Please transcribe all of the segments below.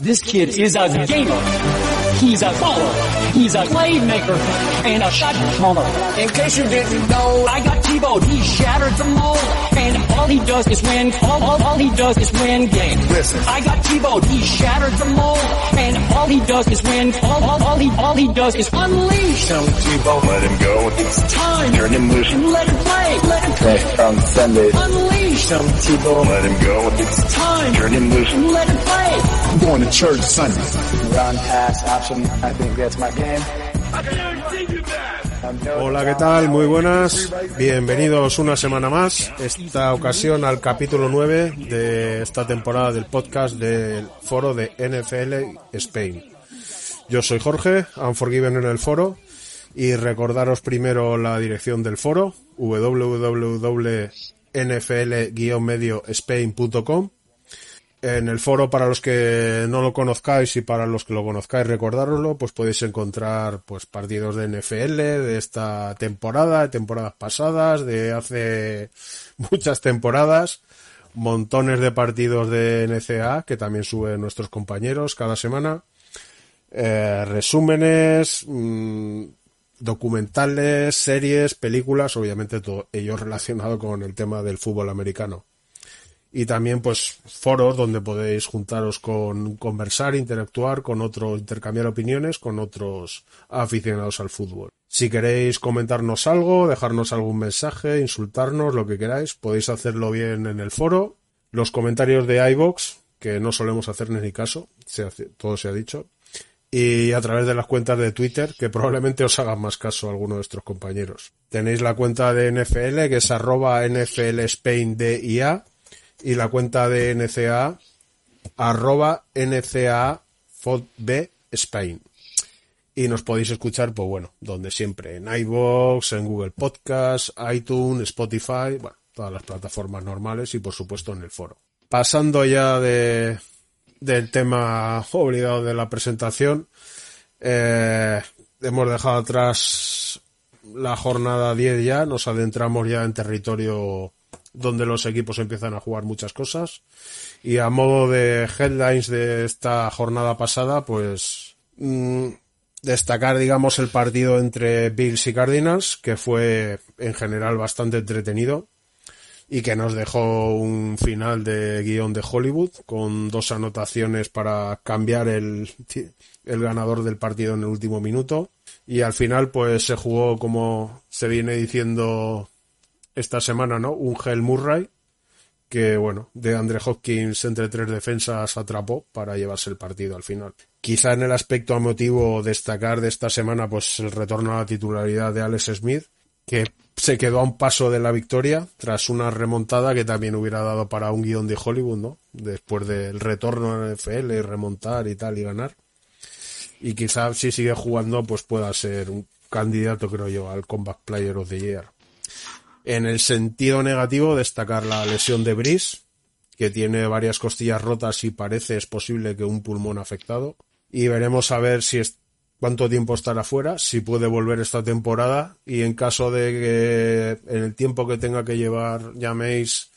This kid is a gamer. He's a baller. He's a playmaker and a shot caller. In case you didn't know, I got T-Bone. He shattered the mold. And all he does is win. All, all, all he does is win games. Listen. I got T-Bone. He shattered the mold. And all he does is win. All, all, all he, all he does is unleash. Tell T-Bone, let him go. It's time. Turn him loose. Let him play. Let him play. Next on Sunday. Unleash. Tell T-Bone, let him go. It's time. Turn him loose. Let him play. I'm going to church Sunday. run pass option. I think that's my game. Hola, ¿qué tal? Muy buenas. Bienvenidos una semana más. Esta ocasión al capítulo 9 de esta temporada del podcast del foro de NFL Spain. Yo soy Jorge, Unforgiven en el foro. Y recordaros primero la dirección del foro, www.nfl-mediospain.com en el foro para los que no lo conozcáis y para los que lo conozcáis recordároslo pues podéis encontrar pues partidos de NFL de esta temporada de temporadas pasadas de hace muchas temporadas montones de partidos de NCA que también suben nuestros compañeros cada semana. Eh, resúmenes mmm, documentales series películas obviamente todo ello relacionado con el tema del fútbol americano y también pues foros donde podéis juntaros con conversar, interactuar con otros, intercambiar opiniones con otros aficionados al fútbol. Si queréis comentarnos algo, dejarnos algún mensaje, insultarnos, lo que queráis, podéis hacerlo bien en el foro. Los comentarios de iBox, que no solemos hacerles ni caso, todo se ha dicho. Y a través de las cuentas de Twitter, que probablemente os hagan más caso alguno de nuestros compañeros. Tenéis la cuenta de NFL, que es arroba NFL Spain DIA, y la cuenta de NCA arroba NCA FODB Spain. Y nos podéis escuchar, pues bueno, donde siempre, en iVoox, en Google Podcast, iTunes, Spotify, bueno, todas las plataformas normales y por supuesto en el foro. Pasando ya de, del tema obligado de la presentación, eh, hemos dejado atrás la jornada 10 ya, nos adentramos ya en territorio donde los equipos empiezan a jugar muchas cosas. Y a modo de headlines de esta jornada pasada, pues mmm, destacar, digamos, el partido entre Bills y Cardinals, que fue en general bastante entretenido y que nos dejó un final de guion de Hollywood con dos anotaciones para cambiar el, el ganador del partido en el último minuto. Y al final, pues se jugó como se viene diciendo esta semana, ¿no? Un Hell Murray que, bueno, de Andre Hopkins entre tres defensas atrapó para llevarse el partido al final. Quizá en el aspecto emotivo destacar de esta semana, pues el retorno a la titularidad de Alex Smith, que se quedó a un paso de la victoria tras una remontada que también hubiera dado para un guion de Hollywood, ¿no? Después del retorno a la NFL y remontar y tal y ganar. Y quizá si sigue jugando, pues pueda ser un candidato, creo yo, al Comeback Player of the Year. En el sentido negativo, destacar la lesión de Brice, que tiene varias costillas rotas y parece es posible que un pulmón afectado. Y veremos a ver si es, cuánto tiempo estará fuera, si puede volver esta temporada y en caso de que en el tiempo que tenga que llevar, llaméis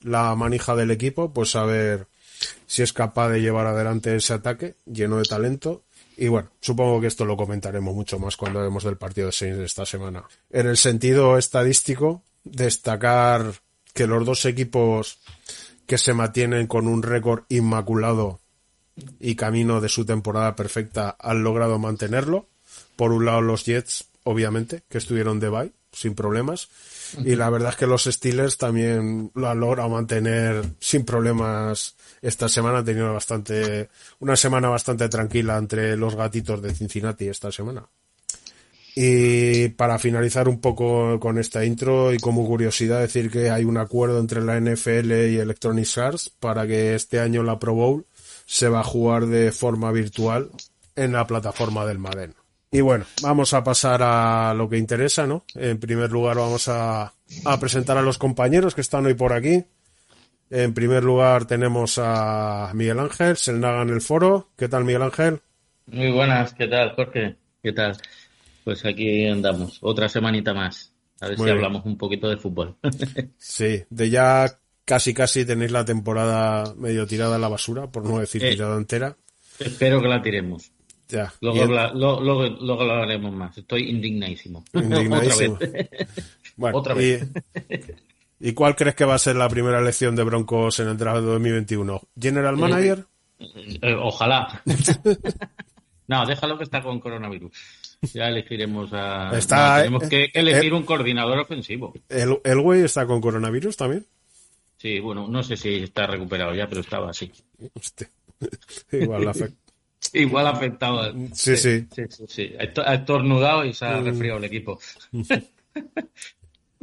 la manija del equipo, pues a ver si es capaz de llevar adelante ese ataque lleno de talento y bueno, supongo que esto lo comentaremos mucho más cuando hablemos del partido de Saints de esta semana. En el sentido estadístico, destacar que los dos equipos que se mantienen con un récord inmaculado y camino de su temporada perfecta han logrado mantenerlo. Por un lado los Jets, obviamente, que estuvieron de bye sin problemas. Y la verdad es que los Steelers también lo han logrado mantener sin problemas. Esta semana han tenido bastante, una semana bastante tranquila entre los gatitos de Cincinnati esta semana. Y para finalizar un poco con esta intro y como curiosidad decir que hay un acuerdo entre la NFL y Electronic Arts para que este año la Pro Bowl se va a jugar de forma virtual en la plataforma del Madden. Y bueno, vamos a pasar a lo que interesa, ¿no? En primer lugar vamos a, a presentar a los compañeros que están hoy por aquí. En primer lugar tenemos a Miguel Ángel, Selnaga en el foro. ¿Qué tal Miguel Ángel? Muy buenas, ¿qué tal Jorge? ¿Qué tal? Pues aquí andamos, otra semanita más. A ver Muy si bien. hablamos un poquito de fútbol. Sí, de ya casi casi tenéis la temporada medio tirada a la basura, por no decir Eh. tirada entera. Espero que la tiremos. Ya. Luego, habla- lo- luego, luego hablaremos más. Estoy indignadísimo. Indignadísimo. Otra vez. Bueno, Otra vez. ¿Y cuál crees que va a ser la primera elección de Broncos en el draft de 2021? ¿General Manager? Eh, ojalá. no, déjalo que está con coronavirus. Ya elegiremos a. Está- no, tenemos eh, que elegir eh, un coordinador ofensivo. ¿El, el güey está con coronavirus también? Sí, bueno, no sé si está recuperado ya, pero estaba así. Hostia. Igual la afecta. Igual afectado. Sí, sí. Sí, sí, sí. Ha estornudado y se ha resfriado el equipo.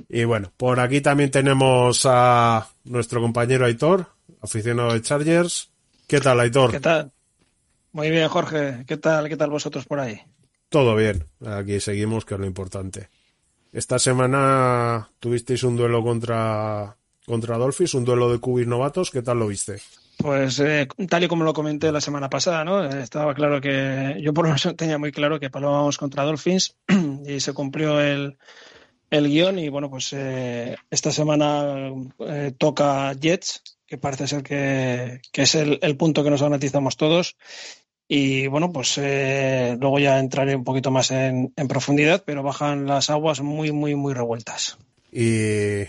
Y bueno, por aquí también tenemos a nuestro compañero Aitor, aficionado de Chargers. ¿Qué tal, Aitor? ¿Qué tal? Muy bien, Jorge. ¿Qué tal? ¿Qué tal vosotros por ahí? Todo bien. Aquí seguimos, que es lo importante. Esta semana tuvisteis un duelo contra, contra Dolphins, un duelo de cubis novatos. ¿Qué tal lo viste? Pues eh, tal y como lo comenté la semana pasada, ¿no? Eh, Estaba claro que yo por lo menos tenía muy claro que palmábamos contra Dolphins y se cumplió el, el guion y bueno, pues eh, esta semana eh, toca Jets, que parece ser que, que es el, el punto que nos garantizamos todos. Y bueno, pues eh, luego ya entraré un poquito más en, en profundidad, pero bajan las aguas muy, muy, muy revueltas. Y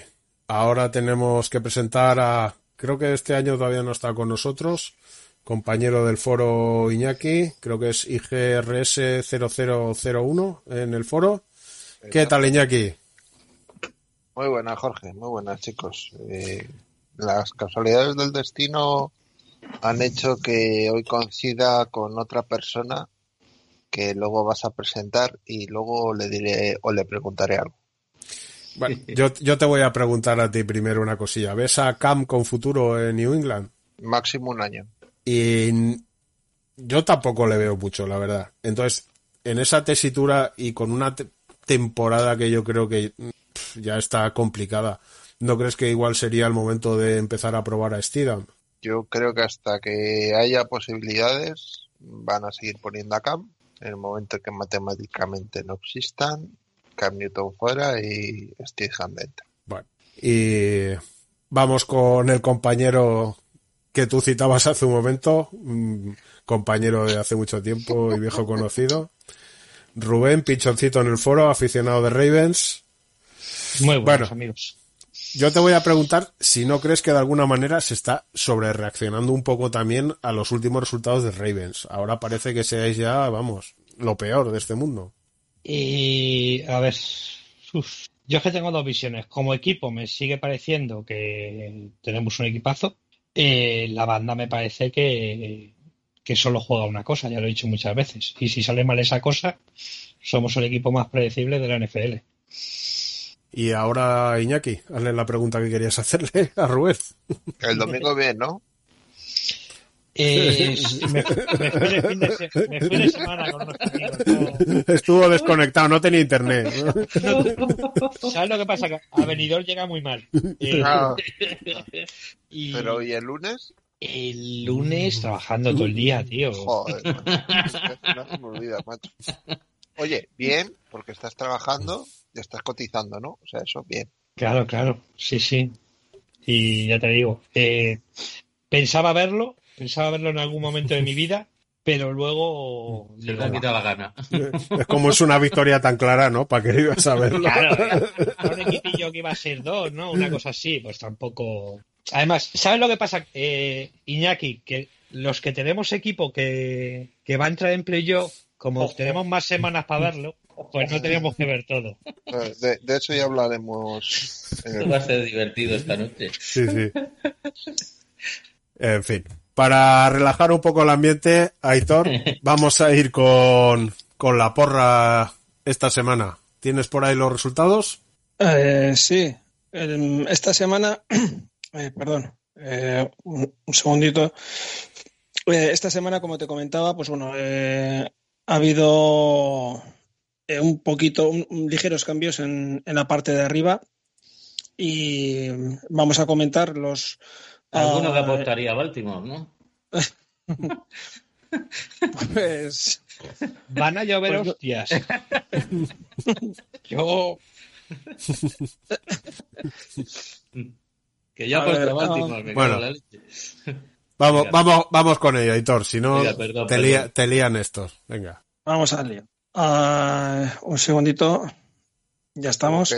ahora tenemos que presentar a, creo que este año todavía no está con nosotros, compañero del foro Iñaki, creo que es IGRS 0001 en el foro. ¿Qué tal, Iñaki? Muy buenas, Jorge. Muy buenas, chicos. Eh, las casualidades del destino han hecho que hoy coincida con otra persona que luego vas a presentar y luego le diré o le preguntaré algo. Bueno, yo, yo te voy a preguntar a ti primero una cosilla. ¿Ves a Cam con futuro en New England? Máximo un año. Y yo tampoco le veo mucho, la verdad. Entonces, en esa tesitura y con una te- temporada que yo creo que pf, ya está complicada, ¿no crees que igual sería el momento de empezar a probar a Steedham? Yo creo que hasta que haya posibilidades van a seguir poniendo a Cam. En el momento que matemáticamente no existan, Cam Newton fuera y Steve Ham dentro. Bueno, y vamos con el compañero que tú citabas hace un momento, compañero de hace mucho tiempo y viejo conocido. Rubén, pichoncito en el foro, aficionado de Ravens. Muy buenos Bueno. amigos. Yo te voy a preguntar si no crees que de alguna manera se está sobre reaccionando un poco también a los últimos resultados de Ravens. Ahora parece que seáis ya, vamos, lo peor de este mundo. Y a ver, uf, yo es que tengo dos visiones. Como equipo me sigue pareciendo que tenemos un equipazo. Eh, la banda me parece que, que solo juega una cosa, ya lo he dicho muchas veces. Y si sale mal esa cosa, somos el equipo más predecible de la NFL. Y ahora, Iñaki, hazle la pregunta que querías hacerle a Rubén. El domingo bien, ¿no? Eh, me, me fui de fin de se- me fui de semana con unos amigos. no- Estuvo desconectado, no tenía internet. ¿Sabes lo que pasa? Que a Benidorm llega muy mal. Eh, Ah, y pero ¿y el lunes? el lunes trabajando todo el día, tío. Joder, no se me olvida, macho. Oye, bien, porque estás trabajando y estás cotizando, ¿no? O sea, eso bien. Claro, claro, sí, sí. Y ya te digo, eh, pensaba verlo, pensaba verlo en algún momento de mi vida, pero luego Se le ha quitado la gana. Es como es una victoria tan clara, ¿no? ¿Para qué lo ibas a verlo? Claro, un equipillo que iba a ser dos, ¿no? Una cosa así, pues tampoco. Además, ¿sabes lo que pasa, eh, Iñaki? Que los que tenemos equipo que, que va a entrar en playoff, como tenemos más semanas para verlo, pues no tenemos que ver todo. Eh, De, de eso ya hablaremos. el- Esto va a ser divertido esta noche. Sí, sí. En fin. Para relajar un poco el ambiente, Aitor, vamos a ir con, con la porra esta semana. ¿Tienes por ahí los resultados? Eh, sí, esta semana, eh, perdón, eh, un, un segundito. Eh, esta semana, como te comentaba, pues bueno, eh, ha habido eh, un poquito, un- un ligeros cambios en, en la parte de arriba y vamos a comentar los. Alguno que ah, apostaría a Baltimore, ¿no? pues, Van a llover Pues no- hostias. Yo, Que yo A apuesto ver, a Baltimore, me Bueno. la leche. Vamos, Venga. vamos, vamos con ello, Aitor. Si no, Venga, perdón, te, perdón. lía- te lían estos. Venga. Vamos al lío. Ah, un segundito. Ya estamos.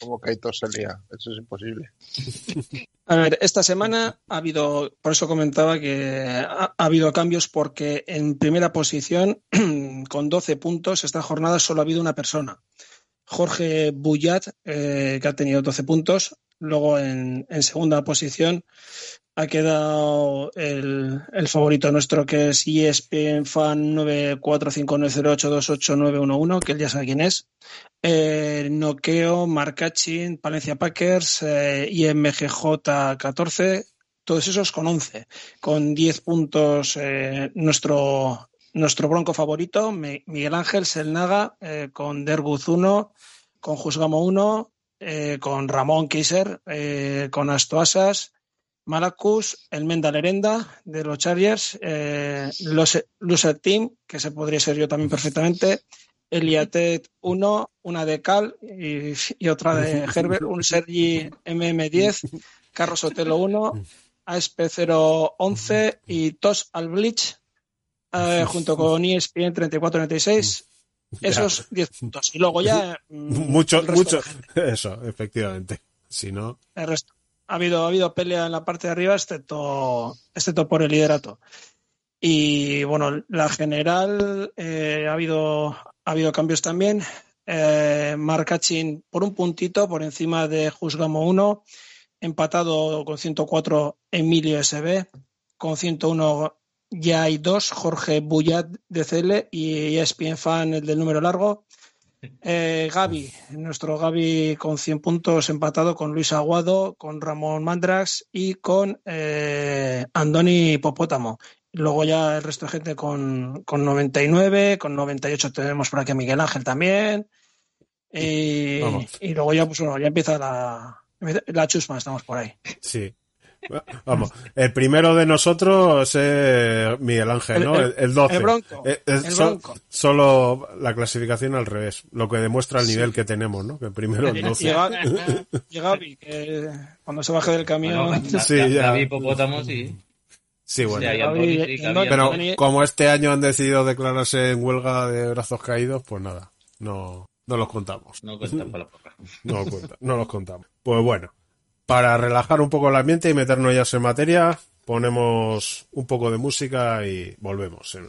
Como que, que Aitor se lía. Eso es imposible. A ver, esta semana ha habido, por eso comentaba que ha, ha habido cambios porque en primera posición, con 12 puntos, esta jornada solo ha habido una persona. Jorge Bullat, eh, que ha tenido 12 puntos. Luego en, en segunda posición ha quedado el, el favorito nuestro que es ESPN Fan 94590828911, que él ya sabe quién es. Eh, Noqueo, Marcachin, Palencia Packers, eh, IMGJ 14, todos esos con 11. Con 10 puntos eh, nuestro, nuestro bronco favorito, Mi- Miguel Ángel Selnaga, eh, con Derbuz 1, con Juzgamo 1, eh, con Ramón Keiser, eh, con Astoasas, Malacus, el Menda Lerenda de los Chargers, eh, los Loser Team, que se podría ser yo también perfectamente, Eliatet 1, una de Cal y, y otra de Herbert, un Sergi MM10, Carlos Otelo 1, ASP011 y Tos Alblich, eh, junto con ESPN 3496, esos 10 puntos. Y luego ya... mm, Mucho, el mucho. Eso, efectivamente. Si no, el resto. Ha habido, ha habido pelea en la parte de arriba, excepto, excepto por el liderato. Y bueno, la general eh, ha, habido, ha habido cambios también. Eh, Marcachin por un puntito por encima de Juzgamo 1, empatado con 104 Emilio SB, con 101 ya hay dos, Jorge Bullat de CL y ESPN Fan, el del número largo. Eh, Gaby, nuestro Gaby con 100 puntos empatado con Luis Aguado, con Ramón Mandrax y con eh, Andoni Popótamo. Luego ya el resto de gente con, con 99, con 98 tenemos por aquí a Miguel Ángel también. Y, luego ya, pues bueno, ya empieza la, la chusma, estamos por ahí. sí. Vamos, el primero de nosotros es eh, Miguel Ángel, El- ¿no? El, el- el 12. el Bronco, Eh, es el so- Bronco. solo la clasificación al revés, lo que demuestra el nivel que tenemos, ¿no? Que el primero el Y 12. Gaby, y Gaby, que cuando se baje del camión. Bueno, Sí, ya. David Hipopótamo, sí. Sí, bueno. Sí, Gaby, y Pero como este año han decidido declararse en huelga de brazos caídos, pues nada, no, no los contamos. No cuenta para la poca. No, los cuenta- no los contamos. Pues bueno, para relajar un poco el ambiente y meternos ya en materia, ponemos un poco de música y volvemos. en-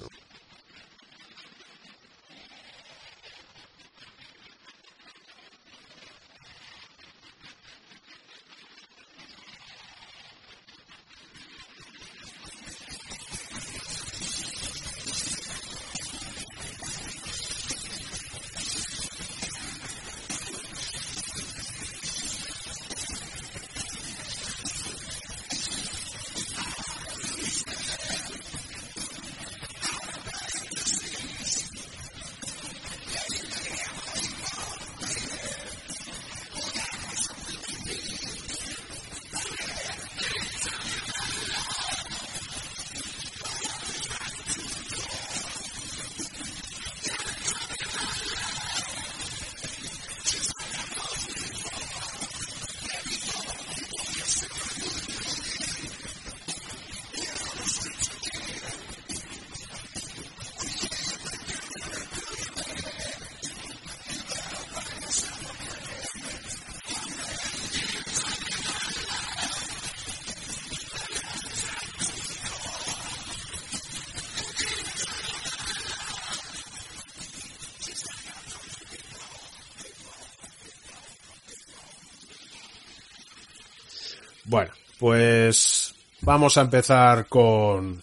Bueno, pues vamos a empezar con,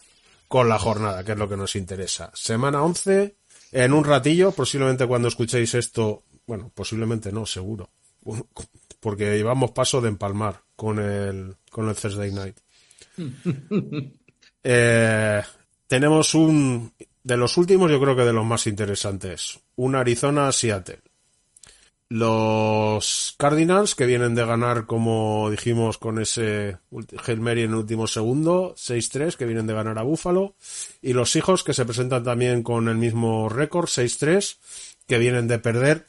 con la jornada, que es lo que nos interesa. Semana 11, en un ratillo, posiblemente cuando escuchéis esto, bueno, posiblemente no, seguro, porque llevamos paso de empalmar con el, con el Thursday Night. Eh, tenemos un, de los últimos, yo creo que de los más interesantes, un Arizona-Seattle. Los Cardinals, que vienen de ganar, como dijimos, con ese Hail en el último segundo, 6-3, que vienen de ganar a Buffalo. Y los Hijos, que se presentan también con el mismo récord, 6-3, que vienen de perder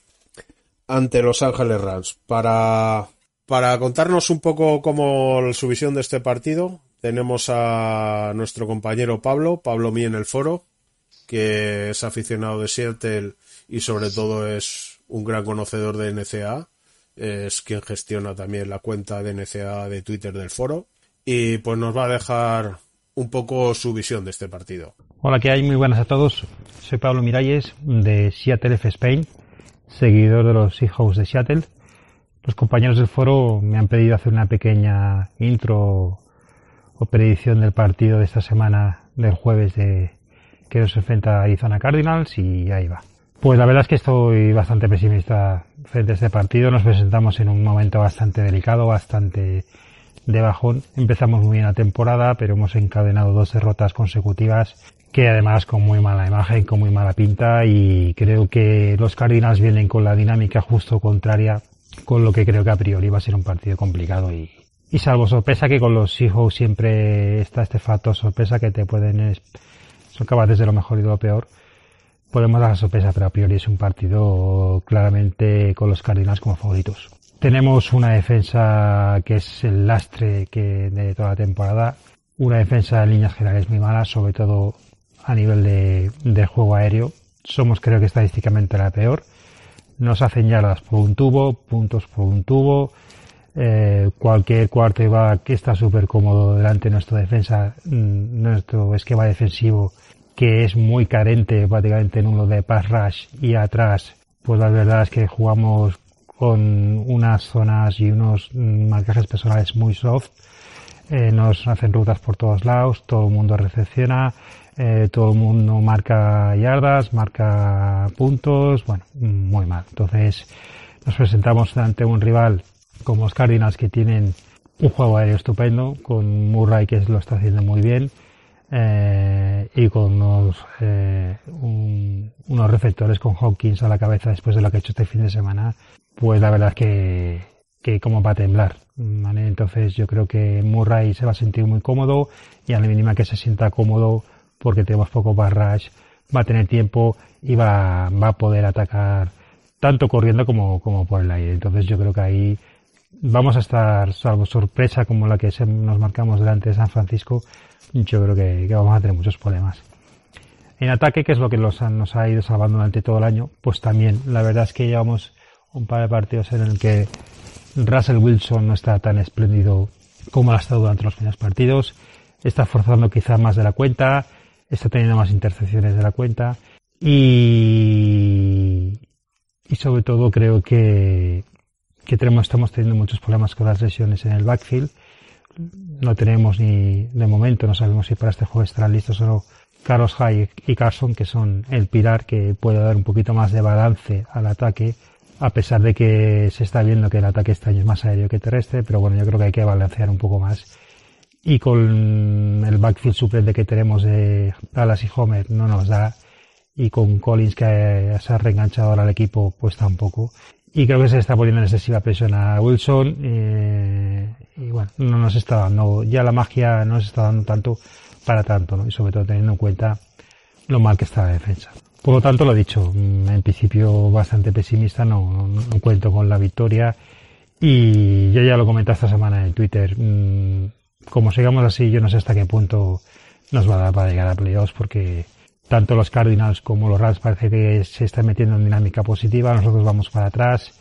ante Los Ángeles Rams. Para, para contarnos un poco cómo su visión de este partido, tenemos a nuestro compañero Pablo, Pablo Mí en el foro, que es aficionado de Seattle y sobre todo es un gran conocedor de NCA. Es quien gestiona también la cuenta de NCA de Twitter del foro. Y pues nos va a dejar un poco su visión de este partido. Hola, ¿qué hay? Muy buenas a todos. Soy Pablo Miralles de Seattle F Spain, seguidor de los Seahawks de Seattle. Los compañeros del foro me han pedido hacer una pequeña intro o predicción del partido de esta semana del jueves de que nos enfrenta a Arizona Cardinals y ahí va. Pues la verdad es que estoy bastante pesimista frente a este partido. Nos presentamos en un momento bastante delicado, bastante de bajón. Empezamos muy bien la temporada, pero hemos encadenado dos derrotas consecutivas que además con muy mala imagen, con muy mala pinta y creo que los Cardinals vienen con la dinámica justo contraria con lo que creo que a priori va a ser un partido complicado y, y salvo sorpresa que con los Seahawks siempre está este factor sorpresa que te pueden son capaces de lo mejor y de lo peor podemos dar la sorpresa pero a priori es un partido claramente con los Cardinals como favoritos tenemos una defensa que es el lastre que de toda la temporada. Una defensa en líneas generales muy mala, sobre todo a nivel de, juego aéreo. Somos creo que estadísticamente la peor. Nos hacen yardas por un tubo, puntos por un tubo. Eh, cualquier cuarto que está súper cómodo delante de nuestra defensa, mm, nuestro esquema defensivo que es muy carente prácticamente en uno de pass rush y atrás, pues la verdad es que jugamos con unas zonas y unos marcajes personales muy soft. Eh, nos hacen rutas por todos lados, todo el mundo recepciona, eh, todo el mundo marca yardas, marca puntos, bueno, muy mal. Entonces nos presentamos ante un rival como los Cardinals que tienen un juego aéreo estupendo, con Murray que lo está haciendo muy bien, eh, y con unos, eh, unos receptores con Hawkins a la cabeza después de lo que ha hecho este fin de semana pues la verdad es que, que como va a temblar. Entonces yo creo que Murray se va a sentir muy cómodo y a la mínima que se sienta cómodo porque tenemos poco barrage, va a tener tiempo y va, va a poder atacar tanto corriendo como, como por el aire. Entonces yo creo que ahí vamos a estar, salvo sorpresa como la que nos marcamos delante de San Francisco, yo creo que, vamos a tener muchos problemas. En ataque, que es lo que nos ha ido salvando durante todo el año, pues también la verdad es que llevamos un par de partidos en el que Russell Wilson no está tan espléndido como ha estado durante los primeros partidos, está forzando quizá más de la cuenta, está teniendo más intercepciones de la cuenta y, y sobre todo creo que, que tenemos, estamos teniendo muchos problemas con las lesiones en el backfield. No tenemos ni, de momento, no sabemos si para este juego estarán listos o no Carlos Hyde y Carson, que son el pilar que puede dar un poquito más de balance al ataque a pesar de que se está viendo que el ataque este año es más aéreo que terrestre, pero bueno, yo creo que hay que balancear un poco más. Y con el backfield suplente que tenemos de Dallas y Homer no nos da, y con Collins que se ha reenganchado ahora al equipo, pues tampoco. Y creo que se está poniendo en excesiva presión a Wilson, eh, y bueno, no nos está dando, ya la magia no nos está dando tanto para tanto, ¿no? Y sobre todo teniendo en cuenta lo mal que está la defensa. Por lo tanto, lo dicho, mm, en principio bastante pesimista, no, no, cuento con la victoria. Y yo ya lo comenté esta semana en Twitter. Mm, como sigamos así, yo no sé hasta qué punto nos va a dar para llegar a playoffs, porque tanto los Cardinals como los Rams parece que se están metiendo en dinámica positiva, nosotros vamos para atrás.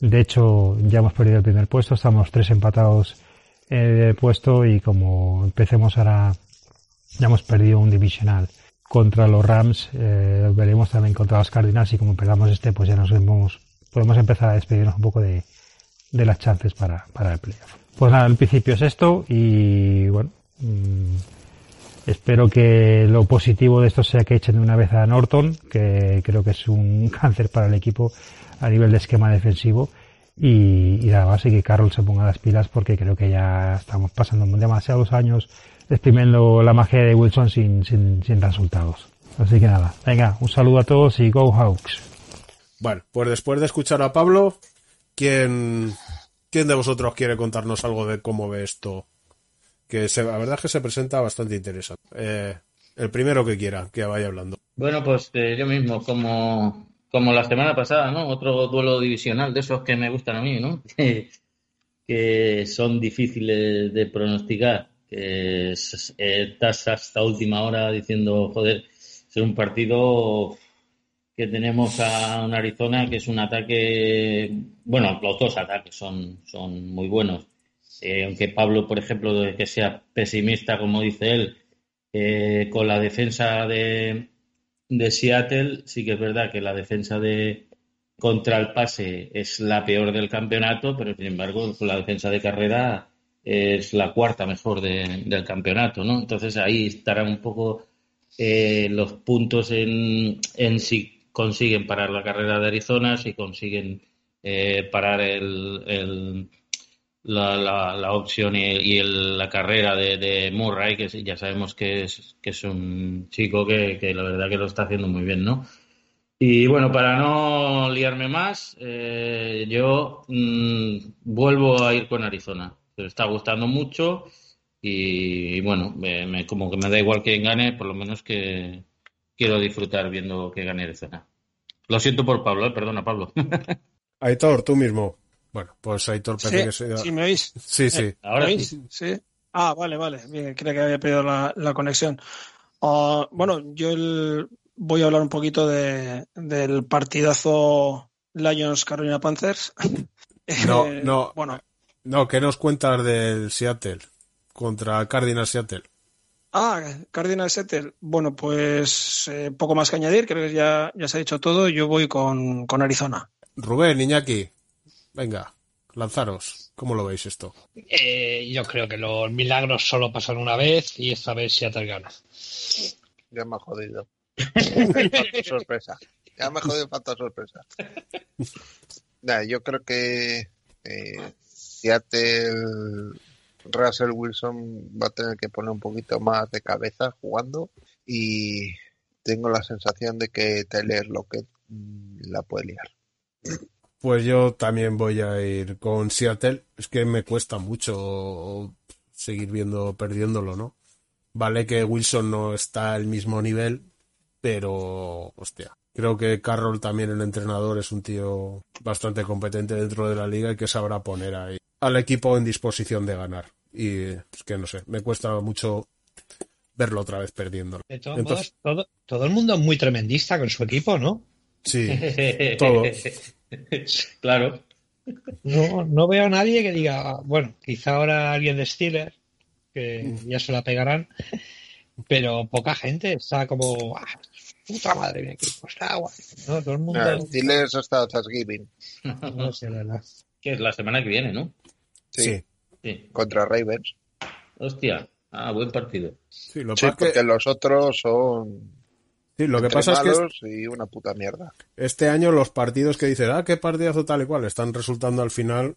De hecho, ya hemos perdido el primer puesto, estamos tres empatados en el puesto y como empecemos ahora, ya hemos perdido un divisional contra los Rams, eh, veremos también contra los Cardinals y como perdamos este, pues ya nos vemos, podemos empezar a despedirnos un poco de, las chances para, el playoff. Pues nada, en principio es esto y bueno, mmm, espero que lo positivo de esto sea que echen de una vez a Norton, que creo que es un cáncer para el equipo a nivel de esquema defensivo y, y nada más que Carroll se ponga las pilas porque creo que ya estamos pasando demasiados años exprimiendo la magia de Wilson sin, sin, sin resultados. Así que nada, venga, un saludo a todos y Go Hawks. Bueno, pues después de escuchar a Pablo, ¿quién, quién de vosotros quiere contarnos algo de cómo ve esto? Que se, la verdad es que se presenta bastante interesante. Eh, el primero que quiera, que vaya hablando. Bueno, pues eh, yo mismo, como, como la semana pasada, ¿no? Otro duelo divisional de esos que me gustan a mí, ¿no? que son difíciles de pronosticar que eh, estás hasta última hora diciendo, joder, es un partido que tenemos a un Arizona que es un ataque, bueno, los dos ataques son, son muy buenos. Eh, aunque Pablo, por ejemplo, que sea pesimista, como dice él, eh, con la defensa de, de Seattle, sí que es verdad que la defensa de contra el pase es la peor del campeonato, pero sin embargo, la defensa de carrera es la cuarta mejor de- del campeonato, ¿no? Entonces ahí estarán un poco eh, los puntos en, en si consiguen parar la carrera de Arizona, si consiguen parar el- la, la, opción y, el- la carrera de, de Murray, que ya sabemos que es, que es un chico que, que la verdad que lo está haciendo muy bien, ¿no? Y bueno, para no liarme más, eh, yo mm, vuelvo a ir con Arizona. Me está gustando mucho y, bueno, como que me da igual quién gane, por lo menos que quiero disfrutar viendo que gane Arizona. Lo siento por Pablo, eh, perdona Pablo. Aitor, tú mismo. Bueno, pues Aitor parece Sí, que se... sí, ¿me oís? Sí, sí. Ahora ¿Me sí. oís? Sí. Ah, vale, vale. Bien, creo que había perdido la, la conexión. Ah, bueno, yo el- voy a hablar un poquito de, del partidazo Lions Carolina Panthers. No, Eh, no. Bueno, No, ¿qué nos cuentas del Seattle contra Cardinals Seattle? ah, Cardinals Seattle. Bueno, pues eh, poco más que añadir. Creo que ya, ya se ha dicho todo. Yo voy con, con Arizona. Rubén, Iñaki, venga, lanzaros. ¿Cómo lo veis esto? Eh, yo creo que los milagros solo pasan una vez y esta vez Seattle gana. Ya me ha jodido. Sorpresa. Ya me ha jodido falta sorpresa. Nah, yo creo que eh, Seattle, Russell Wilson va a tener que poner un poquito más de cabeza jugando y tengo la sensación de que Taylor Lockett mm, la puede liar. Pues yo también voy a ir con Seattle. Es que me cuesta mucho seguir viendo perdiéndolo, ¿no? Vale que Wilson no está al mismo nivel, pero hostia, creo que Carroll también el entrenador es un tío bastante competente dentro de la liga y que sabrá poner ahí al equipo en disposición de ganar. Y es que no sé, me cuesta mucho verlo otra vez perdiéndolo. De todos Entonces, modos, todo, todo el mundo es muy tremendista con su equipo, ¿no? sí, todo. claro. No, no veo a nadie que diga, bueno, quizá ahora alguien de Steelers, que ya se la pegarán, pero poca gente está como, ah, puta madre, mi equipo está guay. No, todo el mundo, Nah, Steelers hasta Thanksgiving. no sé, la verdad. Que es la semana que viene, ¿no? Sí, Sí, contra Ravens. Hostia. Ah, buen partido. sí, lo, Sí, porque que, los otros son sí, lo que pasa es que y una puta mierda. Este año los partidos que dicen, ah, qué partidazo tal y cual, están resultando al final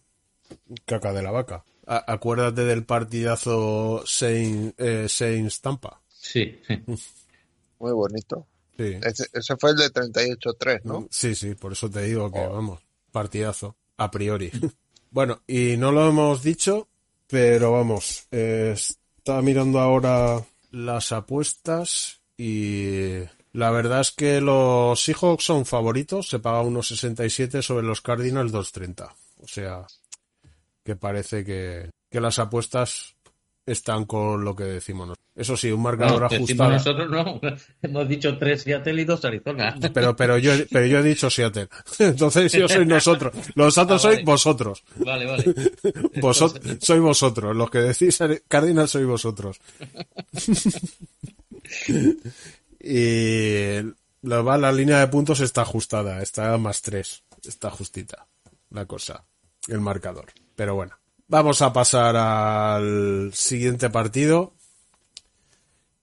caca de la vaca. A- acuérdate del partidazo eh, Saints Tampa. Sí. Muy bonito. Sí. Ese, ese fue el de 38-3, ¿no? sí, sí, por eso te digo que, Oh. vamos, partidazo, a priori. bueno, y no lo hemos dicho, pero vamos, eh, estaba mirando ahora las apuestas y la verdad es que los Seahawks son favoritos, se paga unos 67 sobre los Cardinals 2.30. O sea, que parece que, que las apuestas están con lo que decimos nosotros. Eso sí, un marcador No, ajustado. nosotros no. Hemos dicho tres Seattle y dos Arizona. Pero, pero yo, pero yo he dicho Seattle. Entonces yo soy nosotros. Los otros Ah, vale. sois vosotros. Vale, vale. Vosot- sois vosotros. Los que decís Cardinals sois vosotros. Y la, la línea de puntos está ajustada. Está más tres. Está justita la cosa. El marcador. Pero bueno. Vamos a pasar al siguiente partido.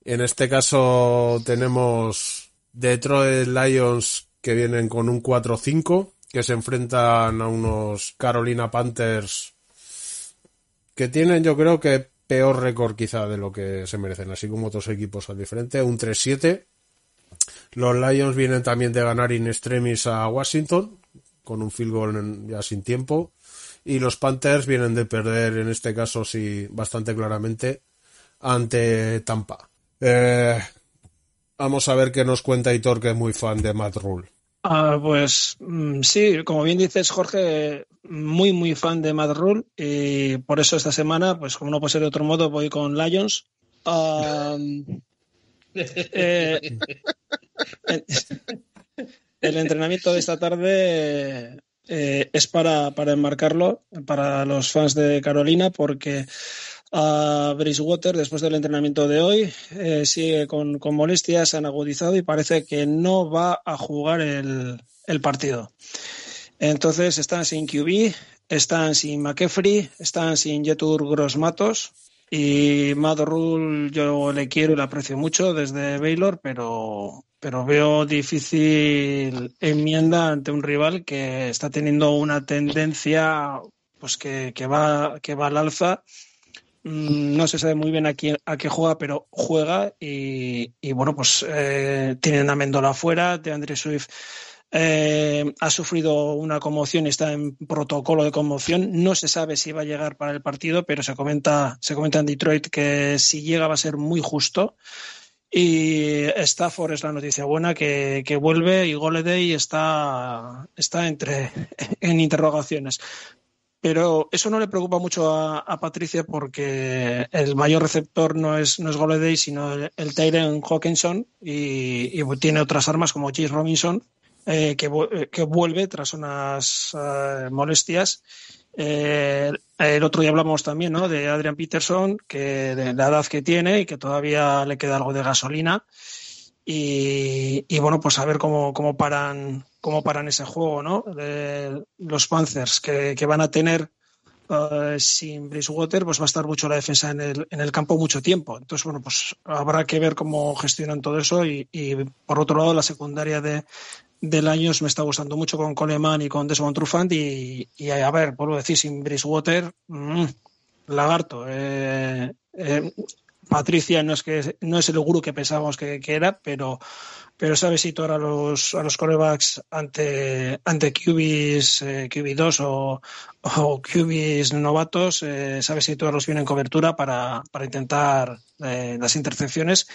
En este caso tenemos Detroit Lions que vienen con un 4-5, que se enfrentan a unos Carolina Panthers que tienen yo creo que peor récord quizá de lo que se merecen, así como otros equipos al diferente, un 3-7. Los Lions vienen también de ganar in extremis a Washington, con un field goal en- ya sin tiempo. Y los Panthers vienen de perder, en este caso sí, bastante claramente, ante Tampa. Eh, vamos a ver qué nos cuenta Hitor, que es muy fan de Matt Rule. Ah, pues mm, sí, como bien dices, Jorge, muy, muy fan de Mad Rule y por eso esta semana, pues como no puede ser de otro modo, voy con Lions. Ah, eh, el entrenamiento de esta tarde eh, es para, para enmarcarlo para los fans de Carolina porque a Bridgewater después del entrenamiento de hoy. Eh, sigue con, con, molestias, se han agudizado y parece que no va a jugar el, el partido. Entonces están sin QB, están sin McKeffrey, están sin Jetur Grossmatos y Matt Rule yo le quiero y le aprecio mucho desde Baylor, pero, pero veo difícil enmienda ante un rival que está teniendo una tendencia pues que, que va, que va al alza Mm, no se sabe muy bien a, quién, a qué juega, pero juega y, y bueno, pues eh, tienen a Mendola afuera, de Andre Swift eh, ha sufrido una conmoción y está en protocolo de conmoción. No se sabe si va a llegar para el partido, pero se comenta, se comenta en Detroit que si llega va a ser muy justo. Y Stafford es la noticia buena que, que vuelve y Goleday está, está entre, en interrogaciones. Pero eso no le preocupa mucho a, Patricia porque el mayor receptor no es, no es Goleday, sino el, el Hawkinson y, tiene otras armas como Chase Robinson, eh, que, que, vuelve tras unas uh, molestias. Eh, el otro día hablamos también ¿no? de Adrian Peterson, que de la edad que tiene y que todavía le queda algo de gasolina. Y, y bueno, pues a ver cómo, cómo paran cómo paran ese juego, ¿no? De los Panthers que, que van a tener uh, sin Bridgewater, pues va a estar mucho la defensa en el, en el, campo mucho tiempo. Entonces, bueno, pues habrá que ver cómo gestionan todo eso y, y por otro lado, la secundaria de, del año me está gustando mucho con Coleman y con Desmond Trufant y, a ver, vuelvo a decir, sin Bridgewater, mmm, lagarto. Eh, eh, Patricia no es que no es el gurú que pensábamos que, que era, pero pero sabe situar a los, a los corebacks ante, ante QBs, eh, QB2 o, o QBs novatos, eh, sabe situarlos bien en cobertura para, para intentar eh, las intercepciones.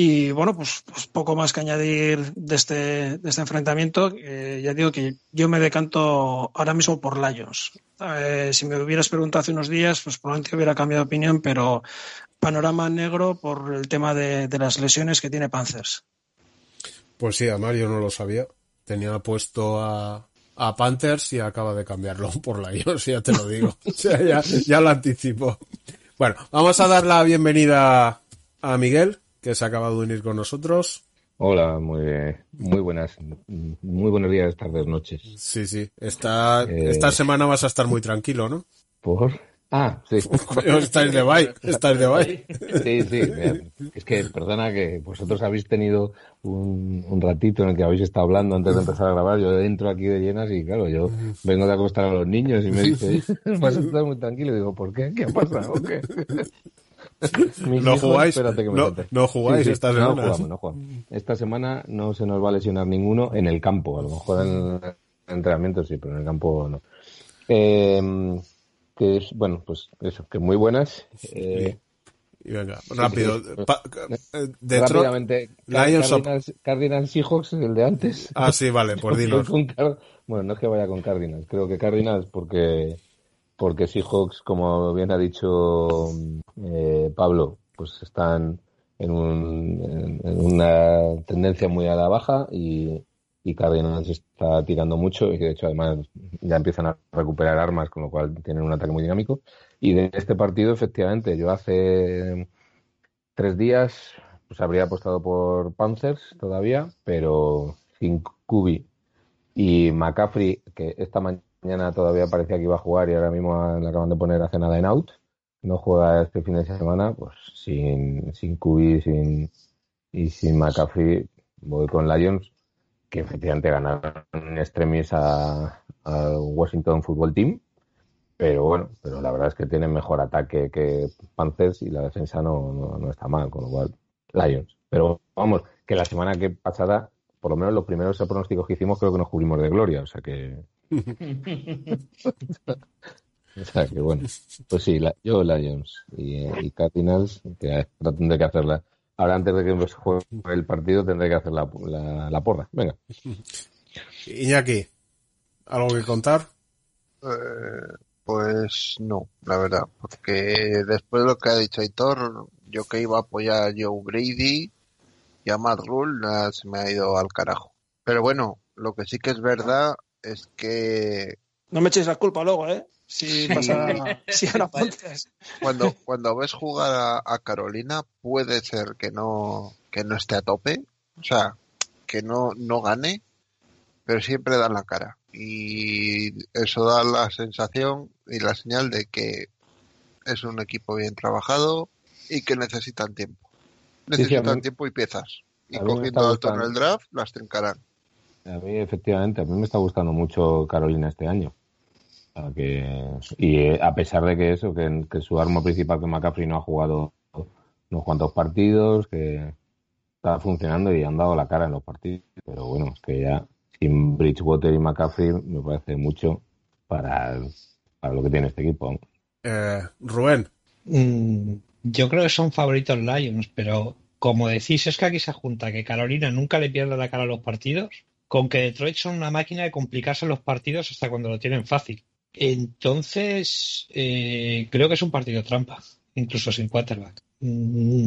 Y bueno, pues, pues, poco más que añadir de este, de este enfrentamiento. Eh, ya digo que yo me decanto ahora mismo por Lions. Eh, si me hubieras preguntado hace unos días, pues probablemente hubiera cambiado de opinión, pero panorama negro por el tema de, las lesiones que tiene Panthers. Pues sí, a Mario no lo sabía. Tenía puesto a, a Panthers y acaba de cambiarlo por Lions, ya te lo digo. o sea, ya, ya lo anticipo. Bueno, vamos a dar la bienvenida a Miguel, que se acaba de unir con nosotros. Hola, muy, muy buenas, muy buenos días, tardes, noches. Sí, sí. Esta, eh... esta semana vas a estar muy tranquilo, ¿no? ¿Por? Ah, sí. estáis de bye, estáis de bye. Sí, sí. Es que, perdona que vosotros habéis tenido un, un, ratito en el que habéis estado hablando antes de empezar a grabar. Yo entro aquí de llenas y, claro, yo vengo de acostar a los niños y me dice, vas a estar muy tranquilo. Y digo, ¿por qué? ¿Qué ha pasado? ¿Qué? No hijos, jugáis, que no, no, jugáis sí, sí, esta semana. No jugamos, no jugamos. Esta semana no se nos va a lesionar ninguno en el campo. A lo mejor en el entrenamiento sí, pero en el campo no. Eh, que es, bueno, pues eso, que muy buenas. Eh, y venga, rápido. Eh, dentro, Rápidamente, Lions Cardinals, Cardinals Seahawks, el de antes. Ah, sí, vale, por dinos. bueno, no es que vaya con Cardinals, creo que Cardinals porque porque Seahawks, como bien ha dicho eh, Pablo, pues están en, un, en, una tendencia muy a la baja y, y Cardinals está tirando mucho y que de hecho además ya empiezan a recuperar armas, con lo cual tienen un ataque muy dinámico. Y de este partido, efectivamente, yo hace tres días pues habría apostado por Panthers todavía, pero sin Kubi y McCaffrey, que esta mañana todavía parecía que iba a jugar y ahora mismo le acaban de poner hace nada en out, no juega este fin de semana, pues sin, sin Kubi sin, y sin McCaffrey voy con Lions que efectivamente ganaron extremis a, a, Washington Football Team, pero bueno, pero la verdad es que tienen mejor ataque que Panthers y la defensa no, no, no, está mal, con lo cual Lions. Pero vamos, que la semana que pasada, por lo menos los primeros pronósticos que hicimos creo que nos cubrimos de gloria, o sea que... o sea que bueno, pues sí, la, yo Lions y, y Cardinals, que tendré que hacerla Ahora, antes de que se juegue el partido, tendré que hacer la, la, la porra. Venga. Iñaki, ¿algo que contar? Eh, pues no, la verdad, porque después de lo que ha dicho Aitor, yo que iba a apoyar a Joe Brady y a Matt Rule, nada, se me ha ido al carajo. Pero bueno, lo que sí que es verdad es que No me echéis la culpa luego, ¿eh? Si pasa. si ahora Pontes. cuando, cuando ves jugar a, a Carolina, puede ser que no, que no esté a tope, o sea, que no, no gane, pero siempre dan la cara. Y eso da la sensación y la señal de que es un equipo bien trabajado y que necesitan tiempo. Sí, sí, a Necesitan mí- tiempo y piezas. Y cogiendo alto en el draft, las trincarán. A mí, efectivamente, a mí me está gustando mucho Carolina este año. Que, y eh, a pesar de que eso, que, que su arma principal, que McCaffrey no ha jugado unos cuantos partidos, que está funcionando y han dado la cara en los partidos. Pero bueno, es que ya sin Bridgewater y McCaffrey me parece mucho para, para lo que tiene este equipo. Eh, Rubén, Mm, yo creo que son favoritos Lions, pero como decís, es que aquí se junta que Carolina nunca le pierde la cara a los partidos, con que Detroit son una máquina de complicarse los partidos hasta cuando lo tienen fácil. Entonces, eh, creo que es un partido trampa, incluso sin quarterback. Mm,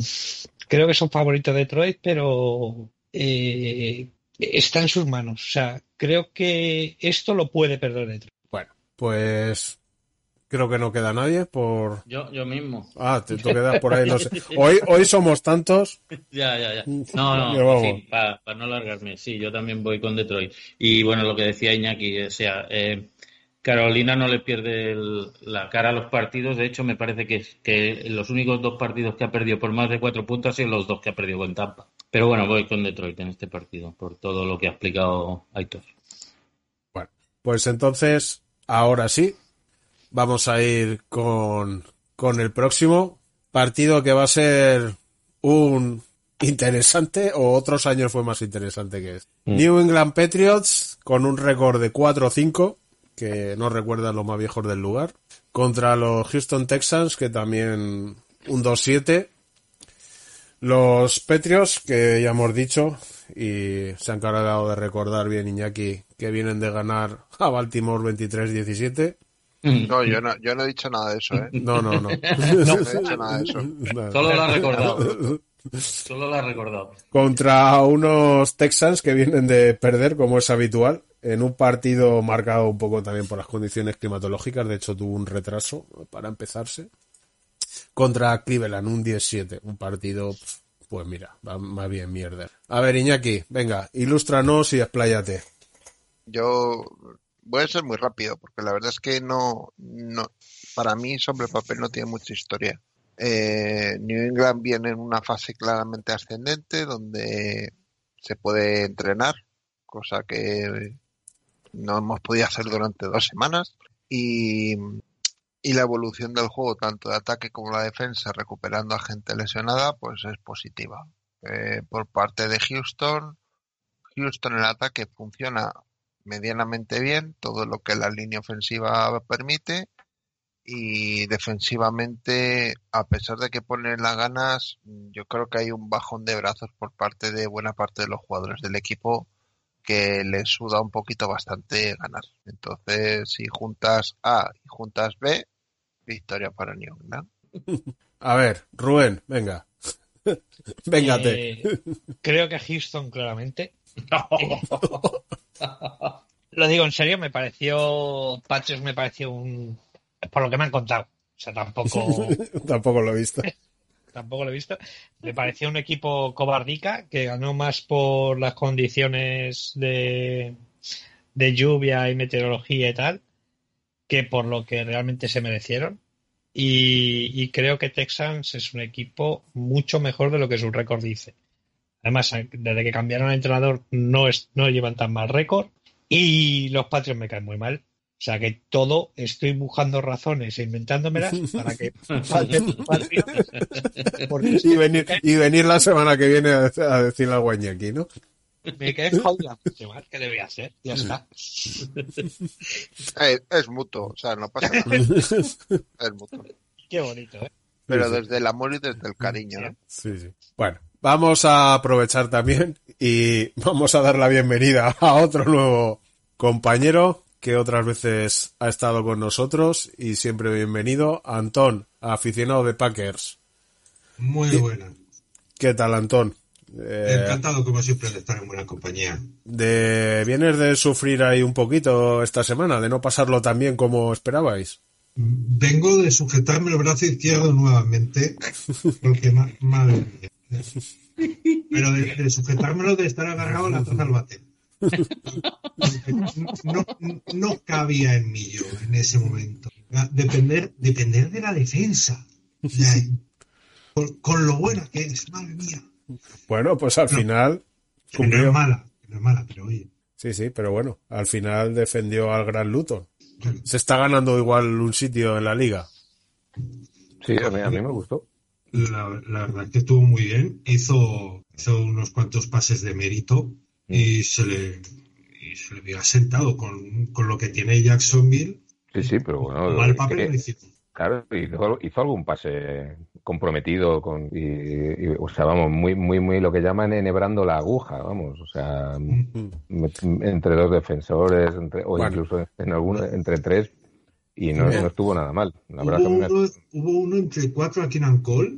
creo que son favoritos Detroit, pero eh, está en sus manos. O sea, creo que esto lo puede perder Detroit. bueno, pues creo que no queda nadie por... Yo, yo mismo. Ah, te, tú quedas por ahí, no sé. Hoy, hoy somos tantos. Ya, ya, ya. No, no, sí, para no alargarme, sí, yo también voy con Detroit. Y bueno, lo que decía Iñaki, o sea, eh, Carolina no le pierde el- la cara a los partidos. De hecho, me parece que, que los únicos dos partidos que ha perdido por más de cuatro puntos sido los dos que ha perdido con Tampa. Pero bueno, voy con Detroit en este partido, por todo lo que ha explicado Aitor. Bueno, pues entonces, ahora sí, vamos a ir con, con el próximo partido que va a ser un interesante o otros años fue más interesante que este. Mm. New England Patriots con un récord de 4-5, que no recuerda los más viejos del lugar, contra los Houston Texans, que también un 2-7. Los Patriots, que ya hemos dicho, y se han encargado de recordar bien Iñaki, que vienen de ganar a Baltimore 23-17. No, yo no, yo no he dicho nada de eso, ¿eh? No, no, no. No he dicho nada de eso. No. Solo lo ha recordado. Solo lo ha recordado. Contra unos Texans que vienen de perder, como es habitual, en un partido marcado un poco también por las condiciones climatológicas. De hecho, tuvo un retraso para empezarse. Contra Cleveland, un 10-7. Un partido, pues mira, va más bien mierda. A ver, Iñaki, venga, ilústranos y expláyate. Yo voy a ser muy rápido porque la verdad es que no, no para mí sobre el papel no tiene mucha historia. Eh, New England viene en una fase claramente ascendente donde se puede entrenar, cosa que no hemos podido hacer durante dos semanas y, y la evolución del juego tanto de ataque como la defensa recuperando a gente lesionada pues es positiva. Eh, por parte de Houston, Houston el ataque funciona medianamente bien, todo lo que la línea ofensiva permite y defensivamente, a pesar de que ponen las ganas, yo creo que hay un bajón de brazos por parte de buena parte de los jugadores del equipo que les suda un poquito bastante ganar. Entonces, si juntas A y juntas B, victoria para New England. A ver, Rubén, venga. Véngate. Eh, creo que Houston, claramente. Lo digo en serio, me pareció. Patriots me pareció un. Por lo que me han contado. O sea, tampoco. Tampoco lo he visto. tampoco lo he visto. Me pareció un equipo cobardica que ganó más por las condiciones de, de lluvia y meteorología y tal que por lo que realmente se merecieron. Y, y creo que Texans es un equipo mucho mejor de lo que su récord dice. Además, desde que cambiaron al entrenador no, es, no llevan tan mal récord y los Patriots me caen muy mal. O sea que todo estoy buscando razones e inventándomelas para que falten Patriots. Y venir, y venir la semana que viene a, a decirle algo a Iñaki, ¿no? me quedé jodidamente mal. ¿Qué debía hacer? Ya está. Eh, es mutuo, o sea, no pasa nada. Es mutuo. Qué bonito, ¿eh? Pero desde el amor y desde el cariño, ¿no? Sí, sí. Bueno, vamos a aprovechar también y vamos a dar la bienvenida a otro nuevo compañero que otras veces ha estado con nosotros y siempre bienvenido, Antón, aficionado de Packers. Muy buena. ¿Qué tal, Antón? Eh, Encantado, como siempre, de estar en buena compañía. De, ¿Vienes de sufrir ahí un poquito esta semana, de no pasarlo tan bien como esperabais? Vengo de sujetarme el brazo izquierdo nuevamente, porque madre mía. Pero de, de, sujetármelo de estar agarrado a la taza al bate. No, no, cabía en mí yo en ese momento. Depender, depender de la defensa. con, con, lo buena que es, madre mía. Bueno, pues al final. No es mala, no es mala, pero oye. Sí, sí, pero bueno, al final defendió al Gran Luton. Se está ganando igual un sitio en la liga. Sí, a mí, a mí me gustó. La, la, verdad que estuvo muy bien. Hizo, hizo unos cuantos pases de mérito y se le, y se le había sentado con, con, lo que tiene Jacksonville. Sí, sí, pero bueno. Mal papel que, Claro, hizo, hizo, algún pase comprometido con y, y, o sea, vamos, muy, muy, muy lo que llaman enhebrando la aguja, vamos, o sea, entre dos defensores, entre, o bueno. incluso en alguno, entre tres, y no, no, estuvo nada mal. La hubo, verdad uno, me... hubo uno entre cuatro aquí en Cole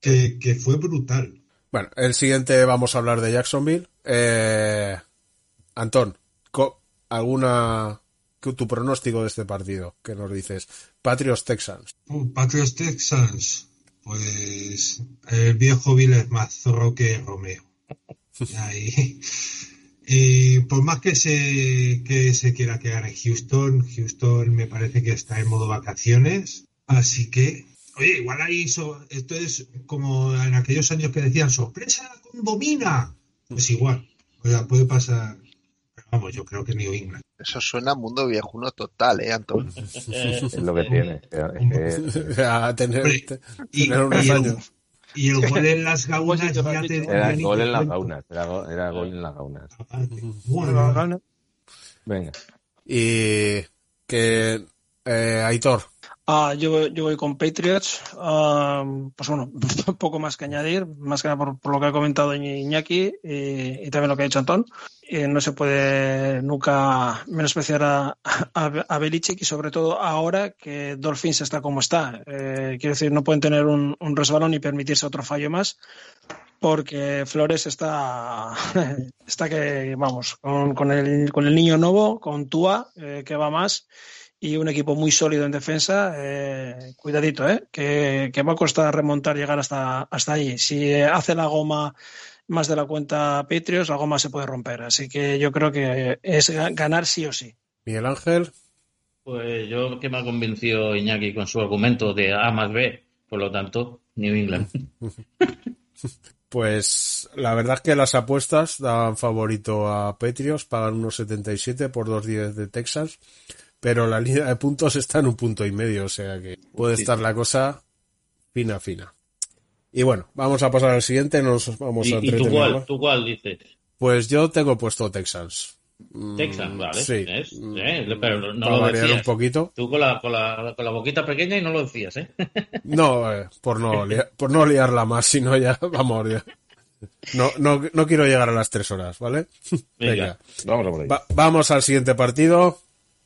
que, que fue brutal. Bueno, el siguiente vamos a hablar de Jacksonville. Eh, Antón, ¿alguna tu pronóstico de este partido? ¿Qué nos dices? Patriots Texans. Uh, Patriots Texans. Pues el viejo Bill es más zorro que Romeo. Ahí. Y por más que se, que se quiera quedar en Houston, Houston me parece que está en modo vacaciones. Así que, oye, igual ahí so, esto es como en aquellos años que decían sorpresa con domina. Pues igual, o sea, puede pasar. Pero vamos, yo creo que New England. Eso suena a mundo viejuno total, ¿eh, Antón? es lo que tiene. a tener, Hombre, y, tener unos y el, años. Y el gol en las gaunas ya te Era ni gol en las gaunas. Era, go- era gol en las gaunas. Bueno, Venga. Y que eh, Aitor, Ah, yo, yo voy con Patriots. Ah, pues bueno, poco más que añadir, más que nada por, lo que ha comentado Iñ- Iñaki y, y también lo que ha dicho Antón. Eh, no se puede nunca menospreciar a, a, a Belichick y sobre todo ahora que Dolphins está como está. Eh, quiero decir, no pueden tener un, un resbalón y permitirse otro fallo más porque Flores está, está que, vamos, con, con, el, con el niño nuevo, con Tua, eh, que va más, y un equipo muy sólido en defensa, eh, cuidadito, eh, que, que va a costar remontar, llegar hasta, hasta allí. Si hace la goma más de la cuenta Patriots, la goma se puede romper. Así que yo creo que es ga- ganar sí o sí. Miguel Ángel, Pues yo que me ha convencido Iñaki con su argumento de A más B, por lo tanto, New England. pues la verdad es que las apuestas daban favorito a Patriots, pagan unos 77 por 2.10 de Texas, pero la línea de puntos está en un punto y medio, o sea que puede Sí, estar sí. la cosa fina, fina. Y bueno, vamos a pasar al siguiente, nos vamos ¿Y, a y tú entretener cuál? ¿Tú cuál dices? Pues yo tengo puesto Texans. Mm, Texas, vale. Sí. ¿ves? Eh, pero no Para lo variar decías. un poquito. Tú con la, con, la, con la boquita pequeña y no lo decías, ¿eh? No, eh, por no liar- por no liarla más, sino ya, vamos, ya. No, no, no quiero llegar a las tres horas, ¿vale? Venga. Vamos a por ahí. Va- vamos al siguiente partido.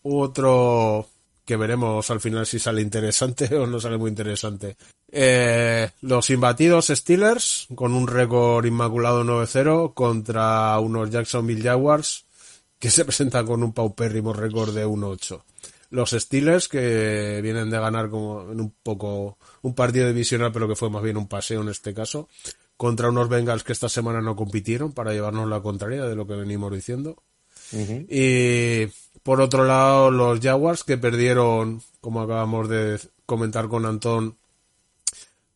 Otro que veremos al final si sale interesante o no sale muy interesante. Eh, los imbatidos Steelers con un récord inmaculado 9-0 contra unos Jacksonville Jaguars que se presentan con un paupérrimo récord de 1-8. Los Steelers que vienen de ganar como en un poco un partido divisional pero que fue más bien un paseo en este caso contra unos Bengals que esta semana no compitieron para llevarnos la contraria de lo que venimos diciendo. Y por otro lado, los Jaguars que perdieron, como acabamos de comentar con Antón,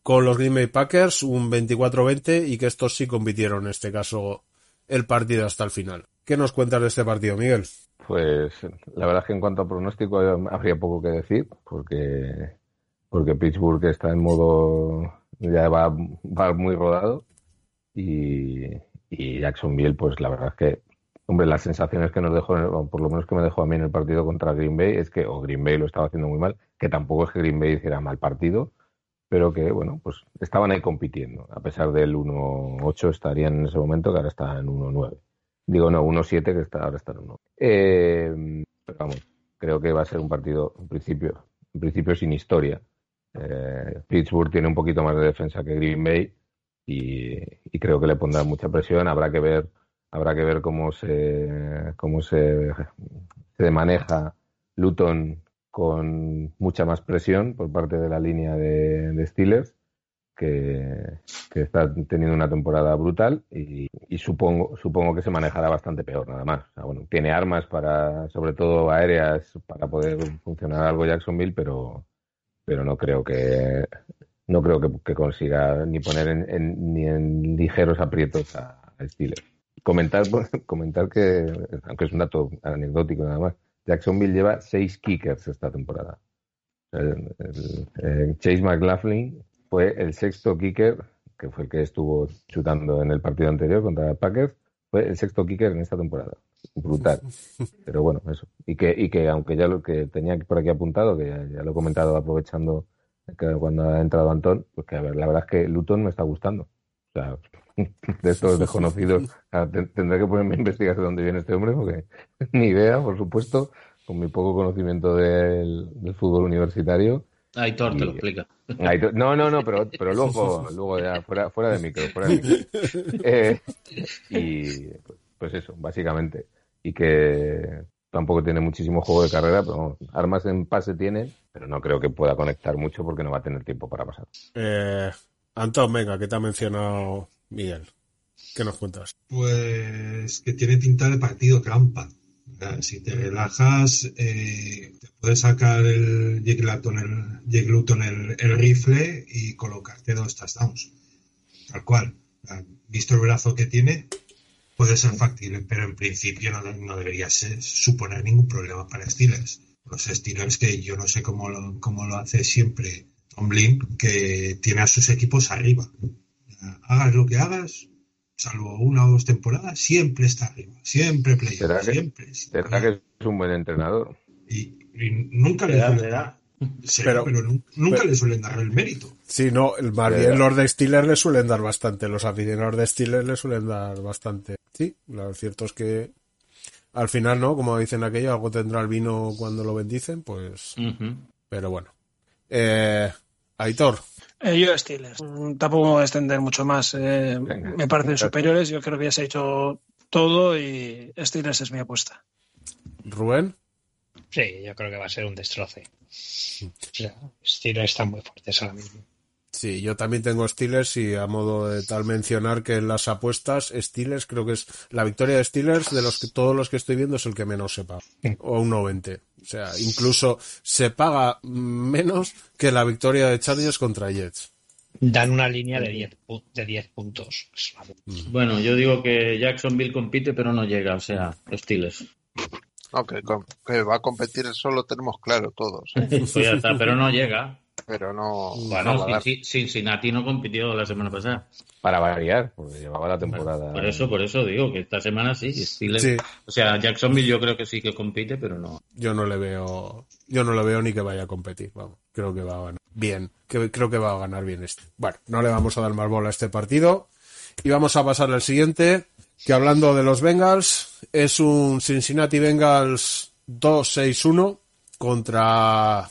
con los Green Bay Packers, un 24-20 y que estos sí compitieron, en este caso, el partido hasta el final. ¿Qué nos cuentas de este partido, Miguel? Pues la verdad es que en cuanto a pronóstico eh, habría poco que decir, porque, porque Pittsburgh está en modo, ya va, va muy rodado y, y Jacksonville, pues la verdad es que, hombre, las sensaciones que nos dejó, por lo menos que me dejó a mí en el partido contra Green Bay, es que, o Green Bay lo estaba haciendo muy mal, que tampoco es que Green Bay hiciera mal partido, pero que, bueno, pues estaban ahí compitiendo. A pesar del 1-8 estarían en ese momento, que ahora está en 1-9. Digo, no, 1-7 que está, ahora está en 1. Eh, pero vamos, creo que va a ser un partido, en principio, en principio sin historia. Eh, Pittsburgh tiene un poquito más de defensa que Green Bay y creo que le pondrá mucha presión. Habrá que ver, habrá que ver cómo se, cómo se, se maneja Luton con mucha más presión por parte de la línea de, Steelers que, está teniendo una temporada brutal y, y, supongo supongo que se manejará bastante peor nada más. Bueno, tiene armas para, sobre todo aéreas, para poder funcionar algo Jacksonville, pero pero no creo que no creo que, que consiga ni poner en, en, ni en ligeros aprietos a, a Steelers. Comentar comentar que aunque es un dato anecdótico nada más, Jacksonville lleva seis kickers esta temporada. El, el, el Chase McLaughlin fue el sexto kicker, que fue el que estuvo chutando en el partido anterior contra Packers, fue el sexto kicker en esta temporada. Brutal. Pero bueno, eso. Y que, y que aunque ya lo que tenía por aquí apuntado, que ya, ya lo he comentado aprovechando que cuando ha entrado Antón, pues que a ver, la verdad es que Luton me está gustando. O sea, de estos desconocidos, tendré que ponerme a investigar de dónde viene este hombre, porque ni idea, por supuesto, con mi poco conocimiento del, del fútbol universitario Aitor te lo explica. Aitor, no, no, no, pero, pero luego, luego ya fuera, fuera de micro, fuera de micro. Eh, y pues eso, básicamente. Y que tampoco tiene muchísimo juego de carrera, pero vamos, armas en pase tiene, pero no creo que pueda conectar mucho porque no va a tener tiempo para pasar. Eh, Antón, venga, ¿qué te ha mencionado Miguel? ¿Qué nos cuentas? Pues que tiene pinta de partido trampa. Si te relajas, eh, te puedes sacar el Jake Luton, el, rifle y colocarte dos touchdowns. Tal cual. Visto el brazo que tiene, puede ser factible, pero en principio no, no debería suponer ningún problema para Steelers. Los Steelers que yo no sé cómo lo, cómo lo hace siempre Tomlin, que tiene a sus equipos arriba. Hagas lo que hagas, salvo una o dos temporadas, siempre está arriba, siempre playoff, ¿Será que, siempre. ¿Será que es un buen entrenador? Y, y nunca le suelen dar, pero, pero, nunca pero, le suelen dar el mérito. Sí, no, más bien los de Steelers le suelen dar bastante, los aficionados de Steelers le suelen dar bastante. Sí, lo cierto es que al final, ¿no? Como dicen aquello, algo tendrá el vino cuando lo bendicen, pues... Uh -huh. Pero bueno. Eh, Aitor, eh, yo Steelers. Tampoco me voy a extender mucho más. Eh, me parecen superiores. Yo creo que ya se ha hecho todo y Steelers es mi apuesta. Rubén. Sí, yo creo que va a ser un destroce. O sea, Steelers están muy fuertes ahora mismo. Sí, yo también tengo Steelers y a modo de tal mencionar que en las apuestas Steelers creo que es la victoria de Steelers de los que todos los que estoy viendo es el que menos se paga. O un 90. O sea, incluso se paga menos que la victoria de Chargers contra Jets. Dan una línea de 10 de 10 puntos. Bueno, yo digo que Jacksonville compite pero no llega, o sea, Steelers. No, que, que va a competir solo tenemos claro todos. ¿eh? pues ya está, pero no llega. Pero no. Bueno, no Cincinnati no compitió la semana pasada. Para variar, porque llevaba la temporada. Por eso, por eso digo que esta semana sí. Steelers, sí. O sea, Jacksonville yo creo que sí que compite, pero no. Yo no le veo. Yo no le veo ni que vaya a competir. Vamos, creo que va a ganar bien. Que, creo que va a ganar bien este. Bueno, no le vamos a dar más bola a este partido. Y vamos a pasar al siguiente. Que hablando de los Bengals, es un Cincinnati Bengals 2-6-1 contra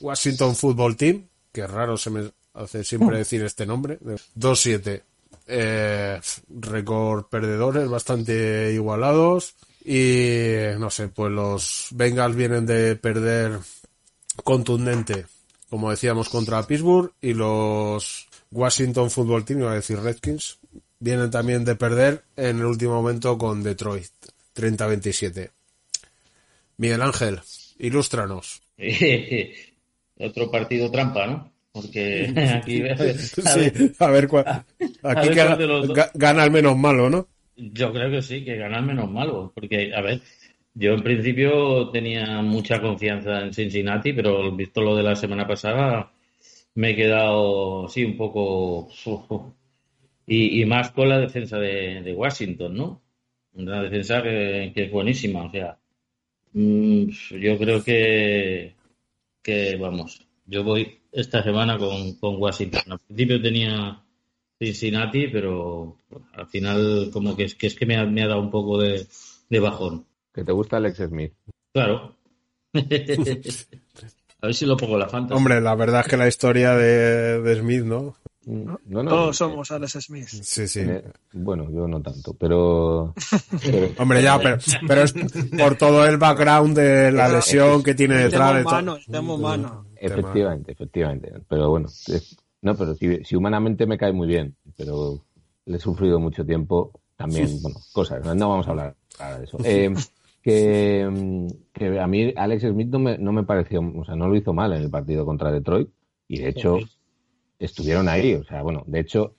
Washington Football Team, que raro se me hace siempre decir este nombre, 2-7. Eh, récord perdedores bastante igualados y no sé, pues los Bengals vienen de perder contundente, como decíamos, contra Pittsburgh y los Washington Football Team, iba a decir Redskins, vienen también de perder en el último momento con Detroit, 30-27. Miguel Ángel, ilústranos. Otro partido trampa, ¿no? Porque aquí. A ver, sí, a ver cuál. Aquí ver gana, los... gana el menos malo, ¿no? Yo creo que sí, que gana el menos malo. Porque, a ver, yo en principio tenía mucha confianza en Cincinnati, pero visto lo de la semana pasada, me he quedado, sí, un poco. Y, y más con la defensa de, de, Washington, ¿no? Una defensa que, que es buenísima, o sea. Mmm, yo creo que que vamos, yo voy esta semana con, con Washington. Al principio tenía Cincinnati, pero al final como que es que, es que me, ha, me ha dado un poco de, de bajón. Que te gusta Alex Smith. Claro. A ver si lo pongo en la fantasy. Hombre, la verdad es que la historia de, de Smith, ¿no? No, no, Todos somos Alex Smith. Sí, sí. eh, bueno, yo no tanto, pero... pero- Hombre, ya, pero, pero es por todo el background de la lesión que tiene detrás. Tengo de todo. mano, tengo mano. Efectivamente, efectivamente. Pero bueno, es- no, pero si, si humanamente me cae muy bien, pero le he sufrido mucho tiempo también, bueno, cosas, no, no vamos a hablar ahora de eso. Eh, que, mm, que a mí Alex Smith no me, no me pareció, o sea, no lo hizo mal en el partido contra Detroit y de hecho estuvieron ahí, o sea, bueno, de hecho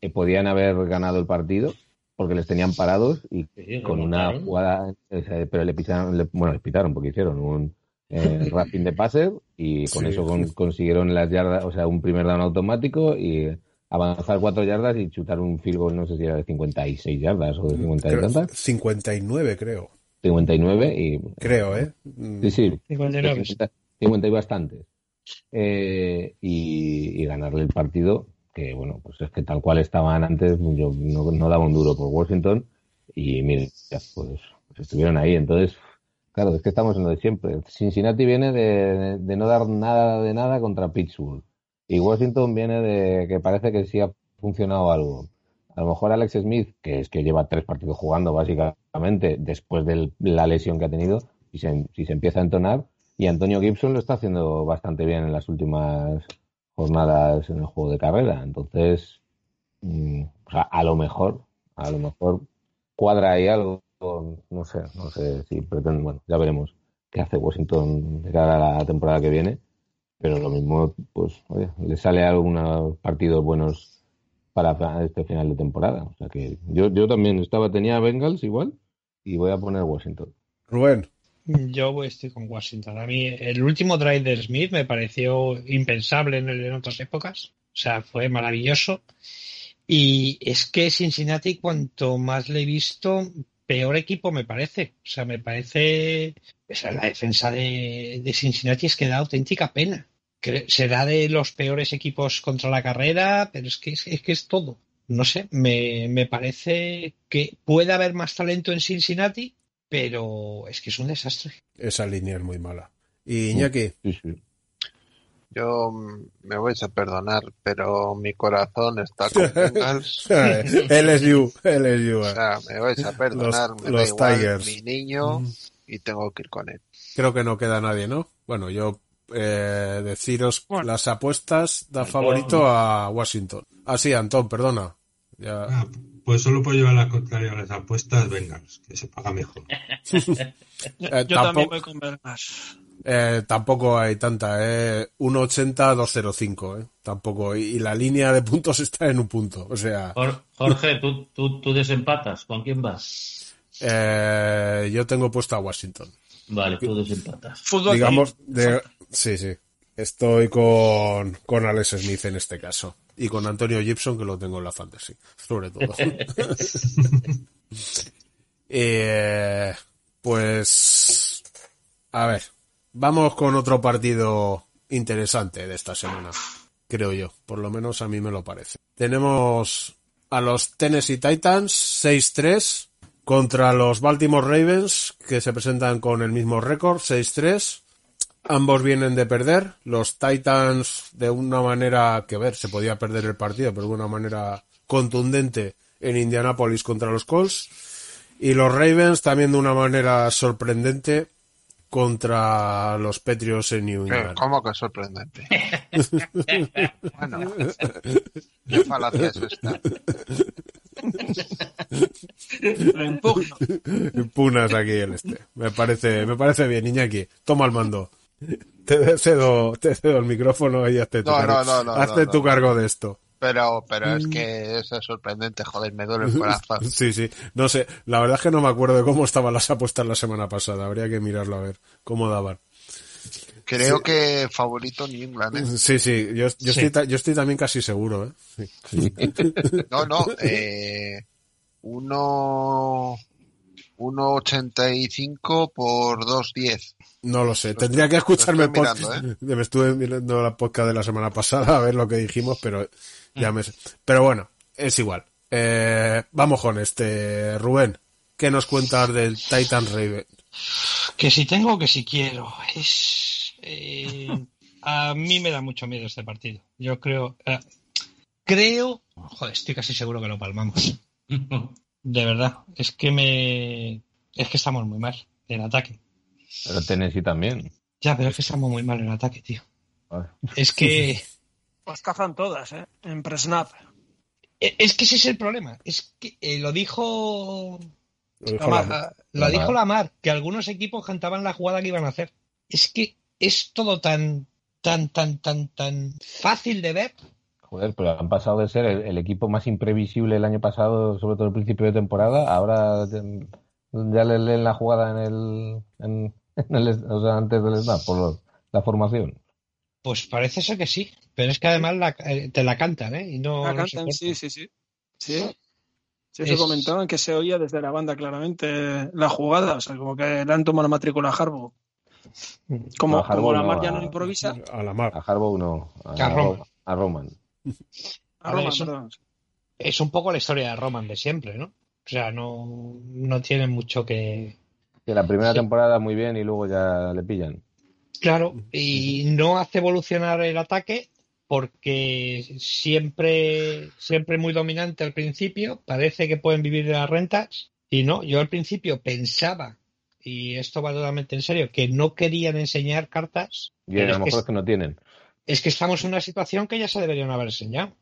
eh, podían haber ganado el partido porque les tenían parados y Sí, con una jugada, o sea, pero le pitaron, le- bueno, les pitaron porque hicieron un eh, wrapping de passer y con Sí. eso con- consiguieron las yardas, o sea, un primer down automático y avanzar cuatro yardas y chutar un field goal, no sé si era de 56 yardas o de 50 y Creo- tantas, 59, creo. 59 y Creo, ¿eh? Sí, sí. 59. 50, 50 y bastantes. Eh, y, y ganarle el partido, que bueno, pues es que tal cual estaban antes, yo no, no daba un duro por Washington y mire, ya, pues, estuvieron ahí. Entonces, claro, es que estamos en lo de siempre. Cincinnati viene de, no dar nada de nada contra Pittsburgh y Washington viene de que parece que sí ha funcionado algo. A lo mejor Alex Smith, que es que lleva tres partidos jugando básicamente después de la lesión que ha tenido, se, si se empieza a entonar, y Antonio Gibson lo está haciendo bastante bien en las últimas jornadas en el juego de carrera. Entonces, mm, a lo mejor, a lo mejor cuadra ahí algo, no sé, no sé si pretende, bueno, ya veremos qué hace Washington de cara a la temporada que viene, pero lo mismo, pues, oye, le sale algunos partidos buenos para este final de temporada. O sea que yo, yo también estaba, tenía Bengals igual y voy a poner Washington. Rubén. Yo estoy con Washington. A mí el último drive de Smith me pareció impensable en, en otras épocas. O sea, fue maravilloso. Y es que Cincinnati, cuanto más le he visto, peor equipo me parece. O sea, me parece. o sea, la defensa de, Cincinnati es que da auténtica pena. Será de los peores equipos contra la carrera, pero es que es, es que es todo. No sé, me, me parece que puede haber más talento en Cincinnati, pero es que es un desastre. Esa línea es muy mala. Y Iñaki. Sí, sí. Yo me vais a perdonar, pero mi corazón está con Bengals. LSU, LSU. O sea, me vais a perdonar, Los- me los da igual Tigers. mi niño y tengo que ir con él. Creo que no queda nadie, ¿no? Bueno, yo eh, deciros las apuestas da favorito a Washington. Ah, sí, Antón, perdona. Ya. Ah, pues solo por llevar la contraria a las apuestas, Bengals, que se paga mejor. Eh, Yo también tampoco, voy con Bengals. eh, tampoco hay tanta, eh. 1.80-2.05, eh. Tampoco. Y, y la línea de puntos está en un punto. O sea, Jor- Jorge, ¿tú, tú, tú desempatas. ¿Con quién vas? eh, yo tengo puesto a Washington. Vale, tú desempatas. Fútbol Digamos, de, sí, sí. Estoy con, con Alex Smith en este caso. Y con Antonio Gibson, que lo tengo en la fantasy, sobre todo. Eh, pues, a ver, vamos con otro partido interesante de esta semana, creo yo, por lo menos a mí me lo parece. Tenemos a los Tennessee Titans 6-3 contra los Baltimore Ravens, que se presentan con el mismo récord, 6-3. Ambos vienen de perder. Los Titans de una manera que a ver, se podía perder el partido, pero de una manera contundente en Indianapolis contra los Colts. Y los Ravens también de una manera sorprendente contra los Patriots en New England. ¿Cómo que sorprendente? bueno, qué falacia es esta. Impunas aquí el este. Me parece, me parece bien, Iñaki. Toma el mando. Te cedo, te cedo el micrófono y hazte tu, No, cargo, no, no, no, hazte no, tu cargo de esto. Pero, pero es Mm. que eso es sorprendente, joder, me duele el corazón. Sí, sí. No sé, la verdad es que no me acuerdo de cómo estaban las apuestas la semana pasada. Habría que mirarlo a ver cómo daban. Creo que favorito New England, ¿eh? Sí, sí, yo, yo, Sí. Estoy, ta- yo estoy también casi seguro, ¿eh? Sí. No, no, eh, uno, 1.85 por 2.10. No lo sé. Tendría que escucharme el podcast. mirando, ¿eh? Me estuve mirando la podcast de la semana pasada a ver lo que dijimos, pero ya me sé. Pero bueno, es igual. Eh, vamos con este, Rubén. ¿Qué nos cuentas del Titan Raven? Que si tengo, que si quiero. Es. eh, a mí me da mucho miedo este partido. Yo creo. eh, creo. Joder, estoy casi seguro que lo palmamos. De verdad. Es que me. Es que estamos muy mal en ataque. Pero Tennessee también. Ya, pero es que estamos muy mal en ataque, tío. Ah. Es que. Las cazan todas, ¿eh? En pre-snap. Eh, Es que ese es el problema. Es que eh, lo dijo. Lo dijo Lamar, lo Lamar. dijo Lamar, que algunos equipos cantaban la jugada que iban a hacer. Es que es todo tan, tan, tan, tan, tan fácil de ver. Joder, pero han pasado de ser el, el equipo más imprevisible el año pasado, sobre todo al principio de temporada, ahora ya, ya le leen la jugada en el, en, en el o sea, antes del snap, por la formación. Pues parece ser que sí, pero es que además la- eh, te la cantan, ¿eh? Y no, La cantan, sí, sí, sí. Sí, sí Es- se comentaban que se oía desde la banda claramente la jugada, o sea, como que le han tomado la matrícula a Harbaugh. Como, No, a como Harbaugh la no, mar ya no improvisa, A Lamar. A Harbaugh no, a, A Roman. a Roman. a A ver, Roma, eso- perdón. Es un poco la historia de Roman de siempre, ¿no? O sea, no, no tiene mucho que, Que la primera Sí. temporada muy bien y luego ya le pillan. Claro, y no hace evolucionar el ataque porque siempre, siempre muy dominante al principio, parece que pueden vivir de las rentas y no, yo al principio pensaba, y esto va totalmente en serio, que no querían enseñar cartas, Y a es lo que, mejor es que no tienen. Es que estamos en una situación que ya se deberían haber enseñado,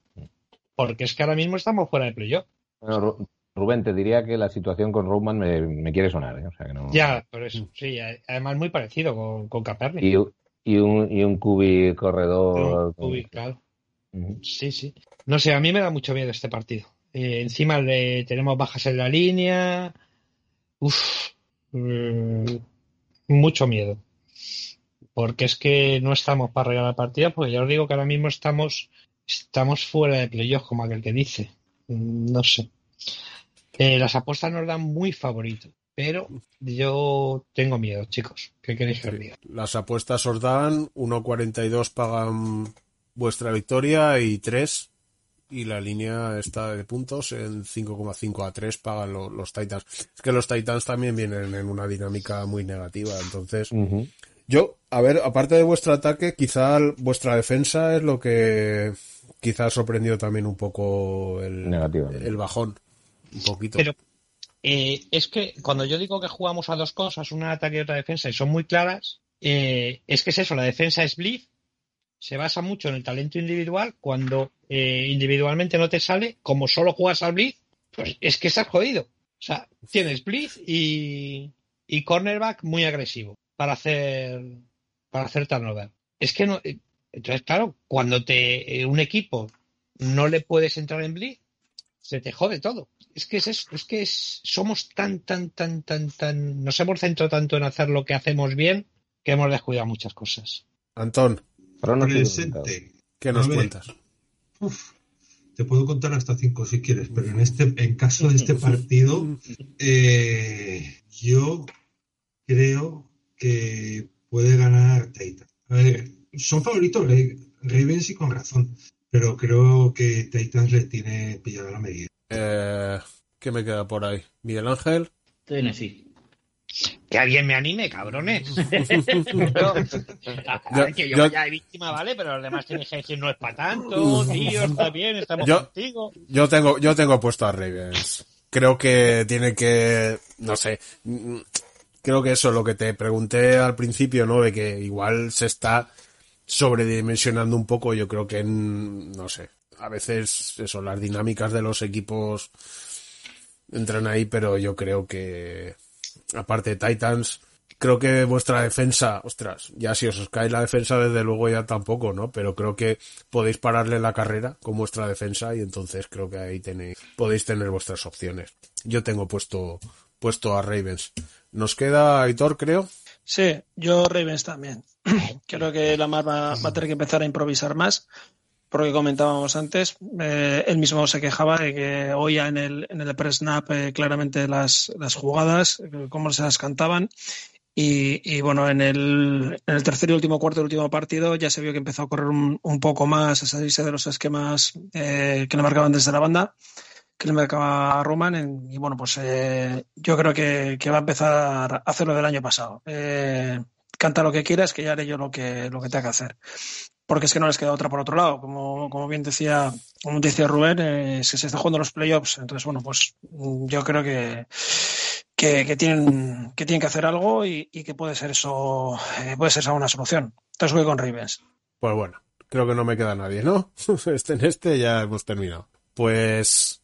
porque es que ahora mismo estamos fuera de playoff. Bueno, Ru- Rubén, te diría que la situación con Roman me, me quiere sonar, ¿eh? O sea que no. Ya, por eso, sí, además muy parecido con, con. Y, y un, y un cubi corredor. Uy, claro. Ujú. Sí, sí. No sé, a mí me da mucho miedo este partido. Eh, encima le tenemos bajas en la línea. Uf, mm, mucho miedo. Porque es que no estamos para regalar partidas, porque ya os digo que ahora mismo estamos, estamos fuera de playoff, como aquel que dice. Mm, No sé. Eh, las apuestas nos dan muy favorito, pero yo tengo miedo, chicos. ¿Qué queréis que os diga? Las apuestas os dan 1.42 pagan vuestra victoria y 3 y la línea está de puntos en 5,5 a 3 pagan lo- los Titans. Es que los Titans también vienen en una dinámica muy negativa, entonces. Yo, a ver, aparte de vuestro ataque, quizá vuestra defensa es lo que quizá ha sorprendido también un poco el, el bajón. Un poquito. Pero eh, es que cuando yo digo que jugamos a dos cosas, una ataque y otra defensa, y son muy claras, eh, es que es eso, la defensa es blitz, se basa mucho en el talento individual, cuando eh, individualmente no te sale, como solo juegas al blitz, pues es que estás jodido. O sea, tienes blitz y, y cornerback muy agresivo para hacer para hacer turnover. Es que no, eh, entonces claro, cuando te eh, un equipo no le puedes entrar en blitz, se te jode todo. Es que es eso, es que es- somos tan, tan, tan, tan, tan, nos hemos centrado tanto en hacer lo que hacemos bien que hemos descuidado muchas cosas. Antón, Presente. ¿qué nos cuentas? Uf, te puedo contar hasta cinco si quieres, pero en este, en caso de este partido, eh, yo creo que puede ganar Titan. A ver, son favoritos Ra- Ravens y con razón, pero creo que Titans le tiene pillada la medida. Eh, ¿Qué me queda por ahí? Miguel Ángel. Tennessee. Que alguien me anime, cabrones. A ver, que yo, Yo- vaya de víctima, ¿vale? Pero los demás tienen que decir, no es para tanto, tío, está bien, estamos Yo- contigo. Yo tengo, yo tengo puesto a Ravens. Creo que tiene que, no sé, creo que eso, lo que te pregunté al principio, ¿no? De que igual se está sobredimensionando un poco, yo creo que, mm, no sé, a veces eso, las dinámicas de los equipos entran ahí, pero yo creo que, aparte de Titans, creo que vuestra defensa, ostras, ya si os cae la defensa, desde luego ya tampoco, ¿no? Pero creo que podéis pararle la carrera con vuestra defensa y entonces creo que ahí tenéis, podéis tener vuestras opciones. Yo tengo puesto, puesto a Ravens. Nos queda Aitor, creo. Sí, yo Ravens también. Creo que Lamar va, va a tener que empezar a improvisar más, porque comentábamos antes, eh, él mismo se quejaba de que oía en el, en el pre-snap eh, claramente las, las jugadas, eh, cómo se las cantaban, Y, y bueno, en el, en el, tercer y último cuarto del último partido ya se vio que empezó a correr un, un poco más, a salirse de los esquemas eh, que le marcaban desde la banda, que le marcaba Roman. En, y bueno, pues eh, yo creo que, va a empezar a hacer lo del año pasado. Eh, canta lo que quieras, que ya haré yo lo que, lo que tenga que hacer porque es que no les queda otra por otro lado. Como, bien decía, como decía Rubén, eh, es que se está jugando los playoffs. Entonces, bueno, pues yo creo que, que, tienen, que tienen que hacer algo y, que puede ser eso, puede ser esa una solución. Entonces voy con Ravens. Pues bueno, creo que no me queda nadie, ¿no? Este en este ya hemos terminado. Pues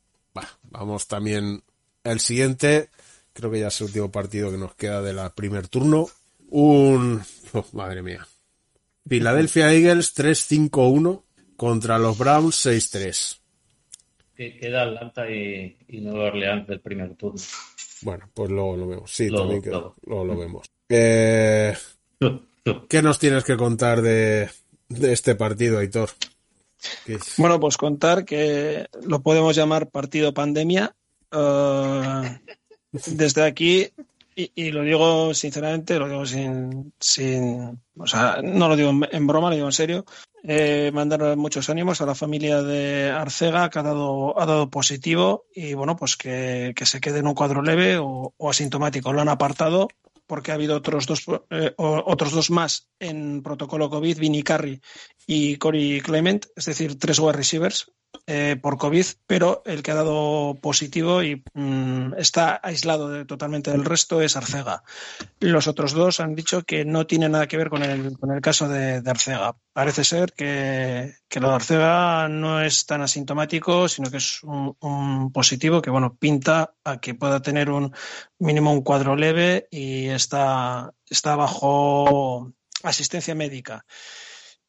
vamos también al siguiente. Creo que ya es el último partido que nos queda de la primer turno. Un... Oh, madre mía. Philadelphia Eagles 3-5-1 contra los Browns 6-3. Que queda Atlanta y, y, Nueva Orleans del primer turno. Bueno, pues luego lo vemos. Sí, luego, también queda. Luego, luego lo vemos. Eh, ¿Qué nos tienes que contar de, de este partido, Aitor? Bueno, pues contar que lo podemos llamar partido pandemia. Uh, desde aquí y, y, lo digo sinceramente, lo digo sin, sin, o sea, no lo digo en, en broma, lo digo en serio. Eh, mandar muchos ánimos a la familia de Arcega que ha dado, ha dado positivo y bueno, pues que, que se quede en un cuadro leve o, o, asintomático. Lo han apartado porque ha habido otros dos, eh, otros dos más en protocolo COVID, Vinny Carey y Corey Clement, es decir, tres wide receivers eh, por COVID, pero el que ha dado positivo y mmm, está aislado totalmente del resto es Arcega. Los otros dos han dicho que no tiene nada que ver con el, caso de, Arcega. Parece ser que, que, lo de Arcega no es tan asintomático, sino que es un, un, positivo que bueno pinta a que pueda tener un mínimo un cuadro leve y está, está bajo asistencia médica.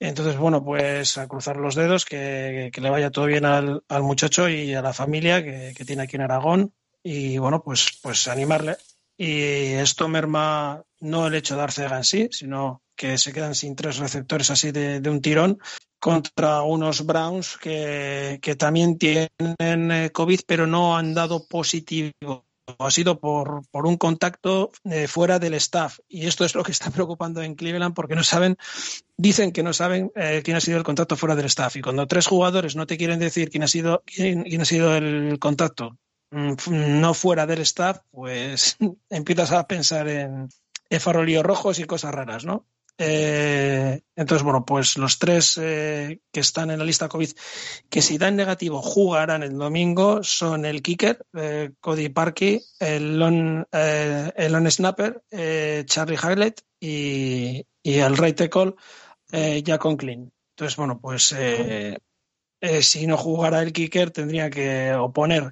Entonces, bueno, pues a cruzar los dedos, que, que le vaya todo bien al, al, muchacho y a la familia que, que, tiene aquí en Aragón. Y bueno, pues, pues animarle. Y esto merma no el hecho de Arcega en sí, sino que se quedan sin tres receptores así de, de un tirón contra unos Browns que, que también tienen COVID, pero no han dado positivo ha sido por, por un contacto eh, fuera del staff. Y esto es lo que está preocupando en Cleveland porque no saben, dicen que no saben eh, quién ha sido el contacto fuera del staff. Y cuando tres jugadores no te quieren decir quién ha sido, quién, ha sido el contacto mmm, no fuera del staff, pues empiezas a pensar en, en farolillos rojos y cosas raras, ¿no? Eh, entonces, bueno, pues los tres eh, que están en la lista COVID, que si dan negativo jugarán el domingo, son el kicker, eh, Cody Parkey, el long, el long snapper, Charlie Haglett y, y, el right tackle, Jack Conklin. Entonces, bueno, pues si no jugara el kicker, tendría que oponer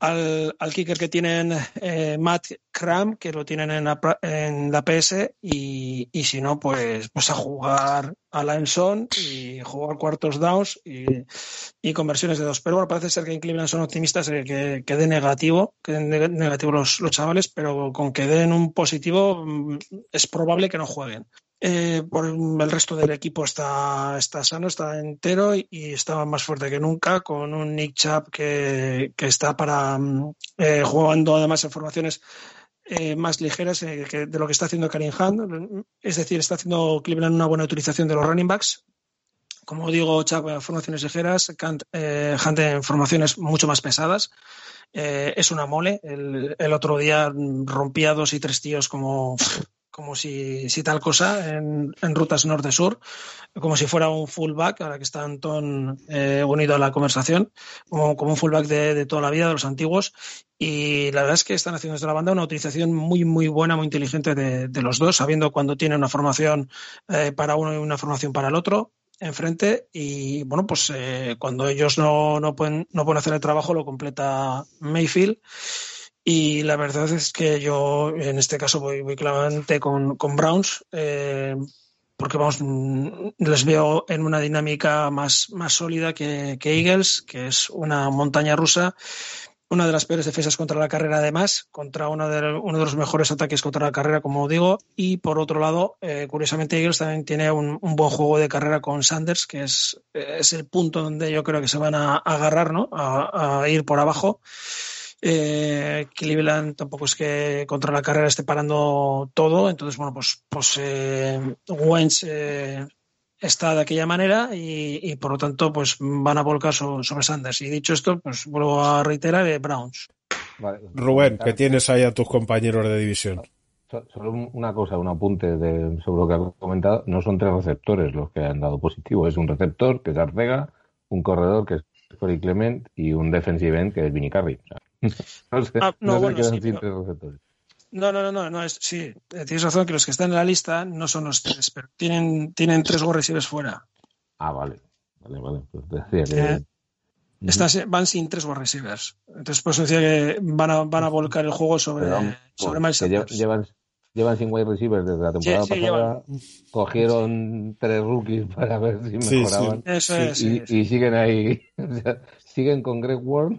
al, al kicker que tienen eh, Matt Cram, que lo tienen en la, en la PS, y, y, si no, pues, pues a jugar a la Enson y jugar cuartos downs y, y, conversiones de dos. Pero bueno, parece ser que en son optimistas de que, que dé negativo, que negativo los, los chavales, pero con que den un positivo mm, es probable que no jueguen. Eh, por el resto del equipo está, está sano, está entero y, y, está más fuerte que nunca, con un Nick Chubb que, que está para eh, jugando además en formaciones eh, más ligeras de lo que está haciendo Karim Hunt. Es decir, está haciendo Cleveland una buena utilización de los running backs. Como digo, Chubb en formaciones ligeras, Hunt, en formaciones mucho más pesadas. es una mole. El, otro día rompía dos y tres tíos como como si, si tal cosa en, en rutas norte-sur, como si fuera un fullback, ahora que está Antón eh, unido a la conversación, como, como un fullback de, de, toda la vida, de los antiguos. Y la verdad es que están haciendo desde la banda una utilización muy, muy buena, muy inteligente de, de los dos, sabiendo cuando tiene una formación eh, para uno y una formación para el otro enfrente y bueno pues eh, cuando ellos no, no, pueden no pueden hacer el trabajo lo completa Mayfield y la verdad es que yo en este caso voy, voy claramente con, con Browns, eh, porque vamos, les veo en una dinámica más, más sólida que, Eagles, que es una montaña rusa, una de las peores defensas contra la carrera además, contra uno de, uno de los mejores ataques contra la carrera, como digo, y por otro lado, eh, curiosamente Eagles también tiene un, buen juego de carrera con Sanders, que es, es el punto donde yo creo que se van a, agarrar, ¿no? A ir por abajo Eh, Cleveland tampoco es que contra la carrera esté parando todo, entonces, bueno, pues, pues eh, Wentz eh, está de aquella manera y, y, por lo tanto, pues van a volcar so- sobre Sanders. Y dicho esto, pues vuelvo a reiterar eh, Browns. Vale. Rubén, que tienes ahí a tus compañeros de división. So- Solo un- una cosa, un apunte de, sobre lo que ha comentado. No son tres receptores los que han dado positivo. Es un receptor, que es Arcega, un corredor, que es Corey Clement, y un defensive end, que es Vinny Carey. O sea, no se, Ah, no, no se bueno, quedan sí, sin pero- tres receptores. No, no, no, es, sí, eh, tienes razón que los que están en la lista no son los tres, pero tienen, tienen tres receivers fuera. Ah, vale. Vale, vale. Pues decía que... Eh, están van sin tres wide receivers. Entonces, pues decía que van a, van a volcar el juego sobre, vamos, sobre Miles lle- Sanders. llevan, llevan sin wide receivers desde la temporada Sí, sí, pasada. Cogieron tres rookies para ver si Sí, sí. mejoraban. Eso y, es, sí, y- y siguen ahí. Siguen con Greg Ward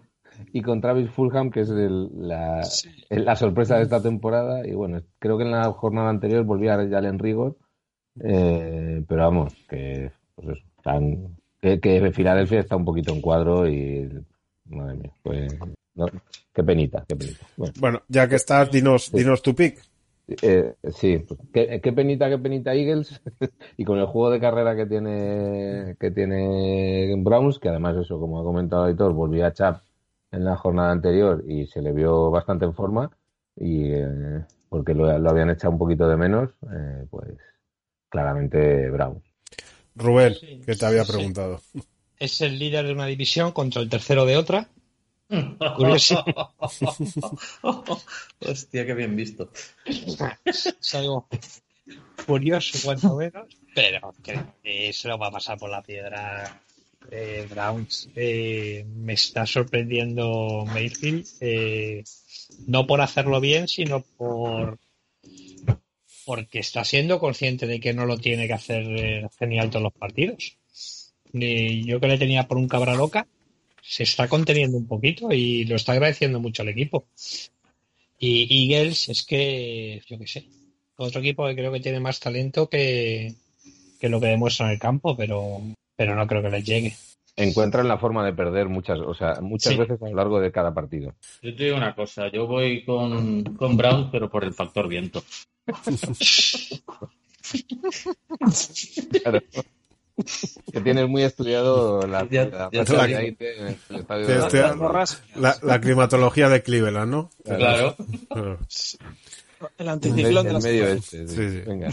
y con Travis Fulham, que es el- la, el- la sorpresa de esta temporada. Y bueno, creo que en la jornada anterior volvía a Jalen Rigor. eh, pero vamos, que, pues eso, están- que, que Filadelfia está un poquito en cuadro y. Madre mía, pues. no, qué penita, qué penita. Bueno. Bueno, ya que estás, dinos, dinos tu pick. Eh, sí, pues, qué, qué penita, qué penita Eagles y con el juego de carrera que tiene que tiene Browns, que además eso, como ha comentado Aitor, volvió a Chap en la jornada anterior y se le vio bastante en forma y eh, porque lo, lo habían echado un poquito de menos, eh, pues claramente Browns. Rubén, que te había sí. preguntado. Es el líder de una división contra el tercero de otra. Curioso. Hostia, qué bien visto. Es algo curioso, cuanto menos, pero creo que se lo va a pasar por la piedra eh, Browns. Eh, me está sorprendiendo Mayfield, eh, no por hacerlo bien, sino por porque está siendo consciente de que no lo tiene que hacer eh, genial todos los partidos. Yo que le tenía por un cabra loca, se está conteniendo un poquito y lo está agradeciendo mucho al equipo. Y Eagles es que, yo qué sé, otro equipo que creo que tiene más talento que, que lo que demuestra en el campo, pero, pero no creo que les llegue. Encuentran la forma de perder muchas, o sea, muchas Sí. veces a lo largo de cada partido. Yo te digo una cosa, yo voy con, con Browns, pero por el factor viento. Claro. Que tienes muy estudiado la, Ya- la de de climatología de Cleveland, ¿no? Claro. Claro. El anticiclón de el las medio este. sí. Sí, sí. Venga.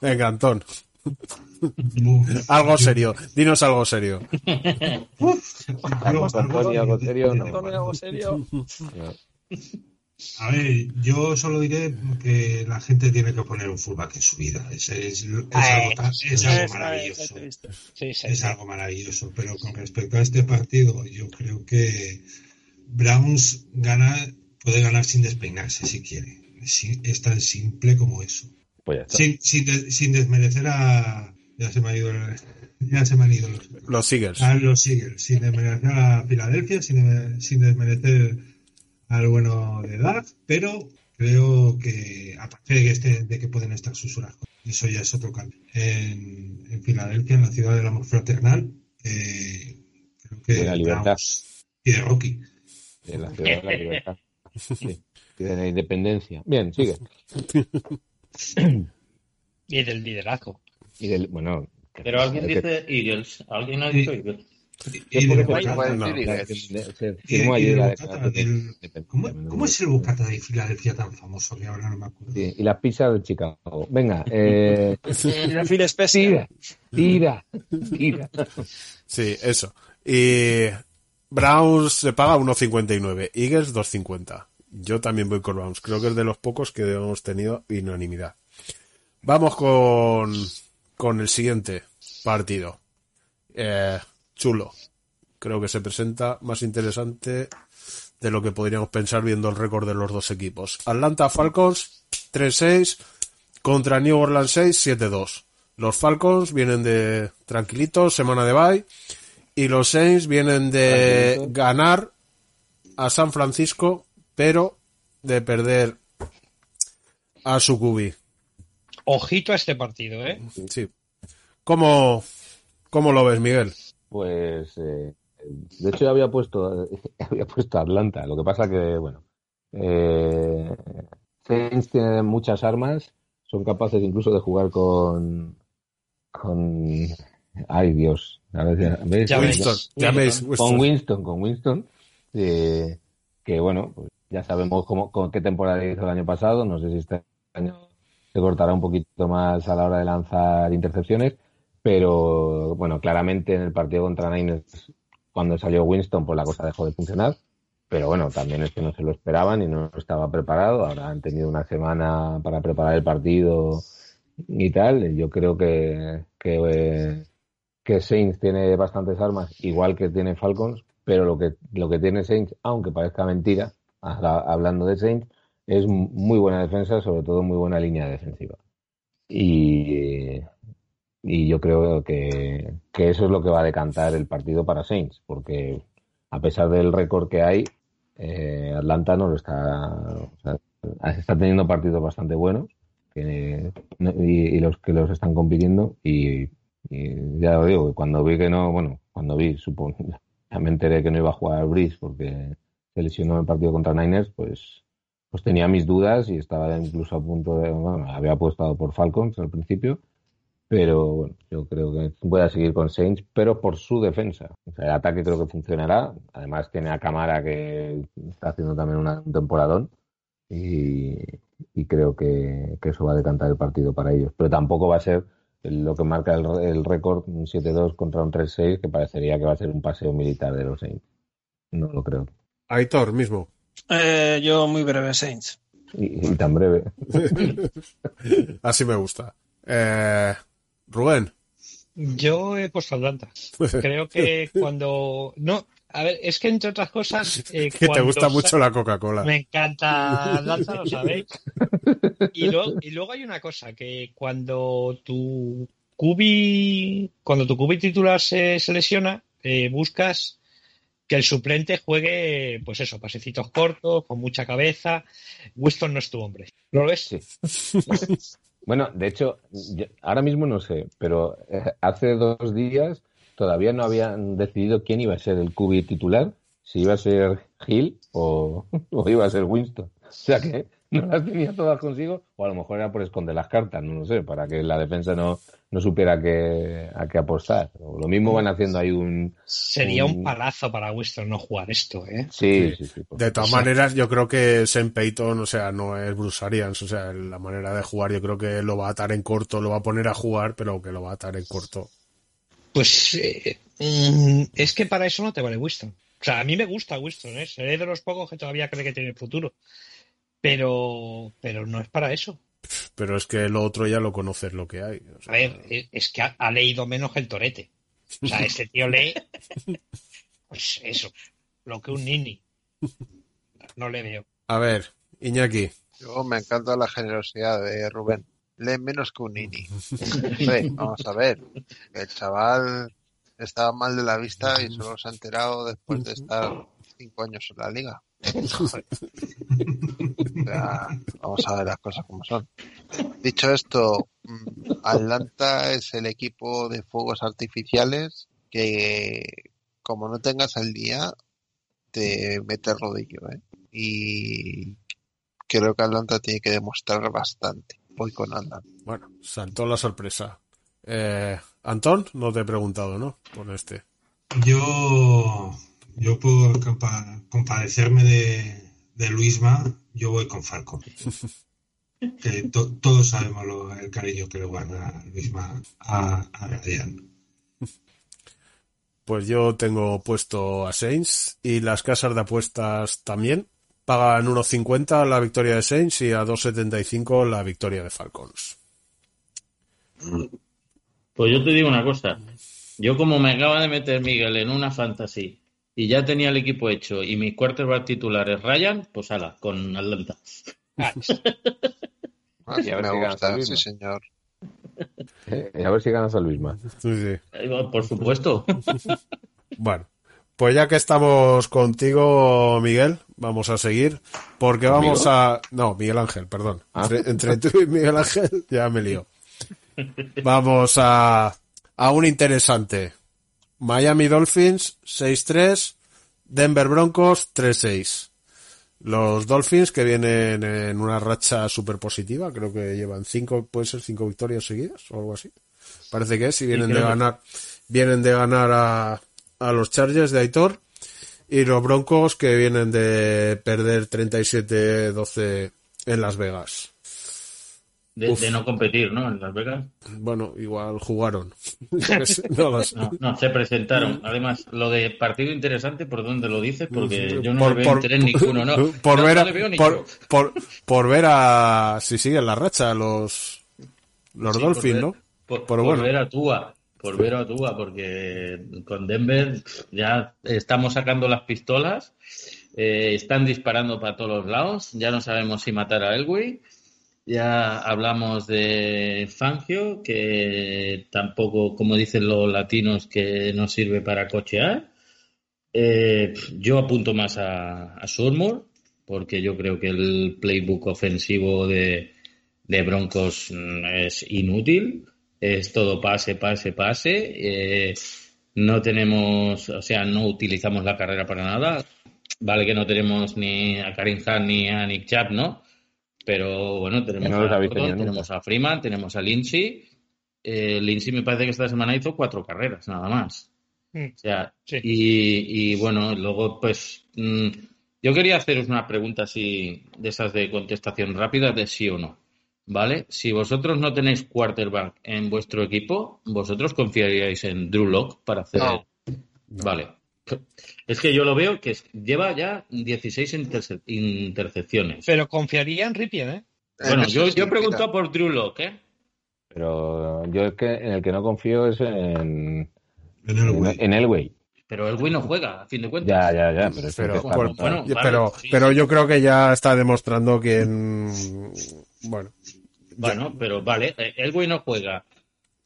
Venga, Antón. Algo serio. Dinos algo serio. Algo serio, no. Antonio, algo serio. No. A ver, yo solo diré que la gente tiene que poner un fullback en su vida. Es, es- es algo, tan- es algo Esa- maravilloso. Es algo maravilloso. Pero con respecto a este partido, yo creo que Browns gana, puede ganar sin despeinarse si quiere. Es tan simple como eso. Pues ya está. Sin, sin, de- sin desmerecer a. Ya se me ha ido, el- ya se me han ido los, Los a los Eagles, sin desmerecer a Filadelfia, sin, sin desmerecer al bueno de edad, pero creo que, aparte de que, esté- de que pueden estar susurras, eso ya es otro cambio. En, en Filadelfia, en la ciudad del amor fraternal, eh, creo que De la libertad. Y de Rocky. De la ciudad de la libertad. Sí. Y de la independencia. Bien, sigue. Y del liderazgo. Y del, bueno. Pero alguien que- dice Eagles. ¿Alguien ha dicho Eagles? La. ¿Cómo, es el bocata de Filadelfia tan famoso que ahora no me acuerdo? Sí, y las pizzas de Chicago. Venga, eh, Phil Special. tira, tira, tira. Sí, eso. Y Browns se paga 1.59, Eagles 2.50. Yo también voy con Browns. Creo que es de los pocos que hemos tenido unanimidad. Vamos con, con el siguiente partido. Eh, chulo. Creo que se presenta más interesante de lo que podríamos pensar viendo el récord de los dos equipos. Atlanta Falcons 3-6 contra New Orleans 6 7-2. Los Falcons vienen de tranquilitos, semana de bye, y los Saints vienen de ganar a San Francisco, pero de perder a su QB. Ojito a este partido, ¿eh? Sí. ¿Cómo, cómo lo ves, Miguel? Pues eh, de hecho, yo había puesto, había puesto Atlanta. Lo que pasa que, bueno, eh, Saints tiene muchas armas, son capaces incluso de jugar con, con, ay Dios, a ver, ¿ves? Ya Winston, ya veis, con Winston. Winston, con Winston, eh, que bueno, pues ya sabemos cómo, con qué temporada hizo el año pasado, no sé si este año se cortará un poquito más a la hora de lanzar intercepciones, pero bueno, claramente en el partido contra Niners, cuando salió Winston, pues la cosa dejó de funcionar, pero bueno, también es que no se lo esperaban y no estaba preparado, ahora han tenido una semana para preparar el partido y tal, yo creo que, que, eh, tiene bastantes armas, igual que tiene Falcons, pero lo que, lo que tiene Saints, aunque parezca mentira, hablando de Saints, es muy buena defensa, sobre todo muy buena línea defensiva. Y, y yo creo que, que eso es lo que va a decantar el partido para Saints, porque a pesar del récord que hay, eh, Atlanta no lo está, o sea, está teniendo partidos bastante buenos que, y, los que los están compitiendo y, y ya lo digo, cuando vi que no, bueno, cuando vi, supongo, ya me enteré que no iba a jugar Brice porque se lesionó el partido contra Niners, pues, pues tenía mis dudas y estaba incluso a punto de, bueno, había apostado por Falcons al principio, pero bueno, yo creo que voy a seguir con Saints, pero por su defensa. O sea, el ataque creo que funcionará. Además tiene a Camara que está haciendo también una- un temporadón y, y creo que, que eso va a decantar el partido para ellos. Pero tampoco va a ser lo que marca el, el récord un 7-2 contra un 3-6 que parecería que va a ser un paseo militar de los Saints. No lo creo. Aitor mismo. Eh, yo muy breve, Saints. Y, y tan breve. Así me gusta. Eh, Rubén. Yo he puesto Atlanta. Creo que cuando. No, a ver, es que entre otras cosas. eh, Que te gusta sa- mucho la Coca-Cola. Me encanta Atlanta, lo sabéis. Y luego, y luego hay una cosa, que cuando tu cubi, cuando tu cubi titular se, se lesiona, eh, buscas que el suplente juegue, pues eso, pasecitos cortos, con mucha cabeza. Winston no es tu hombre. ¿Lo ves? Bueno, de hecho, yo- ahora mismo no sé, pero eh, hace dos días todavía no habían decidido quién iba a ser el QB titular, si iba a ser Hill o, o iba a ser Winston. O sea que no las tenía todas consigo, o a lo mejor era por esconder las cartas, no lo sé, para que la defensa no, no supiera qué, a qué apostar. O lo mismo van haciendo ahí un... Sería un un- palazo para Winston no jugar esto, ¿eh? Sí, sí, sí. por De todas maneras, yo creo que Sam Payton, o sea, no es Bruce Arians, o sea, la manera de jugar, yo creo que lo va a atar en corto, lo va a poner a jugar, pero que lo va a atar en corto. Pues eh, mm, es que para eso no te vale Winston. O sea, a mí me gusta Winston, ¿eh? Seré de los pocos que todavía cree que tiene futuro. Pero, pero no es para eso. Pero es que lo otro ya lo conoces lo que hay. o sea, A ver, eh, es que ha, ha leído menos que el Torete. O sea, este tío lee, pues eso, lo que un nini. No le veo. A ver, Iñaki. Yo me encanta la generosidad de Rubén. Lee menos que un nini. Vamos a ver. El chaval estaba mal de la vista y solo se ha enterado después de estar cinco años en la liga. Vamos a ver las cosas como son. Dicho esto, mm, Atlanta es el equipo de fuegos artificiales que, como no tengas al día, te mete el rodillo, ¿eh? Y creo que Atlanta tiene que demostrar bastante. Voy con Atlanta. Bueno, saltó la sorpresa. Eh, Antón, no te he preguntado, ¿no? Por este. Yo, yo por compa- compadecerme de, de Luisma, yo voy con Falcon. Que to- todos sabemos lo- el cariño que le guarda Luisma a, a Ryan. Pues yo tengo puesto a Saints y las casas de apuestas también. Pagan 1.50 la victoria de Saints y a 2.75 la victoria de Falcons. Pues yo te digo una cosa. Yo como me acaba de meter Miguel en una fantasy y ya tenía el equipo hecho y mi quarterback titular es Ryan, pues ala, con Atlanta. Ah, Y a ver me si ganas sí señor. Eh, y a ver si ganas. Sí, sí. Eh, Por supuesto. Bueno, pues ya que estamos contigo, Miguel, vamos a seguir. Porque vamos a. No, Miguel Ángel, perdón. Ah. Entre, entre tú y Miguel Ángel ya me lío. Vamos a, a un interesante. Miami Dolphins 6-3, Denver Broncos 3-6. Los Dolphins que vienen en una racha súper positiva, creo que llevan cinco, puede ser cinco victorias seguidas o algo así. Parece que es, y vienen de ganar, vienen de ganar a, a los Chargers de Aitor y los Broncos que vienen de perder 37-12 en Las Vegas. De, no competir, ¿no? En Las Vegas. Bueno, igual jugaron. No se presentaron. Además, lo de partido interesante, ¿por dónde lo dices? Porque yo no Por- le veo por- interés ninguno, ¿no? Por No, ver a, veo ni por, por, por ver a si siguen la racha los los Sí, Dolphins, ¿no? Por bueno. ver a Tua, por ver a Tua, porque con Denver ya estamos sacando las pistolas, eh, están disparando para todos los lados, ya no sabemos si matar a Elway, ya hablamos de Fangio, que tampoco, como dicen los latinos, que no sirve para cochear. Eh, yo apunto más a, a porque yo creo que el playbook ofensivo de, Broncos mm, es inútil. Es todo pase, pase, pase. Eh, no tenemos, o sea, no utilizamos la carrera para nada. Vale que no tenemos ni a Karim Hunt ni a Nick Chubb, ¿no? Pero bueno, tenemos no a Gordon, tenemos a Freeman, tenemos a Lindsay. Eh, Lindsay me parece que esta semana hizo cuatro carreras, nada más. Mm. O sea, Sí. y, y bueno, luego pues mm, yo quería haceros una pregunta así de esas de contestación rápida de sí o no. ¿Vale? Si vosotros no tenéis quarterback en vuestro equipo, ¿vosotros confiaríais en Drew Lock para hacer? No. Vale. Es que yo lo veo que lleva ya 16 interce- intercepciones. Pero confiaría en Ripien, ¿eh? Bueno, En yo, yo he sí, preguntado mira. por Drew Lock, ¿eh? Pero yo es que en el que no confío es en, En el en, Elway. Pero el güey no juega, a fin de cuentas. Ya, ya, ya. Pero, es que Pero, por- bueno, vale, pero, sí, pero sí. yo creo que ya está demostrando que en- bueno, Bueno, pero vale, eh, el güey no juega.